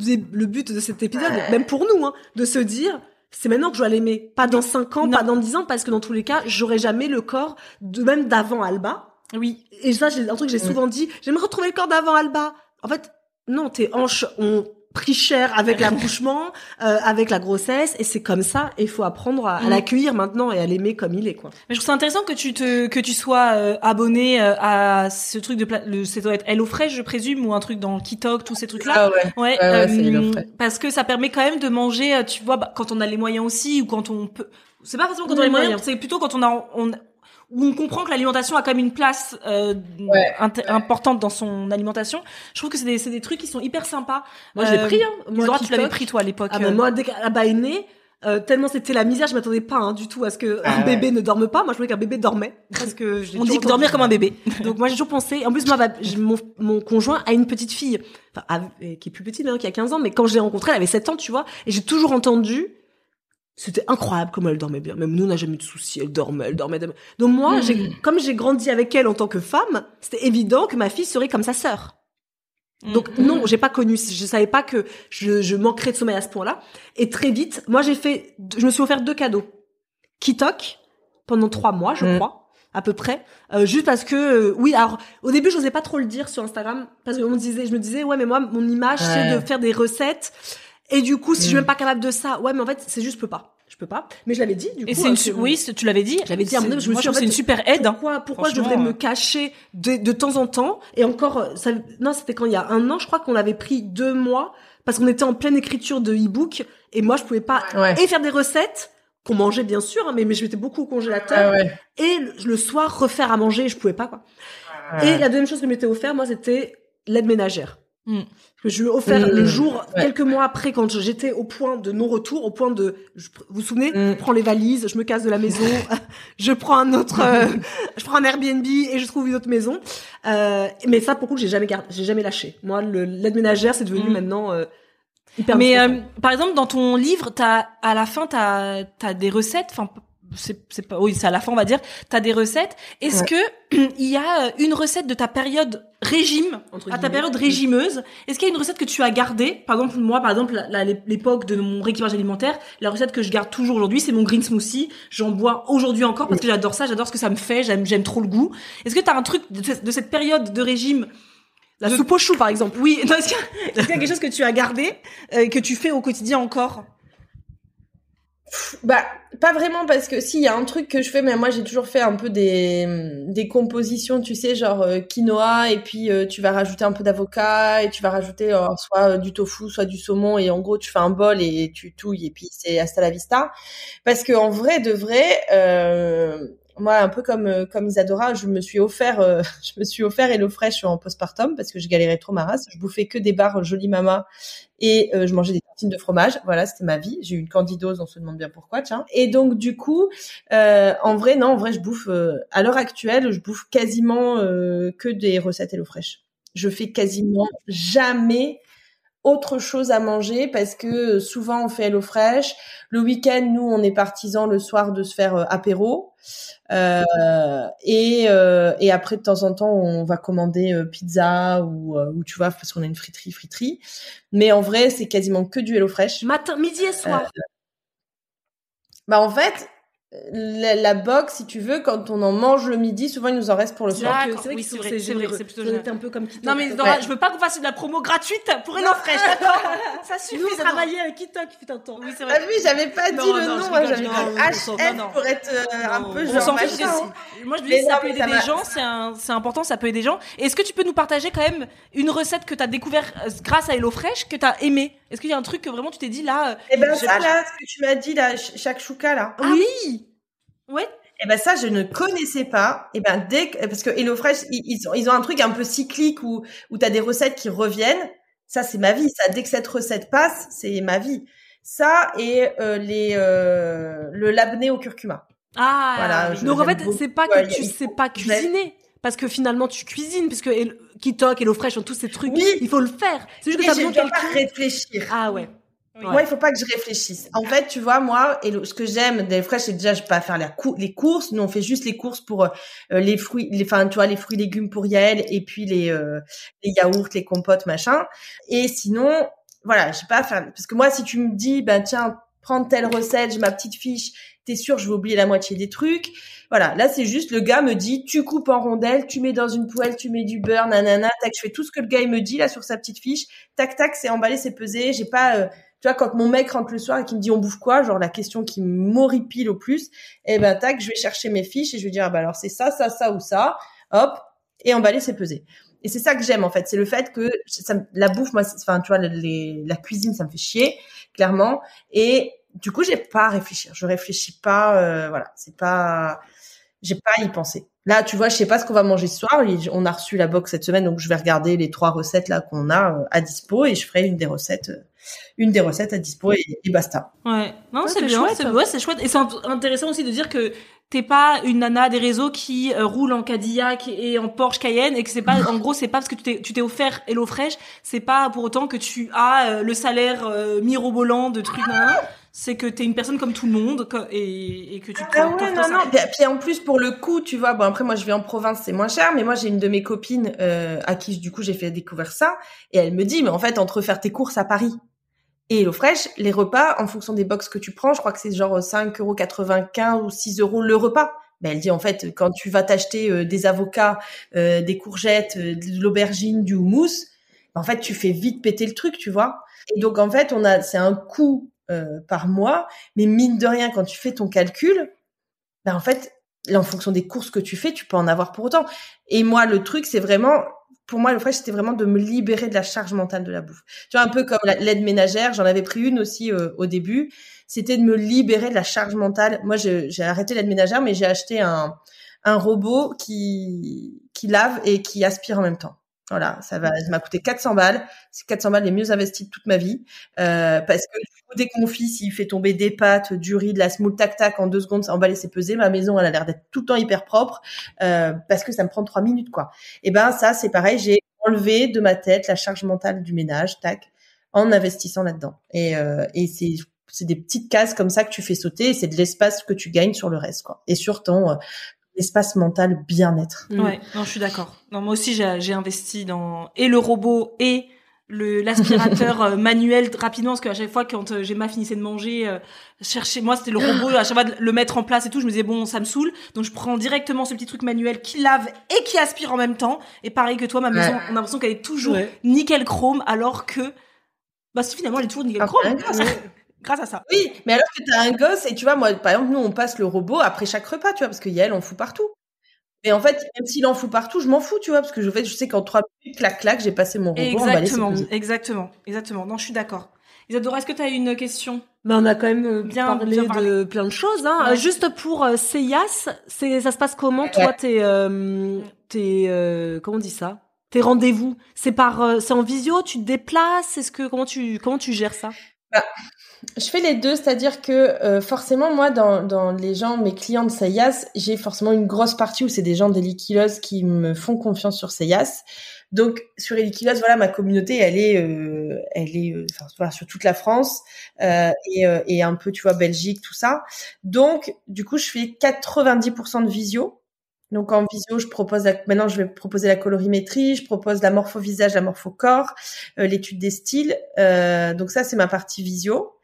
but de cet épisode, même pour nous, hein, de se dire, c'est maintenant que je dois l'aimer. Pas dans 5 ans, Non. pas dans 10 ans, parce que dans tous les cas, j'aurai jamais le corps de même d'avant Alba. Oui. Et ça, j'ai un truc que j'ai souvent dit, j'aimerais retrouver le corps d'avant Alba. En fait, non, tes hanches ont pris cher avec <laughs> l'accouchement, euh, avec la grossesse, et c'est comme ça, et il faut apprendre à, à Mm. l'accueillir maintenant et à l'aimer comme il est, quoi. Mais je trouve ça intéressant que tu te que tu sois euh, abonné euh, à ce truc de le ça doit être HelloFresh je présume ou un truc dans Kitok tous ces trucs là. Ah ouais. Ouais, Ouais, ouais, c'est euh, parce que ça permet quand même de manger, euh, tu vois, bah, quand on a les moyens aussi ou quand on peut. C'est pas forcément quand on a les moyens. c'est plutôt quand on a, on, où on comprend que l'alimentation a quand même une place euh, Ouais. importante dans son alimentation. Je trouve que c'est des, c'est des trucs qui sont hyper sympas. Moi, je l'ai Euh, pris, hein. Moi, tu l'avais pris toi à l'époque. Ah ben, euh. moi, dès qu'Alba est né, euh, tellement c'était la misère, je m'attendais pas hein, du tout à ce que Ah un ouais. bébé ne dorme pas. Moi, je voulais qu'un bébé dormait parce que je l'ai on dit que dormir comme un bébé. Donc moi, j'ai toujours pensé. En plus, moi, mon, mon conjoint a une petite fille, enfin, euh, qui est plus petite, hein, qui a 15 ans, mais quand je l'ai rencontrée, elle avait 7 ans, tu vois, et j'ai toujours entendu. C'était incroyable comment elle dormait bien. Même nous, on n'a jamais eu de soucis. Elle dormait, elle dormait. elle dormait. Donc moi, j'ai, comme j'ai grandi avec elle en tant que femme, c'était évident que ma fille serait comme sa sœur. Donc Mm. non, j'ai pas connu, je savais pas que je, je manquerais de sommeil à ce point-là. Et très vite, moi j'ai fait, je me suis offert deux cadeaux. Kitok pendant trois mois, je Mm. crois, à peu près, euh, juste parce que euh, oui. Alors au début, j'osais pas trop le dire sur Instagram parce que on me disait, je me disais ouais, mais moi mon image c'est de faire des recettes. Et du coup, si je suis Mm. même pas capable de ça, ouais, mais en fait c'est juste je peux pas, je peux pas. Mais je l'avais dit. Du Et coup, c'est une, euh, oui, c'est- tu l'avais dit. J'avais dit à mon C'est- avis, je me suis que c'est une super aide. hein. pourquoi, pourquoi je devrais me euh. cacher de, de temps en temps? Et encore, euh, ça, non, c'était quand il y a un an, je crois qu'on avait pris deux mois parce qu'on était en pleine écriture de e-book et moi je pouvais pas Ouais. et faire des recettes qu'on mangeait bien sûr, hein, mais, mais je mettais beaucoup au congélateur Ah ouais. et le, le soir refaire à manger, je pouvais pas quoi. Et la deuxième chose que je m'étais offert, moi, c'était l'aide ménagère. Mm. Que je lui ai offert le jour, Ouais. quelques mois après, quand j'étais au point de non-retour, au point de, je- vous vous souvenez, Mm. je prends les valises, je me casse de la maison, <laughs> je prends un autre, euh, je prends un Airbnb et je trouve une autre maison. Euh, mais ça, pour coup, j'ai jamais gardé, j'ai jamais lâché. Moi, l'aide ménagère, c'est devenu Mm. maintenant euh, hyper. Mais euh, par exemple, dans ton livre, t'as à la fin, t'as as des recettes. Enfin, c'est c'est pas oui c'est à la fin on va dire. T'as des recettes. Est-ce Ouais. que <clears throat> il y a euh, une recette de ta période régime Entre à ta guillemets. période régimeuse est-ce qu'il y a une recette que tu as gardée? Par exemple moi par exemple l'époque de mon rééquilibrage alimentaire la recette que je garde toujours aujourd'hui c'est mon green smoothie. J'en bois aujourd'hui encore parce que j'adore ça j'adore ce que ça me fait j'aime j'aime trop le goût. Est-ce que t'as un truc de, ce- de cette période de régime? La soupe au chou, par exemple. oui <laughs> non, est-ce qu'il y, a- est-ce qu'il y a quelque chose que tu as gardé euh, que tu fais au quotidien encore? Bah, pas vraiment parce que si, il y a un truc que je fais, mais moi j'ai toujours fait un peu des, des compositions, tu sais, genre euh, quinoa, et puis euh, tu vas rajouter un peu d'avocat, et tu vas rajouter euh, soit du tofu, soit du saumon, et en gros tu fais un bol et tu touilles, et puis c'est hasta la vista. Parce que en vrai, de vrai, moi un peu comme comme Isadora, je me suis offert, euh, <laughs> je me suis offert Hello Fresh en postpartum parce que je galérais trop ma race. Je bouffais que des barres Jolie Mama et je mangeais des de fromage. Voilà, c'était ma vie. J'ai eu une candidose, on se demande bien pourquoi, tiens. Et donc du coup, euh, en vrai, non, en vrai, je bouffe euh, à l'heure actuelle, je bouffe quasiment euh, que des recettes HelloFresh. Je fais quasiment jamais autre chose à manger parce que souvent on fait HelloFresh. Le week-end, nous, on est partisans le soir de se faire euh, apéro. Euh, et, euh, et après, de temps en temps, on va commander euh, pizza ou, euh, ou tu vois, parce qu'on a une friterie, friterie. Mais en vrai, c'est quasiment que du HelloFresh. matin midi et soir Bah en fait, la, la box, si tu veux, quand on en mange le midi, souvent il nous en reste pour le soir. C'est vrai oui, c'est vrai, c'est vrai, c'est plutôt généreux. un peu comme. Non mais Ouais. Dora, je veux pas qu'on fasse de la promo gratuite pour HelloFresh, d'accord <laughs> Ça suffit. Nous, travailler avec Kitok, putain de temps. Oui, c'est Ah vrai. oui, j'avais pas dit Non, le non, nom, j'avais non, dit non, non, HF non. pour être euh, un peu On genre machin. Moi, je me dis, ça non, peut aider des gens, c'est un- c'est important, ça peut aider des gens. Est-ce que tu peux nous partager quand même une recette que tu as découvert euh, grâce à HelloFresh que tu as aimé Est-ce qu'il y a un truc que vraiment tu t'es dit là euh, Et ben ça là, ce que tu m'as dit là, chouka là. Ah oui Ouais. Et ben ça, je ne connaissais pas. Et ben dès que, parce que HelloFresh, ils, ils ont, ils ont un truc un peu cyclique où où t'as des recettes qui reviennent. Ça, c'est ma vie. Ça, dès que cette recette passe, c'est ma vie. Ça et euh, les euh, le labné au curcuma. Ah, Voilà, donc en fait, c'est pas Ouais, que a- tu sais pas cuisiner. Parce que finalement, tu cuisines, puisque Kitok, HelloFresh, tous ces trucs, Oui. il faut le faire. C'est juste que Et t'as je besoin de dois pas quelqu'un. réfléchir. Ah ouais. Moi, il faut pas que je réfléchisse. En fait, tu vois, moi, et le- ce que j'aime des fraîches, c'est déjà, je peux pas faire la cou- les courses. Nous, on fait juste les courses pour euh, les fruits, les, enfin, tu vois, les fruits, légumes pour Yael, et puis les, euh, les yaourts, les compotes, machin. Et sinon, voilà, j'ai pas à faire, parce que moi, si tu me dis, bah, tiens, prends telle recette, j'ai ma petite fiche, t'es sûr, je vais oublier la moitié des trucs. Voilà, là, c'est juste, le gars me dit, tu coupes en rondelles, tu mets dans une poêle, tu mets du beurre, nanana, tac, je fais tout ce que le gars, il me dit, là, sur sa petite fiche. Tac, tac, c'est emballé, c'est pesé. J'ai pas, euh, tu vois, quand mon mec rentre le soir et qu'il me dit on bouffe quoi, genre la question qui m'horripile au plus, eh ben tac, je vais chercher mes fiches et je vais dire ah bah alors c'est ça, ça, ça ou ça, hop, et emballer c'est pesé. Et c'est ça que j'aime en fait, c'est le fait que ça, la bouffe, moi, enfin tu vois, les- la cuisine ça me fait chier clairement, et du coup j'ai pas à réfléchir, je réfléchis pas, euh, voilà, c'est pas, j'ai pas à y penser. Là, tu vois, je sais pas ce qu'on va manger ce soir. On a reçu la box cette semaine, donc je vais regarder les trois recettes là qu'on a euh, à dispo et je ferai une des recettes, euh, une des recettes à dispo et, et basta. Ouais, non, Ouais, c'est bien, chouette. c'est ouais, c'est chouette. Et c'est int- intéressant aussi de dire que t'es pas une nana des réseaux qui euh, roule en Cadillac et en Porsche Cayenne et que c'est pas, <laughs> en gros, c'est pas parce que tu t'es, tu t'es offert HelloFresh, c'est pas pour autant que tu as euh, le salaire euh, mirobolant de trucs. C'est que t'es une personne comme tout le monde et, et que tu te Ah ouais, non, non. Puis, puis en plus, pour le coup, tu vois, bon, après, moi, je vais en province, c'est moins cher, mais moi, j'ai une de mes copines euh, à qui, du coup, j'ai fait découvrir ça, et elle me dit, mais en fait, entre faire tes courses à Paris et HelloFresh, les repas, en fonction des box que tu prends, je crois que c'est genre 5,95€ ou 6 euros le repas. Ben, elle dit, en fait, quand tu vas t'acheter euh, des avocats, euh, des courgettes, euh, de l'aubergine, du houmous, ben, en fait, tu fais vite péter le truc, tu vois. Et donc, en fait, on a, c'est un coût euh, par mois, mais mine de rien, quand tu fais ton calcul, ben en fait, là, en fonction des courses que tu fais, tu peux en avoir pour autant. Et moi, le truc, c'est vraiment, pour moi, le fresh, c'était vraiment de me libérer de la charge mentale de la bouffe. Tu vois, un peu comme la- l'aide ménagère, j'en avais pris une aussi euh, au début. C'était de me libérer de la charge mentale. Moi, j'ai arrêté l'aide ménagère, mais j'ai acheté un, un robot qui, qui lave et qui aspire en même temps. Voilà, ça va, ça m'a coûté 400 balles. C'est 400 balles les mieux investies de toute ma vie. Euh, parce que du coup, dès que mon fils, il fait tomber des pâtes, du riz, de la semoule, tac, tac, en deux secondes, ça emballé, c'est pesé. Ma maison, elle a l'air d'être tout le temps hyper propre. Euh, parce que ça me prend trois minutes, quoi. Et ben, ça, c'est pareil. J'ai enlevé de ma tête la charge mentale du ménage, tac, en investissant là-dedans. Et, euh, et c'est, c'est des petites cases comme ça que tu fais sauter et c'est de l'espace que tu gagnes sur le reste quoi. Et sur ton euh, espace mental bien-être. Ouais, non, je suis d'accord. Non, moi aussi, j'ai j'ai investi dans et le robot et le l'aspirateur <laughs> euh, manuel rapidement parce qu'à chaque fois quand euh, Gemma finissait de manger euh, chercher moi c'était le robot à chaque fois de le mettre en place et tout je me disais bon ça me saoule donc je prends directement ce petit truc manuel qui lave et qui aspire en même temps et pareil que toi ma maison Ouais. on a l'impression qu'elle est toujours Ouais. nickel chrome alors que bah si finalement elle est toujours nickel Ah, chrome ouais. <laughs> grâce à, ça Oui, mais alors que t'as un gosse et tu vois, moi, par exemple, nous, on passe le robot après chaque repas, tu vois, parce que Yael en fout partout. Mais en fait, même s'il en fout partout, je m'en fous, tu vois, parce que je, fais, je sais qu'en trois minutes, clac, clac, j'ai passé mon robot, emballé, exactement posé. exactement exactement non je suis d'accord Isadora est-ce que tu as une question? Mais on a quand même euh, Bien- parlé, bien parlé. de plein de choses. Hein. Ouais. Juste pour euh, ça se passe comment Toi, t'es, euh, t'es, euh, comment on dit ça? Tes rendez-vous, c'est par, euh, c'est en visio, tu te déplaces? Est-ce que comment tu comment tu gères ça? Je fais les deux, c'est-à-dire que euh, forcément, moi, dans, dans les gens, mes clients de Sayas, j'ai forcément une grosse partie où c'est des gens d'Elikilos qui me font confiance sur Sayas. Donc sur Elikilos, voilà, ma communauté, elle est, euh, elle est, euh, enfin, sur toute la France euh, et, euh, et un peu, tu vois, Belgique, tout ça. Donc du coup, je fais 90% de visio. Donc en visio, je propose la- maintenant je vais proposer la colorimétrie, je propose la morpho visage, la morpho corps, euh, l'étude des styles. Euh, donc ça c'est ma partie visio.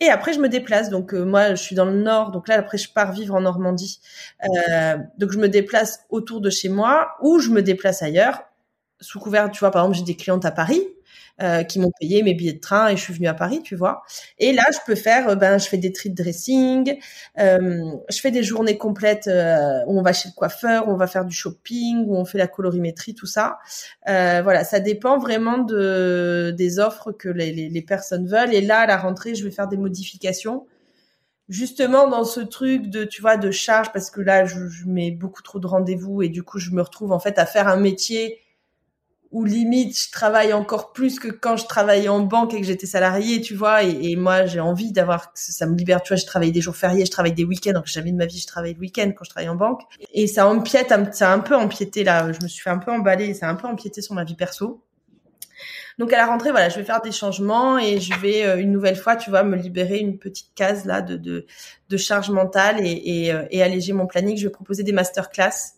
Et après je me déplace. Donc euh, moi je suis dans le nord, donc là après je pars vivre en Normandie. Donc je me déplace autour de chez moi ou je me déplace ailleurs sous couvert. Tu vois par exemple j'ai des clientes à Paris. Euh, qui m'ont payé mes billets de train et je suis venue à Paris, tu vois. Et là, je peux faire, euh, ben, je fais des treat dressing, euh, je fais des journées complètes euh, où on va chez le coiffeur, où on va faire du shopping, où on fait la colorimétrie, tout ça. Euh, voilà, ça dépend vraiment de des offres que les, les, les personnes veulent. Et là, à la rentrée, je vais faire des modifications. Justement dans ce truc de tu vois de charge parce que là je, je mets beaucoup trop de rendez-vous et du coup je me retrouve en fait à faire un métier où limite je travaille encore plus que quand je travaillais en banque et que j'étais salariée, tu vois. Et, et moi, j'ai envie d'avoir, ça me libère, tu vois. Je travaille des jours fériés, je travaille des week-ends. Donc jamais de ma vie je travaille le week-end quand je travaille en banque. Et ça empiète, ça a un peu empiété là. Je me suis fait un peu emballer, ça a un peu empiété sur ma vie perso. Donc à la rentrée, voilà, je vais faire des changements et je vais euh, une nouvelle fois, tu vois, me libérer une petite case là de de, de charge mentale et, et, euh, et alléger mon planning. Je vais proposer des masterclass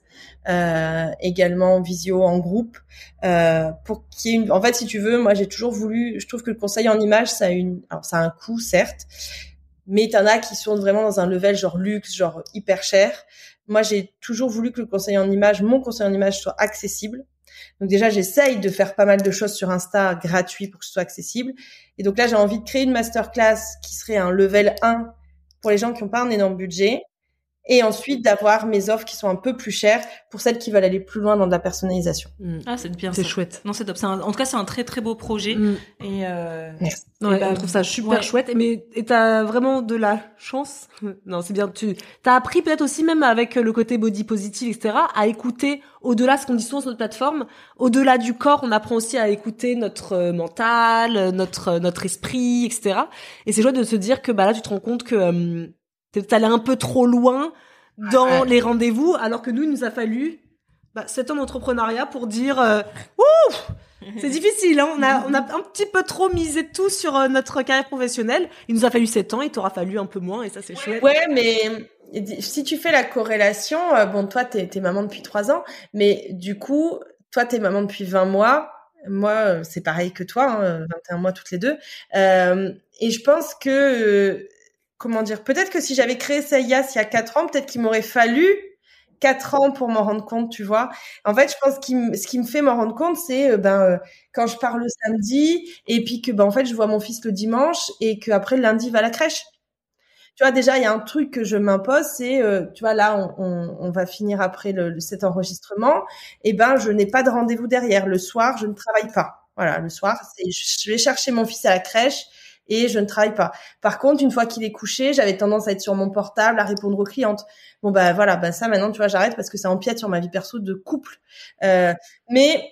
euh, également en visio, en groupe, euh, pour qu'il y ait une. En fait, si tu veux, moi j'ai toujours voulu. Je trouve que le conseil en image, ça a une. Alors ça a un coût, certes, mais t'en as qui sont vraiment dans un level genre luxe, genre hyper cher. Moi, j'ai toujours voulu que le conseil en image, mon conseil en image, soit accessible. Donc déjà, j'essaye de faire pas mal de choses sur Insta gratuit pour que ce soit accessible. Et donc là, j'ai envie de créer une masterclass qui serait un level 1 pour les gens qui n'ont pas un énorme budget. Et ensuite, d'avoir mes offres qui sont un peu plus chères pour celles qui veulent aller plus loin dans de la personnalisation. ah c'est bien C'est chouette. non c'est top C'est un- en tout cas c'est un très très beau projet Mm. et euh, Merci. Ouais, Et bah, on trouve ça super ouais. chouette. Mais et t'as vraiment de la chance? <laughs> Non, c'est bien. Tu t'as appris peut-être aussi même avec le côté body positive, etc. à écouter au-delà ce qu'on dit souvent sur notre plateforme. Au-delà du corps, on apprend aussi à écouter notre euh, mental, euh, notre euh, notre esprit, etc. Et c'est chouette de se dire que bah là, tu te rends compte que euh, t'es allé un peu trop loin dans Ouais. les rendez-vous, alors que nous, il nous a fallu bah, 7 ans d'entrepreneuriat pour dire euh, Ouf c'est <laughs> difficile, hein. on, a, on a un petit peu trop misé tout sur euh, notre carrière professionnelle. Il nous a fallu 7 ans, il t'aura fallu un peu moins, et ça c'est chouette. Ouais, mais si tu fais la corrélation, euh, bon, toi, t'es es maman depuis trois ans, mais du coup, toi, t'es maman depuis 20 mois. Moi, euh, c'est pareil que toi, hein, 21 mois toutes les deux. Euh, et je pense que, euh, comment dire, peut-être que si j'avais créé Sayas il y a quatre ans, peut-être qu'il m'aurait fallu quatre ans pour m'en rendre compte, tu vois. En fait, je pense que ce qui me fait m'en rendre compte, c'est euh, ben euh, quand je pars le samedi et puis que ben en fait je vois mon fils le dimanche et que après le lundi il va à la crèche. Tu vois déjà il y a un truc que je m'impose, c'est euh, tu vois là on, va finir après cet enregistrement, et ben je n'ai pas de rendez-vous derrière. Le soir je ne travaille pas. Voilà le soir je vais chercher mon fils à la crèche et je ne travaille pas. Par contre, une fois qu'il est couché, j'avais tendance à être sur mon portable, à répondre aux clientes. Bon bah voilà, bah ça maintenant tu vois j'arrête parce que ça empiète sur ma vie perso de couple. Euh, mais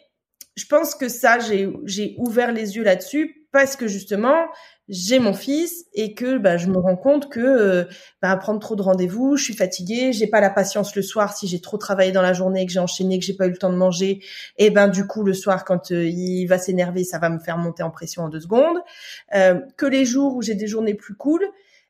je pense que ça j'ai j'ai ouvert les yeux là-dessus parce que justement, j'ai mon fils et que bah, je me rends compte que euh, bah, prendre trop de rendez-vous, je suis fatiguée, j'ai pas la patience le soir si j'ai trop travaillé dans la journée, que j'ai enchaîné, que j'ai pas eu le temps de manger. Et ben du coup le soir quand euh, il va s'énerver, ça va me faire monter en pression en deux secondes. Euh, que les jours où j'ai des journées plus cool,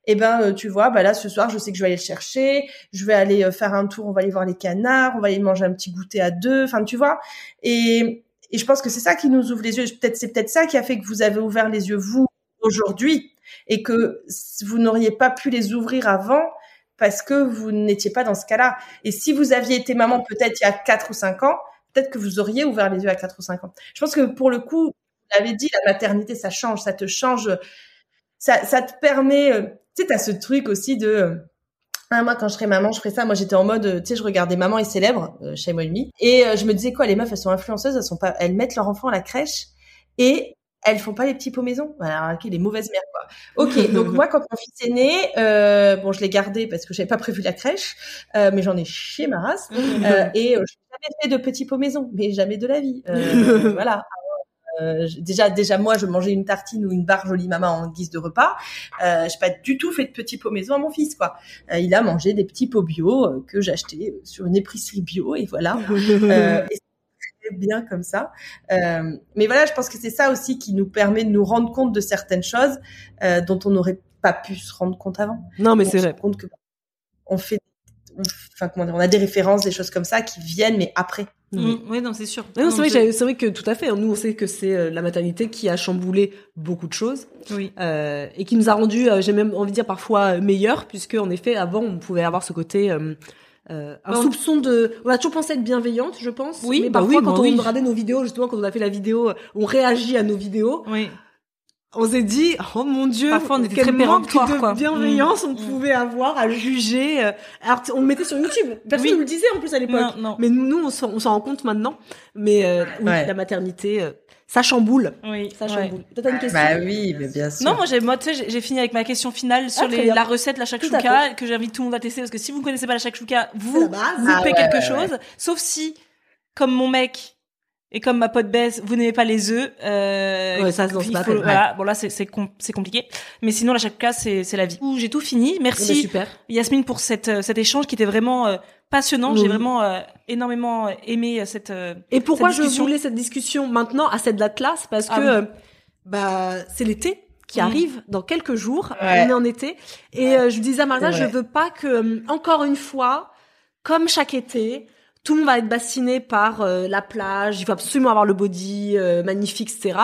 et ben euh, tu vois, bah là ce soir je sais que je vais aller le chercher, je vais aller faire un tour, on va aller voir les canards, on va aller manger un petit goûter à deux, enfin tu vois. Et et je pense que c'est ça qui nous ouvre les yeux. Peut-être c'est peut-être ça qui a fait que vous avez ouvert les yeux vous aujourd'hui et que vous n'auriez pas pu les ouvrir avant parce que vous n'étiez pas dans ce cas-là. Et si vous aviez été maman peut-être il y a 4 ou 5 ans, peut-être que vous auriez ouvert les yeux à 4 ou 5 ans. Je pense que pour le coup, vous l'avez dit, la maternité, ça change, ça te change, ça, ça te permet, euh, tu sais, t'as ce truc aussi de, euh, ah, moi, quand je serais maman, je ferais ça. Moi, j'étais en mode, euh, tu sais, je regardais Maman est célèbre chez moi et je me disais quoi, les meufs, elles sont influenceuses, elles sont pas, elles mettent leur enfant à la crèche et elles font pas les petits pots maison. Alors, ok, les mauvaises mères, quoi. Ok, donc <laughs> moi, quand mon fils est né, euh, bon, je l'ai gardé parce que j'avais pas prévu la crèche, euh, mais j'en ai chié ma race. <laughs> Euh, et euh, je n'ai jamais fait de petits pots maison, mais jamais de la vie. Euh, <laughs> voilà. Euh, déjà, déjà moi, je mangeais une tartine ou une barre jolie maman en guise de repas. Euh, j'ai pas du tout fait de petits pots maison à mon fils, quoi. Euh, il a mangé des petits pots bio que j'achetais sur une épicerie bio, et voilà. <laughs> et bien comme ça. Euh, mais voilà, je pense que c'est ça aussi qui nous permet de nous rendre compte de certaines choses euh, dont on n'aurait pas pu se rendre compte avant. Non, mais c'est vrai. Compte que on fait, enfin comment dire, on a des références, des choses comme ça qui viennent, mais après. Mmh, oui, non, c'est sûr. Non, c'est vrai, c'est vrai que tout à fait. Hein. Nous, on sait que c'est euh, la maternité qui a chamboulé beaucoup de choses. Oui. Euh, et qui nous a rendu, euh, j'ai même envie de dire parfois meilleurs, puisque en effet, avant, on pouvait avoir ce côté euh, euh, un soupçon de on a toujours pensé être bienveillante je pense Oui, mais bah parfois oui, quand bah on oui. regardait nos vidéos justement quand on a fait la vidéo on réagit à nos vidéos Oui. On s'est dit oh mon dieu Parfois, on était quel très manque de quoi. bienveillance on Mm. pouvait avoir à juger euh, alors on le mettait sur YouTube personne Oui. ne le disait en plus à l'époque Non, non. mais nous on s'en on s'en rend compte maintenant mais euh, oui, Ouais. la maternité euh, ça chamboule Oui. ça chamboule t'as une question Bah oui, mais bien sûr. Non, moi, j'ai, moi, tu sais, j'ai- fini avec ma question finale sur Ah, les, bien. la recette, la shakshuka, que j'invite tout le monde à tester, parce que si vous ne connaissez pas la shakshuka, vous loupez Ah ouais, quelque ouais, chose. Sauf si, comme mon mec, et comme ma pote Bess, vous n'aimez pas les œufs, euh, Ouais, ça, c'est il pas faut- voilà. Bon, là, c'est, c'est, com- compliqué. Mais sinon, la shakshuka, c'est, c'est la vie. J'ai tout fini. Eh ben, Merci, super Yasmine, pour cette, euh, cet échange qui était vraiment euh, passionnant. Oui. J'ai vraiment euh, énormément aimé cette, euh, Et pourquoi cette je discussion. voulais cette discussion maintenant à cette date-là? C'est parce Ah que oui. bah c'est l'été qui arrive dans quelques jours. Ouais. On est en été et je disais à C'est je veux pas que encore une fois, comme chaque été. Tout le monde va être bassiné par euh, la plage, il faut absolument avoir le body euh, magnifique, etc.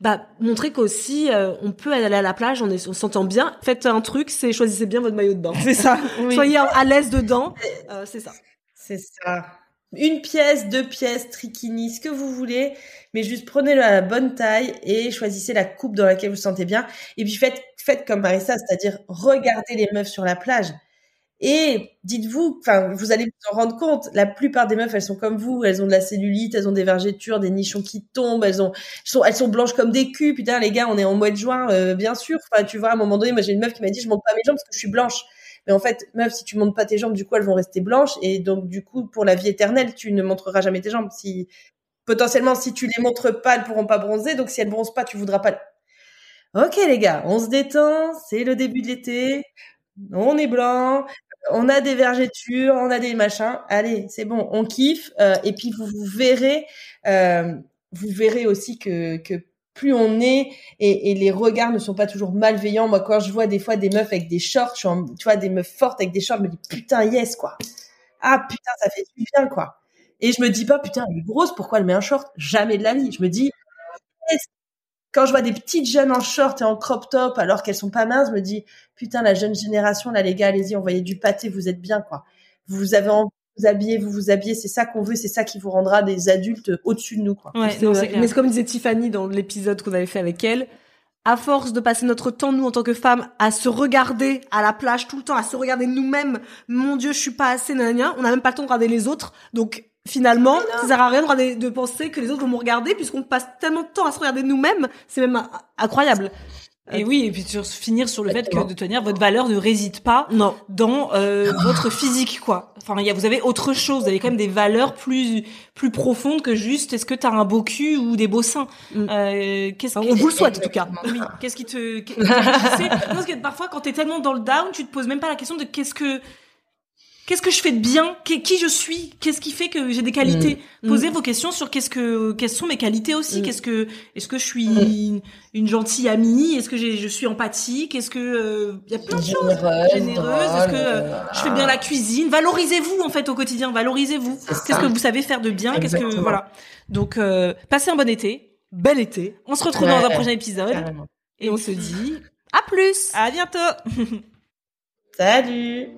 Bah montrer qu'aussi euh, on peut aller à la plage, on est, on s'entend bien. Faites un truc, c'est choisissez bien votre maillot de bain. C'est ça. <laughs> Oui. Soyez à l'aise dedans, euh, c'est ça. C'est ça. Une pièce, deux pièces, trichini, ce que vous voulez, mais juste prenez-le à la bonne taille et choisissez la coupe dans laquelle vous vous sentez bien. Et puis faites, faites comme Marissa, c'est-à-dire regardez les meufs sur la plage. Et dites-vous, enfin, vous allez vous en rendre compte, la plupart des meufs, elles sont comme vous, elles ont de la cellulite, elles ont des vergetures, des nichons qui tombent, elles ont, elles sont, blanches comme des culs. Putain, les gars, on est en mois de juin, euh, bien sûr. Tu vois, à un moment donné, moi j'ai une meuf qui m'a dit, je monte pas mes jambes parce que je suis blanche. Mais en fait, meuf, si tu montes pas tes jambes, du coup, elles vont rester blanches. Et donc, du coup, pour la vie éternelle, tu ne montreras jamais tes jambes. Potentiellement, si tu les montres pas, elles pourront pas bronzer. Donc, si elles bronzent pas, tu voudras pas. Ok, les gars, on se détend. C'est le début de l'été. On est blanc. On a des vergetures, on a des machins. Allez, c'est bon, on kiffe. Euh, et puis, vous, verrez, euh, vous verrez aussi que, que plus on est et, les regards ne sont pas toujours malveillants. Moi, quand je vois des fois des meufs avec des shorts, je suis tu vois, des meufs fortes avec des shorts, je me dis putain yes quoi. Ah putain, ça fait du bien quoi. Et je me dis pas putain, elle est grosse, pourquoi elle met un short? Jamais de la vie. Je me dis yes. Quand je vois des petites jeunes en short et en crop top alors qu'elles sont pas minces, je me dis putain la jeune génération là les gars, allez-y, envoyez du pâté, vous êtes bien quoi. Vous avez envie de vous habiller, vous vous habillez, c'est ça qu'on veut, c'est ça qui vous rendra des adultes au-dessus de nous quoi. Ouais, C'est non, vrai. c'est clair. Mais c'est comme disait Tiffany dans l'épisode qu'on avait fait avec elle, à force de passer notre temps, nous, en tant que femmes, à se regarder à la plage tout le temps, à se regarder nous-mêmes, mon Dieu, je suis pas assez, nanana, on n'a même pas le temps de regarder les autres. Donc, finalement, ça sert à rien de, de penser que les autres vont me regarder, puisqu'on passe tellement de temps à se regarder nous-mêmes, c'est même incroyable. Et oui, et puis sur, finir sur le fait que de toute manière votre valeur ne réside pas Non. dans euh, votre physique quoi. Enfin, il y a, vous avez autre chose, vous avez quand même des valeurs plus plus profondes que juste est-ce que t'as un beau cul ou des beaux seins. Mm. Euh, qu'est-ce Enfin, que- on vous le souhaite, en tout cas. Oui, qu'est-ce qui te sais, <laughs> non, parce que parfois quand t'es tellement dans le down, tu te poses même pas la question de qu'est-ce que Qu'est-ce que je fais de bien? Qui je suis? Qu'est-ce qui fait que j'ai des qualités? Mm. Posez vos questions sur qu'est-ce que quelles sont mes qualités aussi. Mm. Qu'est-ce que est-ce que je suis une, gentille amie? Est-ce que je suis empathique? Est-ce que euh, il y a plein de choses Généreuse, généreuse Est-ce que euh, je fais bien la cuisine? Valorisez-vous en fait au quotidien. Valorisez-vous. Qu'est-ce que vous savez faire de bien? Qu'est-ce que voilà. Donc euh, passez un bon été. Bel été. On se retrouve dans un prochain épisode Carrément. et on se dit À plus. à bientôt. <laughs> Salut